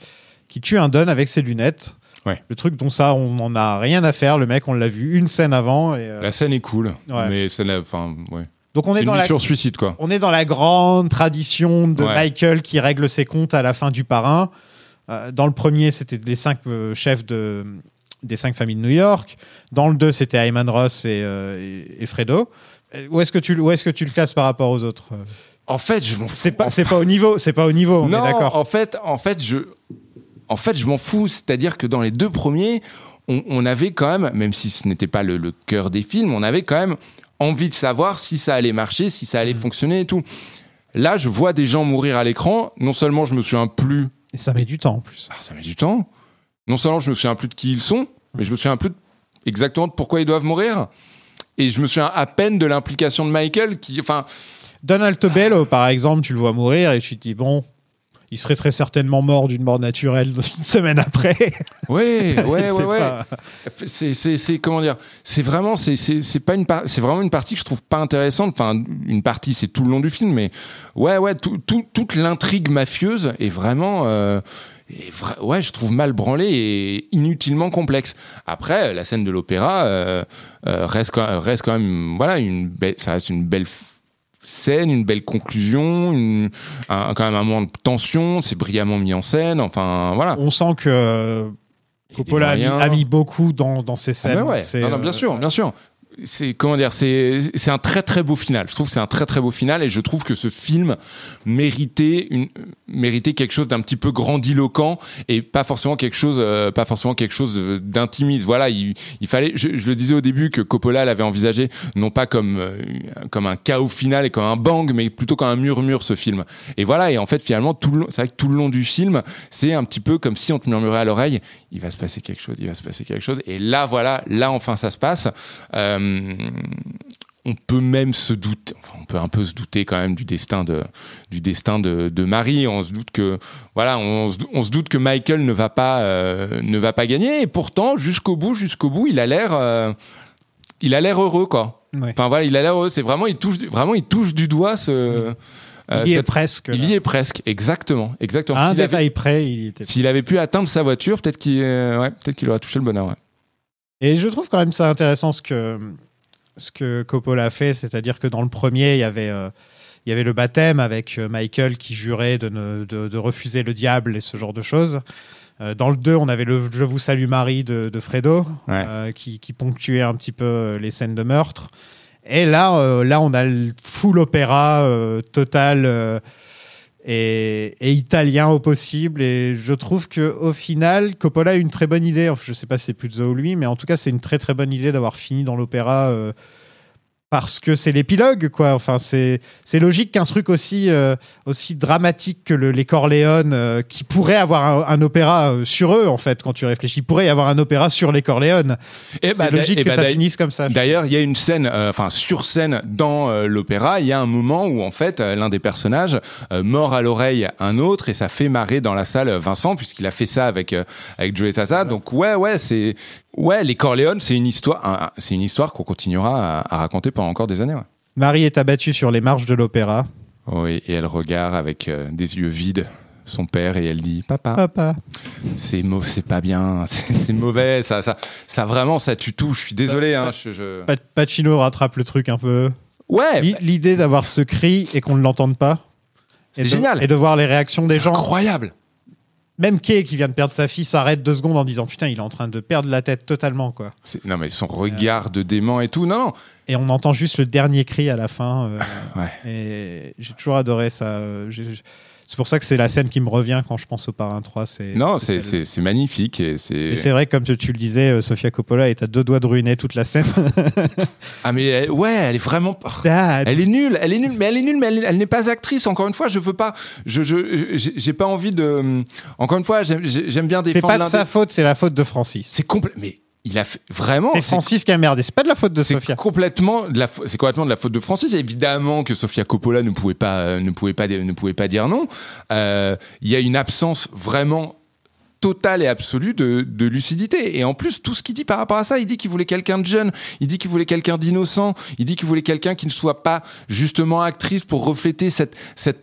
qui tue un Don avec ses lunettes. Ouais. Le truc dont ça, on n'en a rien à faire. Le mec, on l'a vu une scène avant. Et, euh, La scène est cool, Ouais. mais ça n'a- enfin, ouais. Donc on C'est est, dans la, suicide, quoi. on est dans la grande tradition de. Michael qui règle ses comptes à la fin du parrain. Euh, dans le premier, c'était les cinq euh, chefs de, des cinq familles de New York. Dans le 2, c'était Ayman Ross et, et- et Fredo. Où est-ce que tu où est-ce que tu le classes par rapport aux autres euh? En fait, je m'en fous. C'est pas c'est pas au niveau, c'est pas au niveau, on non, est d'accord. en fait, en fait, je, en fait, je m'en fous. C'est-à-dire que dans les deux premiers, on, on avait quand même, même si ce n'était pas le, le cœur des films, on avait quand même envie de savoir si ça allait marcher, si ça allait fonctionner et tout. Là, je vois des gens mourir à l'écran. Non seulement je me souviens plus, Et ça met du temps en plus. Ah, ça met du temps. Non seulement je me souviens plus de qui ils sont, mais je me souviens plus de- exactement de pourquoi ils doivent mourir. Et je me souviens à peine de l'implication de Michael, qui, enfin, Donald Tobello, par exemple, tu le vois mourir et tu te dis bon, il serait très certainement mort d'une mort naturelle une semaine après. Ouais, ouais, ouais, C'est ouais. pas- C'est, comment dire C'est vraiment, c'est, c'est, c'est pas une par- c'est vraiment une partie que je trouve pas intéressante. Enfin, une partie, c'est tout le long du film, mais ouais, ouais, tout, tout- toute l'intrigue mafieuse est vraiment, euh, ouais, je trouve mal branlée et inutilement complexe. Après, la scène de l'opéra euh, euh, reste, quand, reste quand même, voilà, une belle, ça reste une belle scène, une belle conclusion, une- un- quand même un moment de tension. C'est brillamment mis en scène. Enfin, voilà. On sent que Coppola a mis, moyens. a mis beaucoup dans, dans ces Ah scènes. ben ouais. C'est, Non, non, bien euh, sûr, bien sûr. C'est comment dire c'est c'est un très très beau final. Je trouve que c'est un très très beau final et je trouve que ce film méritait une méritait quelque chose d'un petit peu grandiloquent et pas forcément quelque chose euh, pas forcément quelque chose d'intimiste. Voilà il, il fallait je, le disais au début que Coppola l'avait envisagé non pas comme euh, comme un chaos final et comme un bang mais plutôt comme un murmure ce film. Et voilà et en fait finalement tout c'est vrai que tout le long du film c'est un petit peu comme si on te murmurait à l'oreille il va se passer quelque chose il va se passer quelque chose. Et là voilà là enfin ça se passe. Euh, on peut même se douter, enfin, on peut un peu se douter quand même du destin de, du destin de, de Marie. On se doute que, voilà, on se, on se doute que Michael ne va pas, euh, ne va pas gagner. Et pourtant, jusqu'au bout, jusqu'au bout, il a l'air, euh, il a l'air heureux, quoi. Ouais. Enfin voilà, il a l'air heureux. C'est vraiment, il touche, vraiment, il touche du doigt ce. euh, Il y est cette- presque. Il y est presque, exactement, exactement. À un S'il avait- détail près, il était. S'il avait pu atteindre sa voiture, peut-être qu'il, euh, ouais, peut-être qu'il aurait touché le bonheur. ouais. Et je trouve quand même ça intéressant ce que, ce que Coppola a fait, c'est-à-dire que dans le premier, il y avait, euh, il y avait le baptême avec euh, Michael qui jurait de, ne- de, de refuser le diable et ce genre de choses. Euh, dans le 2, on avait le Je vous salue Marie de, de Fredo, Ouais. euh, qui, qui ponctuait un petit peu les scènes de meurtre. Et là, euh, là on a le full opéra euh, total et, italien au possible. Et je trouve que au final, Coppola a une très bonne idée. Enfin, je sais pas si c'est Puzo ou lui, mais en tout cas, c'est une très très bonne idée d'avoir fini dans l'opéra. euh, parce que c'est l'épilogue, quoi. Enfin, c'est logique qu'un truc aussi euh, aussi dramatique que le, les Corléones, euh, qui pourrait avoir un, un opéra euh, sur eux, en fait, quand tu réfléchis, pourrait y avoir un opéra sur les Corléones. Et c'est bah, logique et que bah, ça finisse comme ça. D'ailleurs, il y a une scène, euh, enfin sur scène dans l'opéra, il y a un moment où en fait l'un des personnages mord à l'oreille un autre et ça fait marrer dans la salle Vincent puisqu'il a fait ça avec avec Joey Sasa. Donc ouais, ouais, c'est ouais, les Corleone, c'est une histoire, c'est une histoire qu'on continuera à, à raconter pendant encore des années. ouais. Marie est abattue sur les marches de l'opéra. Oui, et elle regarde avec euh, des yeux vides son père et elle dit papa Papa. c'est c'est pas bien c'est mauvais ça ça ça vraiment ça tue tout je suis désolé hein, je- je... Pa- Pacino rattrape le truc un peu. ouais L'i- L'idée d'avoir ce cri et qu'on ne l'entende pas. C'est Et de- génial. Et de voir les réactions des gens. incroyable Même Kay, qui vient de perdre sa fille, s'arrête deux secondes en disant Putain, il est en train de perdre la tête totalement, quoi. Non, mais son regard de dément et tout. Non, non. Et on entend juste le dernier cri à la fin. euh, Ouais. Et j'ai toujours adoré ça. euh, C'est pour ça que c'est la scène qui me revient quand je pense au Parrain 3. C'est, Non, c'est c'est- c'est c'est magnifique et c'est. Et c'est vrai, comme tu, tu le disais, euh, Sofia Coppola est à deux doigts de ruiner toute la scène. Ah, mais elle- ouais, elle est vraiment. Dad. Elle est nulle, elle est nulle, mais elle est nulle, mais elle, elle n'est pas actrice. Encore une fois, je veux pas, je, je, j'ai j'ai pas envie de. Encore une fois, j'aime j'aime bien C'est défendre. pas de sa faute, c'est la faute de Francis. C'est complet, mais il a fait vraiment. C'est Francis qui a merdé, c'est pas de la faute de Sofia. complètement de la, fa- c'est complètement de la faute de Francis. Évidemment que Sofia Coppola ne pouvait pas, euh, ne pouvait pas, ne pouvait pas dire non. Euh, Il y a une absence vraiment totale et absolue de, lucidité. Et en plus, tout ce qu'il dit par rapport à ça, il dit qu'il voulait quelqu'un de jeune, il dit qu'il voulait quelqu'un d'innocent, il dit qu'il voulait quelqu'un qui ne soit pas justement actrice pour refléter cette,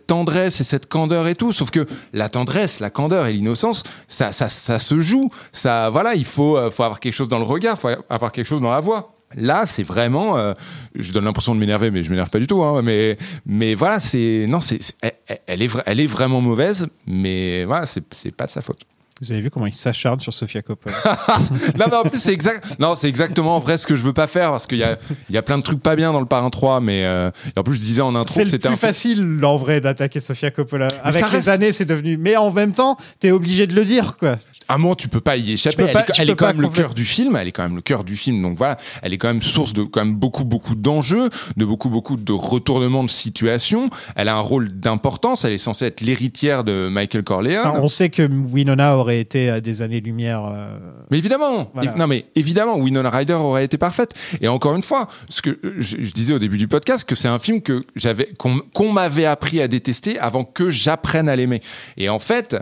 tendresse et cette candeur et tout. Sauf que la tendresse, la candeur et l'innocence, ça, ça, se joue. Ça, voilà, il faut, euh, faut avoir quelque chose dans le regard, faut avoir quelque chose dans la voix. Là, c'est vraiment. euh, je donne l'impression de m'énerver, mais je m'énerve pas du tout. Hein, mais, mais voilà, c'est non, c'est elle, elle est elle est vraiment mauvaise, mais voilà, c'est pas de sa faute. Vous avez vu comment il s'acharne sur Sofia Coppola non, mais en plus, c'est exact. Non, c'est exactement en vrai ce que je veux pas faire parce qu'il y a, il y a plein de trucs pas bien dans le Parrain 3, mais euh, et en plus, je disais en intro C'est le c'était plus un facile en vrai d'attaquer Sofia Coppola. Avec ça les reste- années, c'est devenu. Mais en même temps, t'es obligé de le dire, quoi. À un moment, tu peux pas y échapper. Elle pas- est, elle quand même le cœur du film. Elle est quand même le cœur du film. Donc voilà, elle est quand même source de quand même beaucoup beaucoup d'enjeux, de beaucoup beaucoup de retournements de situation. Elle a un rôle d'importance. Elle est censée être l'héritière de Michael Corleone. Enfin, on sait que Winona aurait été à des années-lumière. euh, Mais évidemment, Voilà. Non mais évidemment, Winona Ryder aurait été parfaite. Et encore une fois, ce que euh, je, je disais au début du podcast, que c'est un film que j'avais, qu'on qu'on m'avait appris à détester avant que j'apprenne à l'aimer. Et en fait.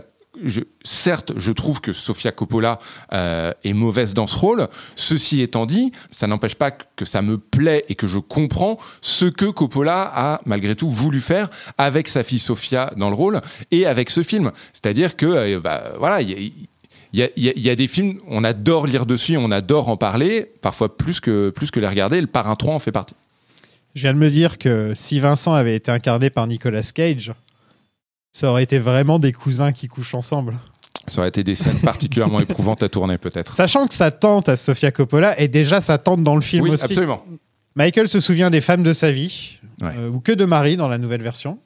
Certes, je trouve que Sofia Coppola euh, est mauvaise dans ce rôle. Ceci étant dit, ça n'empêche pas que ça me plaît et que je comprends ce que Coppola a malgré tout voulu faire avec sa fille Sofia dans le rôle et avec ce film. C'est-à-dire que, voilà, il y a des films, on adore lire dessus, on adore en parler, parfois plus que, plus que les regarder. Le Parrain 3 en fait partie. Je viens de me dire que si Vincent avait été incarné par Nicolas Cage, ça aurait été vraiment des cousins qui couchent ensemble. Ça aurait été des scènes particulièrement éprouvantes à tourner, peut-être. Sachant que sa tante à Sofia Coppola est déjà sa tante dans le film Oui, aussi. absolument. Michael se souvient des femmes de sa vie, Ouais. euh, ou que de Marie dans la nouvelle version.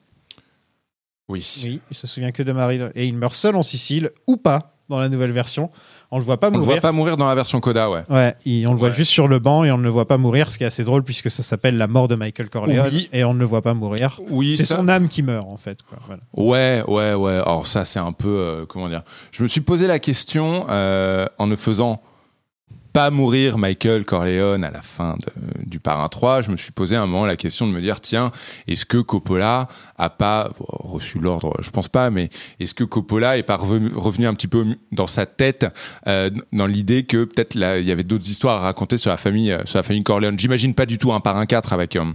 Oui. Oui, il se souvient que de Marie. Et il meurt seul en Sicile, ou pas, dans la nouvelle version. On le voit pas On ne le mourir. voit pas mourir dans la version Coda, ouais. Ouais, il- on le voit juste sur le banc et on ne le voit pas mourir, ce qui est assez drôle puisque ça s'appelle la mort de Michael Corleone Oui. et on ne le voit pas mourir. Oui, c'est ça- son âme qui meurt en fait. quoi, voilà. Ouais, ouais, ouais. Alors ça, c'est un peu, euh, comment dire. Je me suis posé la question euh, en ne faisant pas mourir Michael Corleone à la fin du Parrain 3. Je me suis posé à un moment la question de me dire, tiens, est-ce que Coppola a pas reçu l'ordre Je pense pas, mais est-ce que Coppola est pas revenu, un petit peu dans sa tête euh, dans l'idée que peut-être il y avait d'autres histoires à raconter sur la famille, euh, sur la famille Corleone. J'imagine pas du tout un Parrain 4 avec euh,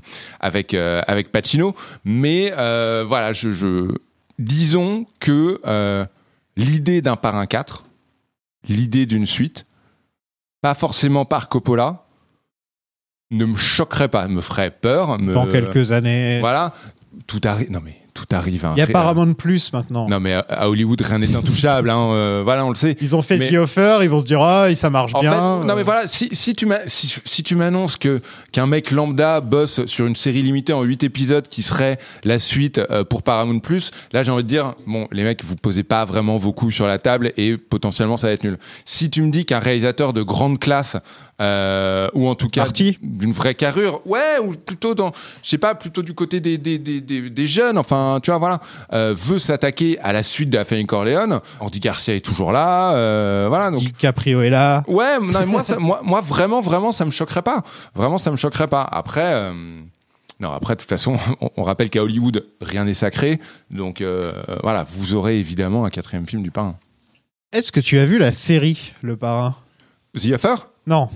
avec euh, avec Pacino, mais euh, voilà, je, je disons que euh, l'idée d'un parrain 4, l'idée d'une suite, pas forcément par Coppola, ne me choquerait pas, me ferait peur. Me... Dans quelques années. Voilà, tout arrive. Non mais tout arrive. hein. Il y a Paramount Plus maintenant. Non mais à- Hollywood rien n'est intouchable. hein, euh, voilà, on le sait. Ils ont fait Mais- The Offer, ils vont se dire ah ça marche en bien. fait, non mais voilà, si, si tu si, si tu m'annonces que qu'un mec lambda bosse sur une série limitée en 8 épisodes qui serait la suite euh, pour Paramount Plus, là j'ai envie de dire bon les mecs vous posez pas vraiment vos coups sur la table et potentiellement ça va être nul. Si tu me dis qu'un réalisateur de grande classe euh, ou en tout cas d'une vraie carrure, ouais ou plutôt dans je sais pas plutôt du côté des des, des, des, des jeunes, enfin tu vois voilà, euh, veut s'attaquer à la suite de la famille Corleone, Andy Garcia est toujours là, euh, voilà donc DiCaprio est là. Ouais, non, mais moi, ça- moi, moi, vraiment, vraiment, ça me choquerait pas. Vraiment, ça me choquerait pas. Après, euh, non, après, de toute façon, on, rappelle qu'à Hollywood, rien n'est sacré. Donc, euh, voilà, vous aurez évidemment un quatrième film du parrain. Est-ce que tu as vu la série Le Parrain? The Offer? Non.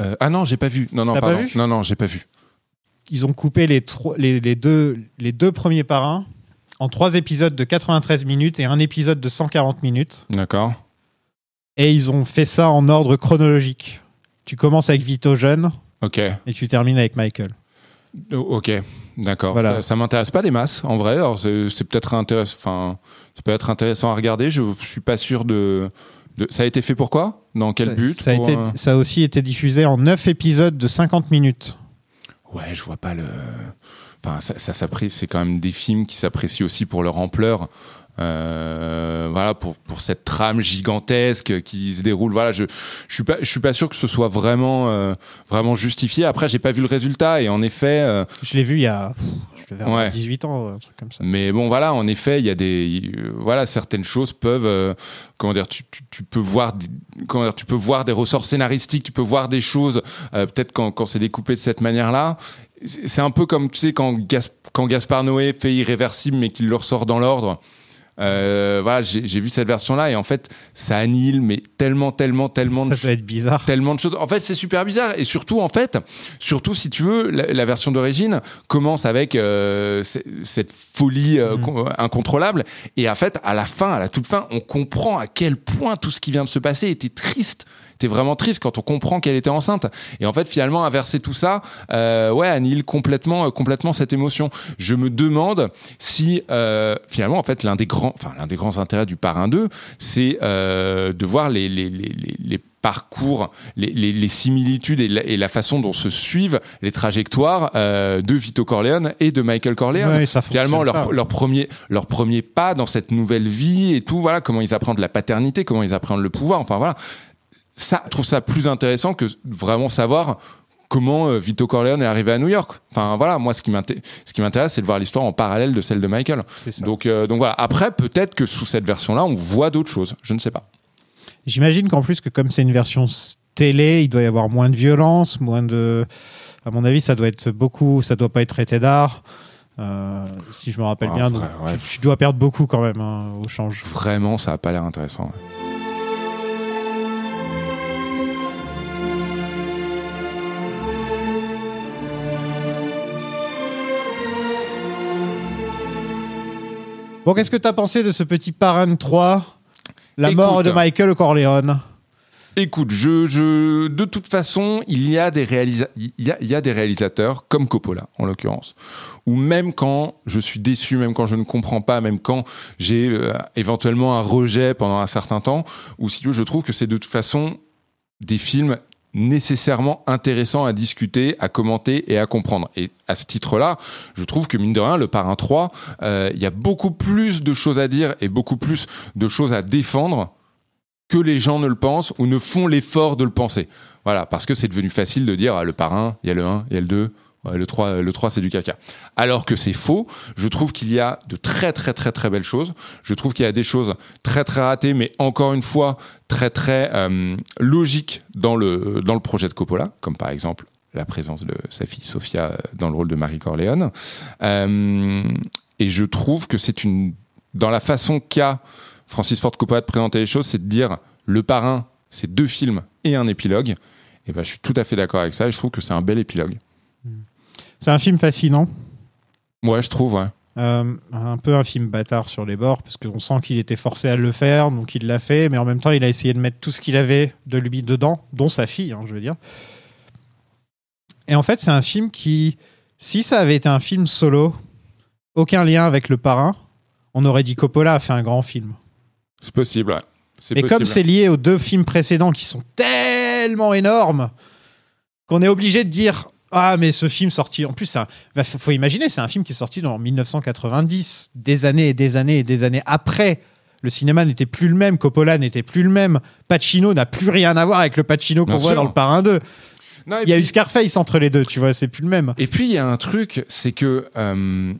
Euh, Ah non, j'ai pas vu. Non, non, T'as pas pardon. vu? Non, non, j'ai pas vu. Ils ont coupé les, trois- les, les deux, les deux premiers parrains en trois épisodes de 93 minutes et un épisode de 140 minutes. D'accord. Et ils ont fait ça en ordre chronologique. Tu commences avec Vito jeune Ok. et tu termines avec Michael. O- Ok. D'accord. Voilà. Ça, ça m'intéresse pas des masses, en vrai. C'est peut-être intéressant. Enfin, ça peut être intéressant à regarder. Je suis pas sûr de. De- Ça a été fait pourquoi Dans quel Ça- but ça a, Pour, été, euh, ça a aussi été diffusé en 9 épisodes de 50 minutes. Ouais, je vois pas le. Enfin, ça, ça s'apprécie. C'est quand même des films qui s'apprécient aussi pour leur ampleur. Euh, voilà, pour, pour cette trame gigantesque qui se déroule. Voilà, je, je suis pas, je suis pas sûr que ce soit vraiment, euh, vraiment justifié. Après, j'ai pas vu le résultat et en effet. euh, Je l'ai vu il y a, Ouais. 18 ans, un truc comme ça. mais bon, voilà, en effet, il y a des, euh, voilà, certaines choses peuvent, euh, comment dire, tu, tu, tu peux voir, des, comment dire, tu peux voir des ressorts scénaristiques, tu peux voir des choses, euh, peut-être quand, quand c'est découpé de cette manière-là. C'est c'est un peu comme, tu sais, quand, Gas- quand Gaspard Noé fait Irréversible, mais qu'il le ressort dans l'ordre. Euh, voilà, j'ai vu cette version-là et en fait, ça annihile, mais tellement, tellement, tellement de Ça doit être bizarre. tellement de choses. En fait, c'est super bizarre. Et surtout, en fait, surtout si tu veux, la, la version d'origine commence avec euh, cette folie euh, con- incontrôlable. Et en fait, à la fin, à la toute fin, on comprend à quel point tout ce qui vient de se passer était triste. C'était vraiment triste quand on comprend qu'elle était enceinte. Et en fait, finalement, inverser tout ça, euh, ouais, annihile complètement, euh, complètement cette émotion. Je me demande si, euh, finalement, en fait, l'un des grands, enfin, l'un des grands intérêts du Parrain 2, c'est de voir les, les, les, parcours, les, les, les similitudes et la, et la façon dont se suivent les trajectoires euh, de Vito Corleone et de Michael Corleone. Finalement, leur, leur premier, leur premier pas dans cette nouvelle vie et tout, voilà, comment ils apprennent la paternité, comment ils apprennent le pouvoir, enfin voilà. Ça, je trouve ça plus intéressant que vraiment savoir comment euh, Vito Corleone est arrivé à New York. Enfin voilà, moi ce qui m'intéresse, c'est de voir l'histoire en parallèle de celle de Michael. Donc, euh, donc voilà. Après, peut-être que sous cette version-là, on voit d'autres choses. Je ne sais pas. J'imagine qu'en plus que comme c'est une version télé, il doit y avoir moins de violence, moins de. À mon avis, ça doit être beaucoup, ça doit pas être traité d'art. euh, si je me rappelle bien, donc, ouais. tu, tu dois perdre beaucoup quand même hein, au change. Vraiment, ça a pas l'air intéressant. Bon, qu'est-ce que tu as pensé de ce petit Parrain 3 La Écoute. mort de Michael Corleone Écoute, je, je, de toute façon, il y, a des réalisa- il, y a, il y a des réalisateurs, comme Coppola en l'occurrence, où même quand je suis déçu, même quand je ne comprends pas, même quand j'ai euh, éventuellement un rejet pendant un certain temps, ou si tu veux, je trouve que c'est de toute façon des films nécessairement intéressants à discuter, à commenter et à comprendre. Et à ce titre-là, je trouve que mine de rien, le Parrain 3, euh, il y a beaucoup plus de choses à dire et beaucoup plus de choses à défendre que les gens ne le pensent ou ne font l'effort de le penser. Voilà, parce que c'est devenu facile de dire ah, le parrain, il y a le 1, il y a le 2, ouais, le 3, le 3 c'est du caca. Alors que c'est faux, je trouve qu'il y a de très très très très belles choses. Je trouve qu'il y a des choses très très ratées, mais encore une fois très très euh, logiques dans le, dans le projet de Coppola, comme par exemple la présence de sa fille Sofia dans le rôle de Marie Corleone. Euh, et je trouve que c'est une. Dans la façon qu'a Francis Ford Coppola de présenter les choses, c'est de dire le parrain, c'est deux films et un épilogue. Et ben, je suis tout à fait d'accord avec ça et je trouve que c'est un bel épilogue. C'est un film fascinant. Ouais, je trouve, ouais. Euh, un peu un film bâtard sur les bords, parce qu'on sent qu'il était forcé à le faire, donc il l'a fait, mais en même temps, il a essayé de mettre tout ce qu'il avait de lui dedans, dont sa fille, hein, je veux dire. Et en fait, c'est un film qui, si ça avait été un film solo, aucun lien avec le parrain, on aurait dit Coppola a fait un grand film. C'est possible, ouais. Mais possible. comme c'est lié aux deux films précédents qui sont tellement énormes qu'on est obligé de dire ah mais ce film sorti en plus ça bah, faut, faut imaginer c'est un film qui est sorti en 1990 des années et des années et des années après le cinéma n'était plus le même Coppola n'était plus le même Pacino n'a plus rien à voir avec le Pacino qu'on voit sûr. dans le Parrain 2 Non, il y a puis- eu Scarface entre les deux tu vois c'est plus le même Et puis il y a un truc, c'est que euh,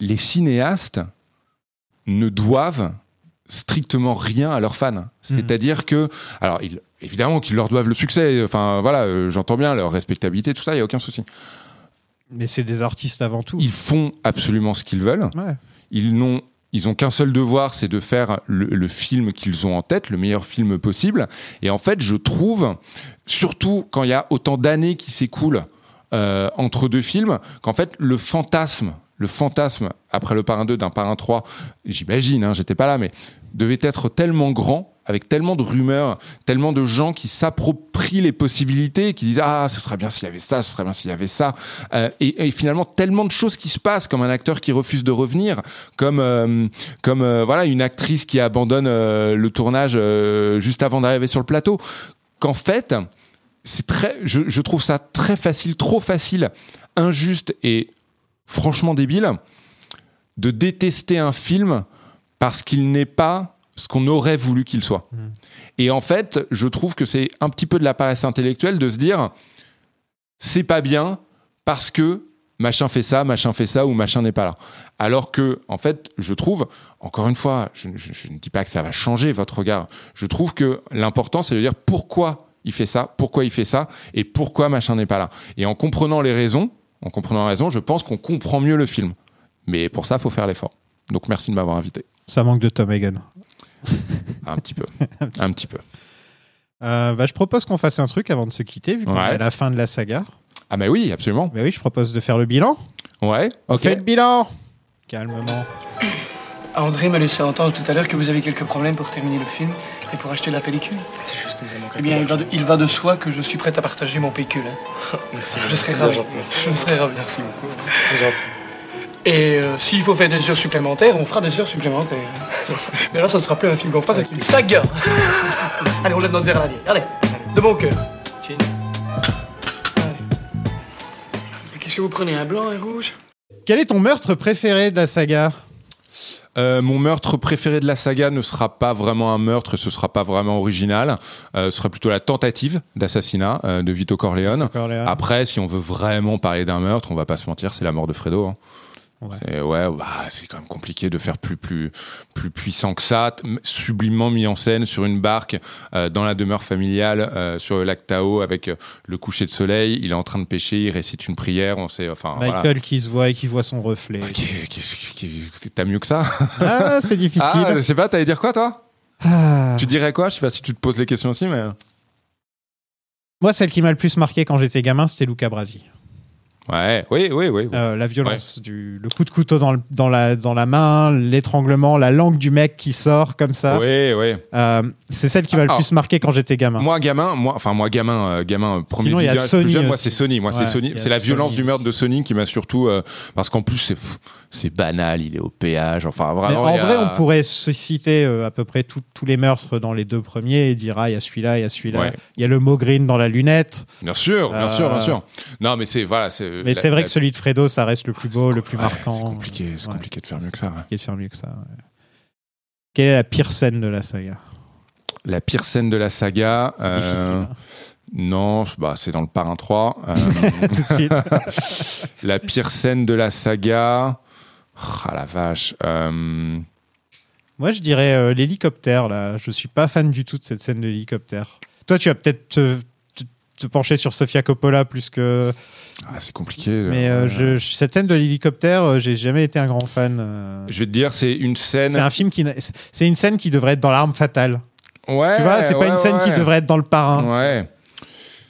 les cinéastes ne doivent strictement rien à leurs fans. C'est-à-dire que, alors ils- évidemment qu'ils leur doivent le succès. Enfin voilà, euh, j'entends bien leur respectabilité, tout ça, il y a aucun souci. mais c'est des artistes avant tout Ils font absolument ce qu'ils veulent. Ouais. Ils n'ont ils ont qu'un seul devoir, c'est de faire le, le film qu'ils ont en tête, le meilleur film possible. Et en fait, je trouve, surtout quand il y a autant d'années qui s'écoulent euh, entre deux films, qu'en fait, le fantasme, le fantasme après le Parrain 2 d'un Parrain 3, j'imagine, hein, j'étais pas là, mais devait être tellement grand avec tellement de rumeurs, tellement de gens qui s'approprient les possibilités, qui disent ah ce serait bien s'il y avait ça, ce serait bien s'il y avait ça, Euh, et, finalement tellement de choses qui se passent, comme un acteur qui refuse de revenir, comme euh, comme euh, voilà une actrice qui abandonne le tournage juste avant d'arriver sur le plateau, qu'en fait c'est très, je trouve ça très facile, trop facile, injuste et franchement débile de détester un film parce qu'il n'est pas ce qu'on aurait voulu qu'il soit. Et en fait, je trouve que c'est un petit peu de la paresse intellectuelle de se dire c'est pas bien parce que machin fait ça, machin fait ça ou machin n'est pas là. Alors que, en fait, je trouve, encore une fois, je, je- je ne dis pas que ça va changer votre regard. Je trouve que l'important, c'est de dire pourquoi il fait ça, pourquoi il fait ça et pourquoi machin n'est pas là. Et en comprenant les raisons, en comprenant les raisons, je pense qu'on comprend mieux le film. Mais pour ça, il faut faire l'effort. Donc merci de m'avoir invité. ça manque de Tom Hagen Un petit peu. un petit peu. Euh, bah, je propose qu'on fasse un truc avant de se quitter vu qu'on Ouais. est à la fin de la saga Ah bah oui, absolument. bah oui je propose de faire le bilan Ouais, ok. Fais le bilan Calmement. André m'a laissé entendre tout à l'heure que vous avez quelques problèmes pour terminer le film et pour acheter la pellicule. C'est juste que nous avons Eh bien, il va, de, il va de soi que je suis prêt à partager mon pécule. hein. Merci, Je serai ravi. Je serai ravi. Merci beaucoup. C'est gentil. Et euh, s'il faut faire des heures supplémentaires, on fera des heures supplémentaires. Mais là, ça ne sera plus un film qu'on fera, c'est une saga. Allez, on lève notre verre à la vieille. Allez, de bon cœur. Qu'est-ce que vous prenez, un blanc, un rouge? Quel est ton meurtre préféré de la saga? Euh, mon meurtre préféré de la saga ne sera pas vraiment un meurtre, ce sera pas vraiment original. Euh, ce sera plutôt la tentative d'assassinat euh, de Vito Corleone. Corleone. Après, si on veut vraiment parler d'un meurtre, on va pas se mentir, c'est la mort de Fredo. hein. Ouais. Bah, c'est quand même compliqué de faire plus plus plus puissant que ça, sublimement mis en scène sur une barque euh, dans la demeure familiale euh, sur le lac Tao avec euh, le coucher de soleil. Il est en train de pêcher, il récite une prière. On sait, enfin Michael voilà. qui se voit et qui voit son reflet. Qui- T'as mieux que ça? Ah, c'est difficile. Ah, je sais pas, t'allais dire quoi toi? Ah. Tu dirais quoi? Je sais pas si tu te poses les questions aussi, mais. Moi, celle qui m'a le plus marqué quand j'étais gamin, c'était Luca Brasi. Ouais, oui, oui, oui. Euh, la violence, du, le coup de couteau dans, le- dans, la, dans la main, l'étranglement, la langue du mec qui sort comme ça. Oui, oui. Euh, c'est celle qui m'a le Ah, plus marqué quand j'étais gamin. Moi, gamin, moi, enfin moi, gamin, euh, gamin, premier Sinon, il y a Sony plus jeune, moi c'est Sony, moi Ouais, c'est Sony, c'est la violence du meurtre de Sony qui m'a surtout, euh, parce qu'en plus c'est, c'est banal, il est au péage, enfin vraiment. en a- vrai, on pourrait citer euh, à peu près tout- tous les meurtres dans les deux premiers et dire ah il y a celui-là, il y a celui-là, Ouais. il y a le mot green dans la lunette. Bien sûr, bien sûr, bien Euh, sûr. Non, mais c'est voilà, c'est. Mais c'est vrai la- que celui de Fredo, ça reste le plus beau, le plus ouais, marquant. C'est compliqué, c'est Ouais, compliqué de faire mieux que ça. compliqué de faire mieux que ça. Quelle est la pire scène de la saga? La pire scène de la saga. Euh, hein. Non, bah, c'est dans le Parrain 3. euh, Tout de suite. la pire scène de la saga. Ah la vache. euh, Moi, je dirais euh, l'hélicoptère. Là, je suis pas fan du tout de cette scène de l'hélicoptère. Toi, tu vas peut-être te, te- te pencher sur Sofia Coppola plus que. Ah, c'est compliqué. Mais euh, je- cette scène de l'hélicoptère, j'ai jamais été un grand fan. Je vais te dire, c'est une scène. C'est un film qui, c'est une scène qui devrait être dans l'arme fatale. Ouais. tu vois, c'est pas une scène qui devrait être dans le parrain. Ouais.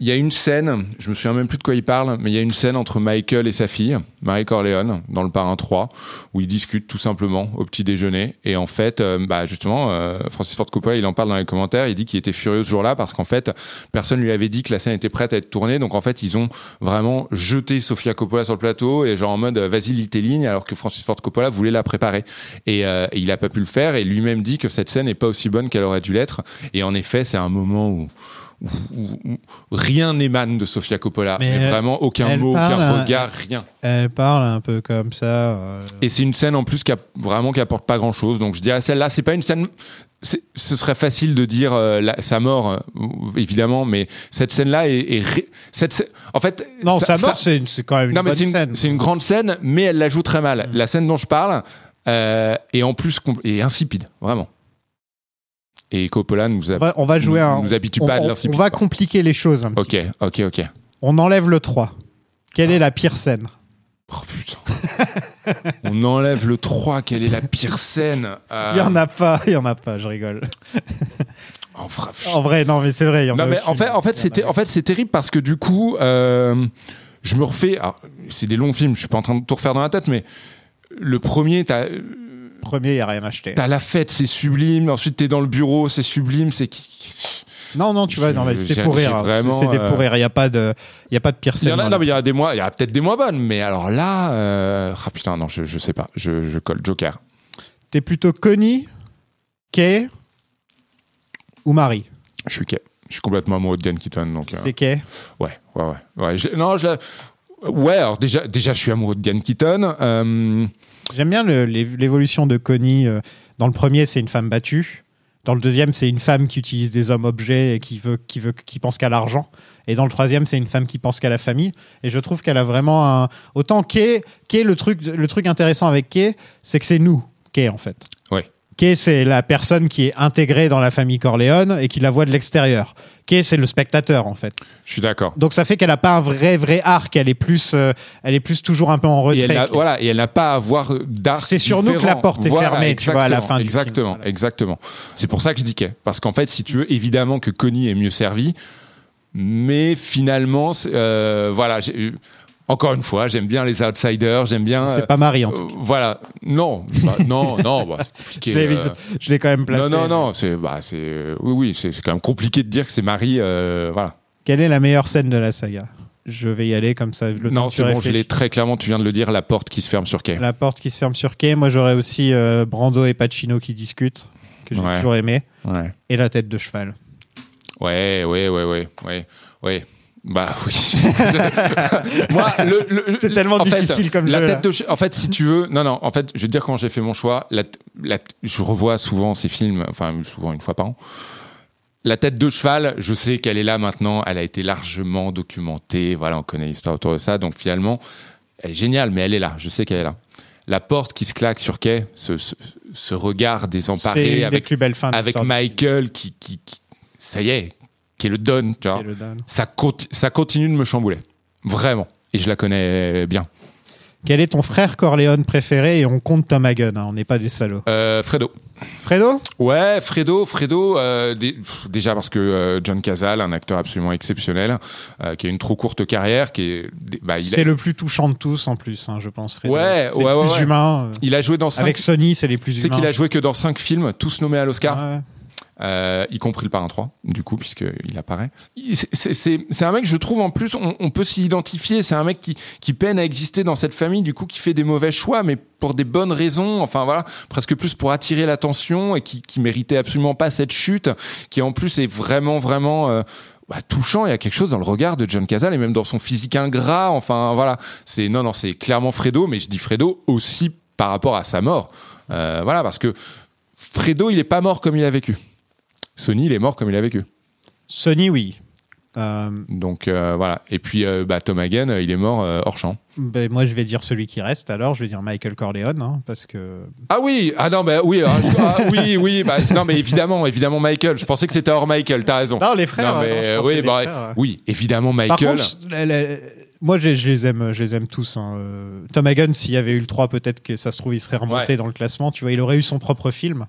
Il y a une scène, je me souviens même plus de quoi il parle, mais il y a une scène entre Michael et sa fille, Marie Corleone, dans le Parrain 3, où ils discutent tout simplement au petit déjeuner. Et en fait, euh, bah justement, euh, Francis Ford Coppola, il en parle dans les commentaires, il dit qu'il était furieux ce jour-là parce qu'en fait, personne lui avait dit que la scène était prête à être tournée. Donc en fait, ils ont vraiment jeté Sofia Coppola sur le plateau et genre en mode vas-y lis tes lignes, alors que Francis Ford Coppola voulait la préparer. Et, euh, et il a pas pu le faire et lui-même dit que cette scène n'est pas aussi bonne qu'elle aurait dû l'être. Et en effet, c'est un moment où rien n'émane de Sofia Coppola. Mais Mais vraiment aucun elle mot, parle, aucun euh, regard, rien. Elle parle un peu comme ça. euh, Et c'est une scène en plus qui a, vraiment qui apporte pas grand chose. Donc je dirais celle-là, c'est pas une scène. Ce serait facile de dire euh, la- sa mort, euh, évidemment, mais cette scène-là est, est ré- cette en fait. Non, ça- sa mort, ça- c'est quand même une non, mais bonne c'est une, scène. c'est une grande scène, mais elle la joue très mal. Mm. La scène dont je parle euh, est en plus est insipide, vraiment. Et Coppola nous, a, On va, on va jouer nous, un. nous habitue on, pas à de on- va compliquer les choses. un petit Ok, ok, ok. On enlève le 3. Quelle est la pire scène? Oh putain. On enlève le 3, quelle est la pire scène? Euh, Il y en a pas, il y en a pas, je rigole. en vrai, En vrai, non, mais c'est vrai. il y en Non, a mais en fait, en fait, c'était, en fait, c'est terrible parce que du coup, euh, je me refais. c'est des longs films, je suis pas en train de tout refaire dans la tête, mais le premier, t'as, Premier, il n'y a rien acheté. t'as la fête, c'est sublime. Ensuite, t'es dans le bureau, c'est sublime. C'est qui- Non, non, tu vois, c'était pour rire. hein. vraiment, C'était euh, pour rire. Il n'y a, pas de- il y a pas de pire Il y en a, il y a des mois, il y a peut-être des moins bonnes, mais alors là, euh, ah putain, non, je, je sais pas, je, je colle Joker. T'es plutôt Connie, Kay ou Marie? Je suis Kay. Je suis complètement amoureux de Diane Keaton, donc. euh, C'est Kay? Ouais, ouais, ouais. ouais je- non, je Ouais, alors déjà, déjà, je suis amoureux de Diane Keaton. euh, J'aime bien l'évolution de Connie. euh, Dans le premier, c'est une femme battue. Dans le deuxième, c'est une femme qui utilise des hommes objets et qui veut, qui veut, qui pense qu'à l'argent. Et dans le troisième, c'est une femme qui pense qu'à la famille. Et je trouve qu'elle a vraiment un. Autant Kay, Kay, le truc, le truc intéressant avec Kay, c'est que c'est nous, Kay en fait. Kay, c'est la personne qui est intégrée dans la famille Corleone et qui la voit de l'extérieur. Kay, c'est le spectateur en fait. Je suis d'accord. Donc ça fait qu'elle n'a pas un vrai vrai arc. Elle est plus, euh, elle est plus toujours un peu en Et retrait. elle n'a- voilà, et elle n'a pas à avoir d'art. C'est sur nous que la porte est fermée, tu vois, à la fin du film. Exactement, exactement. C'est pour ça que je dis Kay. Parce qu'en fait, si tu veux, évidemment que Connie est mieux servie, mais finalement, euh, voilà. Encore une fois, j'aime bien les outsiders, j'aime bien. C'est euh, pas Marie en tout euh, voilà, non, bah, non, non, bah, c'est compliqué. Je l'ai euh, je l'ai quand même placé. non, non, non, c'est, bah, c'est, euh, oui, oui, c'est, c'est quand même compliqué de dire que c'est Marie, euh, voilà. Quelle est la meilleure scène de la saga? Je vais y aller comme ça. Le non, c'est bon, je l'ai très clairement. Tu viens de le dire, la porte qui se ferme sur Kay. La porte qui se ferme sur Kay. Moi, j'aurais aussi euh, Brando et Pacino qui discutent, que j'ai Ouais. toujours aimé. Ouais. Et la tête de cheval. Ouais, ouais, ouais, ouais, ouais, ouais. Bah oui. Moi, le, le- C'est tellement en fait, difficile comme la jeu, tête de En fait, si tu veux, non, non. En fait, je vais te dire quand j'ai fait mon choix. La, la- je revois souvent ces films, enfin souvent une fois par an. La tête de cheval, je sais qu'elle est là maintenant. Elle a été largement documentée. Voilà, on connaît l'histoire autour de ça. Donc finalement, elle est géniale, mais elle est là. Je sais qu'elle est là. La porte qui se claque sur quai, ce, ce, ce regard désemparé des avec, plus belles fins avec Michael qui, qui, qui- ça y est, qui est le don, tu vois. Le don. Ça, conti- ça continue de me chambouler. Vraiment. Et je la connais bien. Quel est ton frère Corleone préféré Et on compte Tom Hagen, hein, on n'est pas des salauds. Euh, Fredo. Fredo? Ouais, Fredo, Fredo, euh, pff, déjà parce que euh, John Cazale, un acteur absolument exceptionnel, euh, qui a une trop courte carrière, qui est, bah, a- C'est le plus touchant de tous en plus, hein, je pense. Fredo. Ouais, C'est ouais, le ouais, plus ouais. humain. euh. Il a joué dans cinq. Avec Sony, c'est les plus humains. qu'il a joué que dans 5 films, tous nommés à l'Oscar. Ouais. Euh, y compris le parrain 3, du coup, puisqu'il apparaît. C'est- un mec, je trouve, en plus, on, on peut s'y identifier. C'est un mec qui, qui peine à exister dans cette famille, du coup, qui fait des mauvais choix, mais pour des bonnes raisons. Enfin, voilà, presque plus pour attirer l'attention et qui, qui méritait absolument pas cette chute, qui en plus est vraiment, vraiment. euh, bah, touchant, il y a quelque chose dans le regard de John Cazale et même dans son physique ingrat. Enfin, voilà, c'est non, non, c'est clairement Fredo, mais je dis Fredo aussi par rapport à sa mort. Euh, voilà, parce que Fredo, il est pas mort comme il a vécu. Sony, il est mort comme il a vécu. Sony, oui. Euh, Donc euh, voilà. Et puis euh, bah, Tom Hagen, il est mort hors champ. ben, moi, je vais dire celui qui reste alors. Je vais dire Michael Corleone, hein, parce que. Ah oui, ah non, bah oui, ah, je- ah, oui, oui, bah, non, mais évidemment, évidemment, Michael. Je pensais que c'était hors Michael. T'as raison. Non, les frères, Non, ouais, mais, non, oui, les bah, frères, oui, évidemment, Par Michael. contre, la- la- moi, je, je les aime, je les aime tous. hein. Tom Hagen, s'il y avait eu le 3, peut-être que ça se trouve, il serait remonté Ouais. dans le classement. Tu vois, il aurait eu son propre film.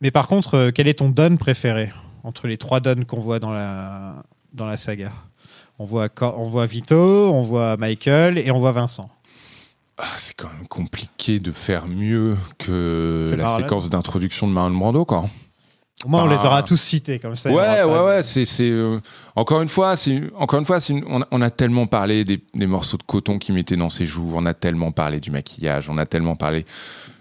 Mais par contre, euh, quel est ton Don préféré entre les trois Don qu'on voit dans la, dans la saga? On voit, on voit Vito, on voit Michael et on voit Vincent. Ah, c'est quand même compliqué de faire mieux que la Marlon. séquence d'introduction de Marlon Brando, quoi. Au moins, on les aura tous cités comme ça. Ouais, ouais, de- ouais. C'est, c'est euh, encore une fois, c'est encore une fois, c'est une- on, a, on a tellement parlé des, des morceaux de coton qu'il mettait dans ses joues. On a tellement parlé du maquillage. On a tellement parlé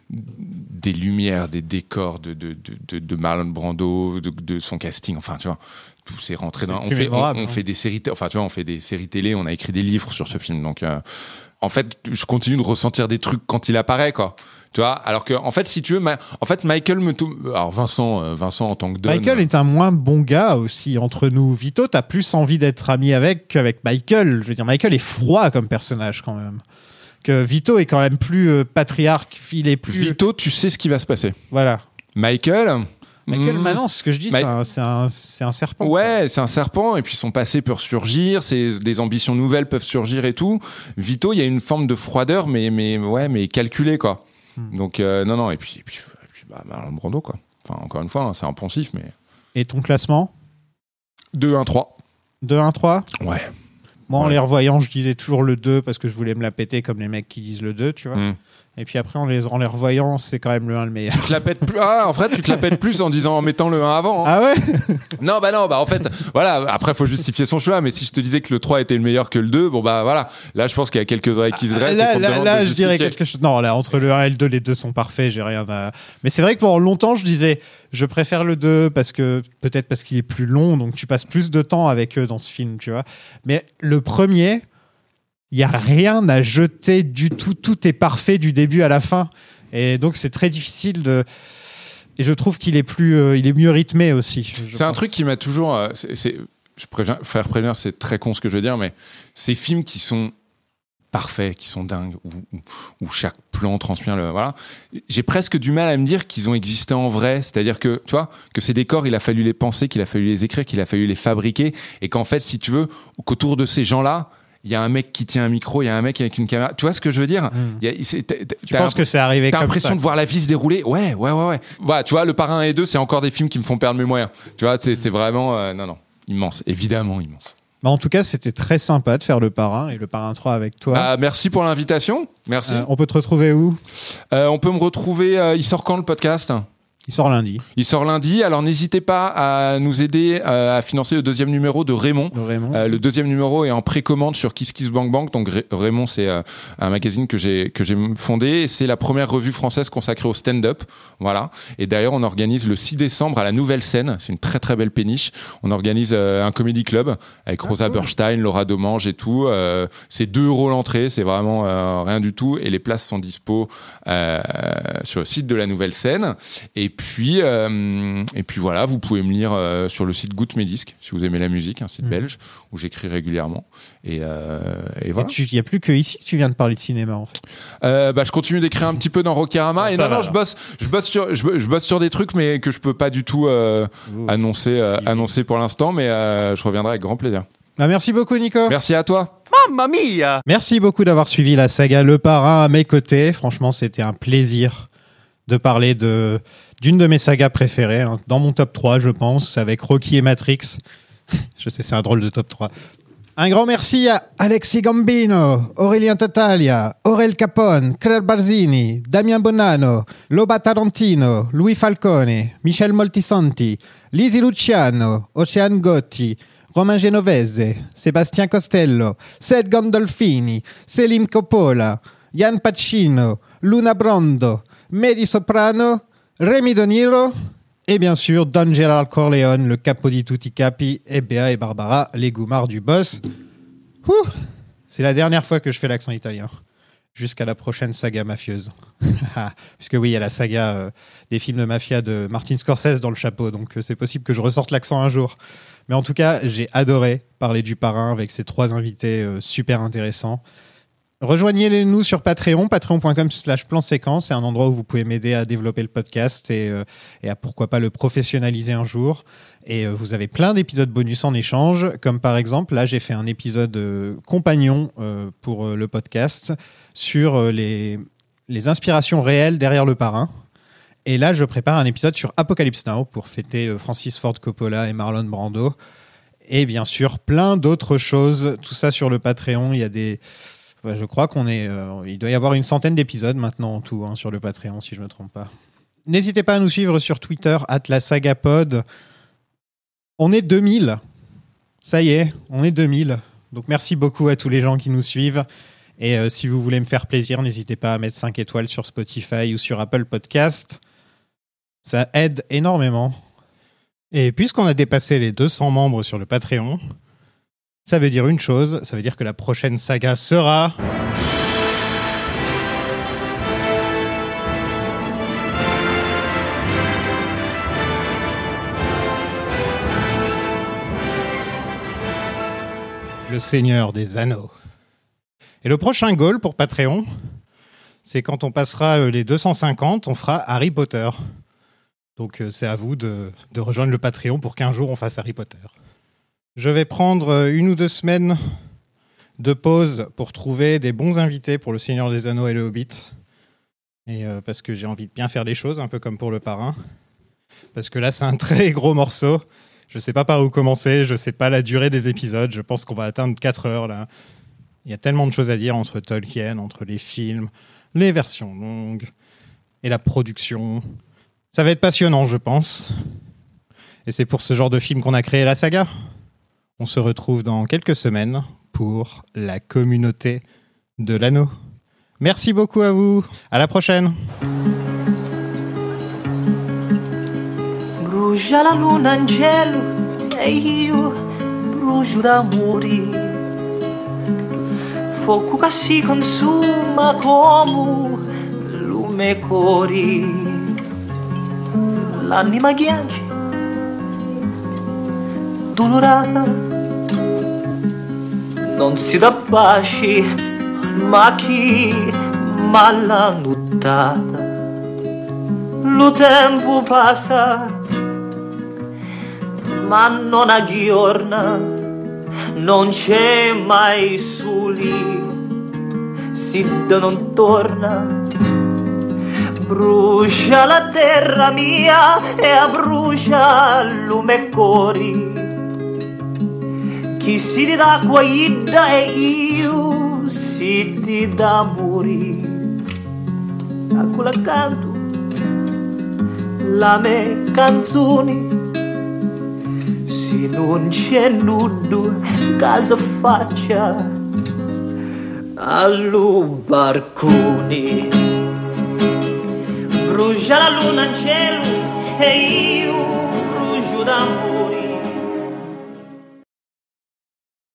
des lumières, des décors de de, de, de, Marlon Brando, de, de son casting. Enfin, tu vois, tout s'est rentré dans. On fait, on, hein. fait des séries, enfin, tu vois, on fait des séries télé. On a écrit des livres sur ce film. Donc, euh, en fait, je continue de ressentir des trucs quand il apparaît, quoi. Tu vois, alors que, en fait, si tu veux, ma- en fait, Michael me, alors Vincent, euh, Vincent en tant que Don, Michael est un moins bon gars aussi entre nous. Vito, t'as plus envie d'être ami avec qu'avec Michael. Je veux dire, Michael est froid comme personnage quand même. Que Vito est quand même plus euh, patriarque. Il est plus. Vito, tu sais ce qui va se passer. Voilà. Michael. Michael, hmm, maintenant, c'est ce que je dis, Ma- c'est un- un, un serpent. Ouais, c'est un serpent, et puis son passé peut surgir, des ambitions nouvelles peuvent surgir et tout. Vito, il y a une forme de froideur, mais, mais, ouais, mais calculée, quoi. Hmm. Donc, euh, non, non, et puis, et puis, et puis bah, Marlon Brando, quoi. Enfin, encore une fois, hein, c'est un poncif, mais. Et ton classement? 2-1-3. 2-1-3 Ouais. Moi, en Ouais. les revoyant, je disais toujours le 2 parce que je voulais me la péter comme les mecs qui disent le 2, tu vois. Hmm. Et puis après, en les, en les revoyant, c'est quand même le 1 le meilleur. Tu te la pètes plus. Ah, en fait, tu te la pètes plus en disant, en mettant le 1 avant. hein. Ah ouais? Non, bah non, bah en fait, voilà, après, faut justifier son choix, mais si je te disais que le 3 était le meilleur que le 2, bon, bah voilà, là, je pense qu'il y a quelques oreilles qui se dressent. et Là, qu'on là, demande là, de je dirais justifier. quelque chose. Non, là, entre le 1 et le 2, les deux sont parfaits, j'ai rien à. Mais c'est vrai que pendant longtemps, je disais, je préfère le 2 parce que peut-être parce qu'il est plus long, donc tu passes plus de temps avec eux dans ce film, tu vois. Mais le premier, il y a rien à jeter du tout, tout est parfait du début à la fin, et donc c'est très difficile de. Et je trouve qu'il est plus, euh, il est mieux rythmé aussi. C'est un truc qui m'a toujours. euh, je préviens, faire prévenir, c'est très con ce que je veux dire, mais ces films qui sont parfaits, qui sont dingues, où, où- où chaque plan transpire le. Voilà. J'ai presque du mal à me dire qu'ils ont existé en vrai. C'est-à-dire que, tu vois, que ces décors, il a fallu les penser, qu'il a fallu les écrire, qu'il a fallu les fabriquer, et qu'en fait, si tu veux, qu'autour de ces gens-là, il y a un mec qui tient un micro, il y a un mec avec une caméra. Tu vois ce que je veux dire a- t'as- Tu penses que c'est arrivé T'as l'impression de voir la vie se dérouler? Ouais, ouais, ouais, ouais. Voilà, tu vois, Le Parrain et deux, c'est encore des films qui me font perdre mes moyens. Tu vois, c'est vraiment. euh, non, non, immense, évidemment immense. Bah, en tout cas, c'était très sympa de faire le parrain et le parrain 3 avec toi. Bah, merci pour l'invitation. Merci. Euh, on peut te retrouver où? Euh, on peut me retrouver. il sort quand le podcast? Il sort lundi. Il sort lundi. Alors n'hésitez pas à nous aider euh, à financer le deuxième numéro de Raymond. Euh, le deuxième numéro est en précommande sur Kiss Kiss Bang Bang. Donc Raymond, c'est euh, un magazine que j'ai que j'ai fondé. C'est la première revue française consacrée au stand-up. Voilà. Et d'ailleurs, on organise le 6 décembre à la Nouvelle Scène. C'est une très très belle péniche. On organise un comedy club avec Rosa Burstein, Laura Domange et tout. C'est 2 euros l'entrée. C'est vraiment rien du tout. Et les places sont dispo sur le site de la Nouvelle Scène. Et puis, euh, et puis voilà, vous pouvez me lire euh, sur le site Goutte Mes Disques, si vous aimez la musique, un site Mhm. belge où j'écris régulièrement. Et, euh, et voilà. Il n'y a plus que ici que tu viens de parler de cinéma, en fait. Euh, bah, je continue d'écrire un petit peu dans Rockerama. Et Ça non, va, non, je bosse, je bosse sur, je, je bosse sur des trucs, mais que je peux pas du tout euh, annoncer, euh, annoncer pour l'instant. Mais euh, je reviendrai avec grand plaisir. Bah, merci beaucoup, Nico. Merci à toi. Mamma mia Merci beaucoup d'avoir suivi la saga Le Parrain à mes côtés. Franchement, c'était un plaisir de parler de d'une de mes sagas préférées, hein. dans mon top 3, je pense, avec Rocky et Matrix. je sais, c'est un drôle de top 3. Un grand merci à Alexis Gambino, Aurélien Tatalia, Aurel Capone, Claire Barzini, Damien Bonanno, Loba Tarantino, Louis Falcone, Michel Moltisanti, Lisi Luciano, Ocean Gotti, Romain Genovese, Sébastien Costello, Seth Gandolfini, Selim Coppola, Yann Pacino, Luna Brondo, Mehdi Soprano, Rémi De et bien sûr Don Gerard Corleone, le capo di tutti capi, et et Barbara, les goumards du boss. C'est la dernière fois que je fais l'accent italien. Jusqu'à la prochaine saga mafieuse. Puisque oui, il y a la saga euh, des films de mafia de Martin Scorsese dans le chapeau, donc euh, c'est possible que je ressorte l'accent un jour. Mais en tout cas, j'ai adoré parler du parrain avec ces trois invités euh, super intéressants. Rejoignez-nous sur Patreon, patreon.com slash plan séquence. C'est un endroit où vous pouvez m'aider à développer le podcast et, euh, à pourquoi pas le professionnaliser un jour. Et euh, vous avez plein d'épisodes bonus en échange, comme par exemple, là j'ai fait un épisode euh, compagnon pour le podcast sur les, les inspirations réelles derrière le parrain. Et là, je prépare un épisode sur Apocalypse Now pour fêter Francis Ford Coppola et Marlon Brando. Et bien sûr, plein d'autres choses. Tout ça sur le Patreon. Il y a des. Ouais, je crois qu'on est. euh, il doit y avoir une centaine d'épisodes maintenant en tout hein, sur le Patreon, si je ne me trompe pas. N'hésitez pas à nous suivre sur Twitter, @lasagapod. On est 2000. Ça y est, on est 2000. Donc merci beaucoup à tous les gens qui nous suivent. Et euh, si vous voulez me faire plaisir, n'hésitez pas à mettre 5 étoiles sur Spotify ou sur Apple Podcast. Ça aide énormément. Et puisqu'on a dépassé les 200 membres sur le Patreon, ça veut dire une chose, ça veut dire que la prochaine saga sera... Le Seigneur des Anneaux. Et le prochain goal pour Patreon, c'est quand on passera euh, les 250, on fera Harry Potter. Donc euh, c'est à vous de, de rejoindre le Patreon pour qu'un jour on fasse Harry Potter. Je vais prendre euh, une ou deux semaines de pause pour trouver des bons invités pour le Seigneur des Anneaux et le Hobbit. Et euh, parce que j'ai envie de bien faire les choses, un peu comme pour le parrain. Parce que là, c'est un très gros morceau. Je ne sais pas par où commencer, je ne sais pas la durée des épisodes. Je pense qu'on va atteindre 4 heures là. Il y a tellement de choses à dire entre Tolkien, entre les films, les versions longues et la production. Ça va être passionnant, je pense. Et c'est pour ce genre de film qu'on a créé la saga. On se retrouve dans quelques semaines pour la communauté de l'anneau. Merci beaucoup à vous. À la prochaine. Brucia la luna in cielo e io brucio d'amore. Fuoco che si consuma come lume cori. L'anima ghiaccia, dolorata, non si dà pace, ma chi mala nottata. Lo tempo passa ma non aggiorna, non c'è mai soli, si non torna. Brucia la terra mia e brucia lume cori. Chi si ti dà guaida e io si dà morire. A quella canto la me canzoni. Se non c'è nudo casa faccia allo barcone. Brucia la luna in cielo e io brucio d'amore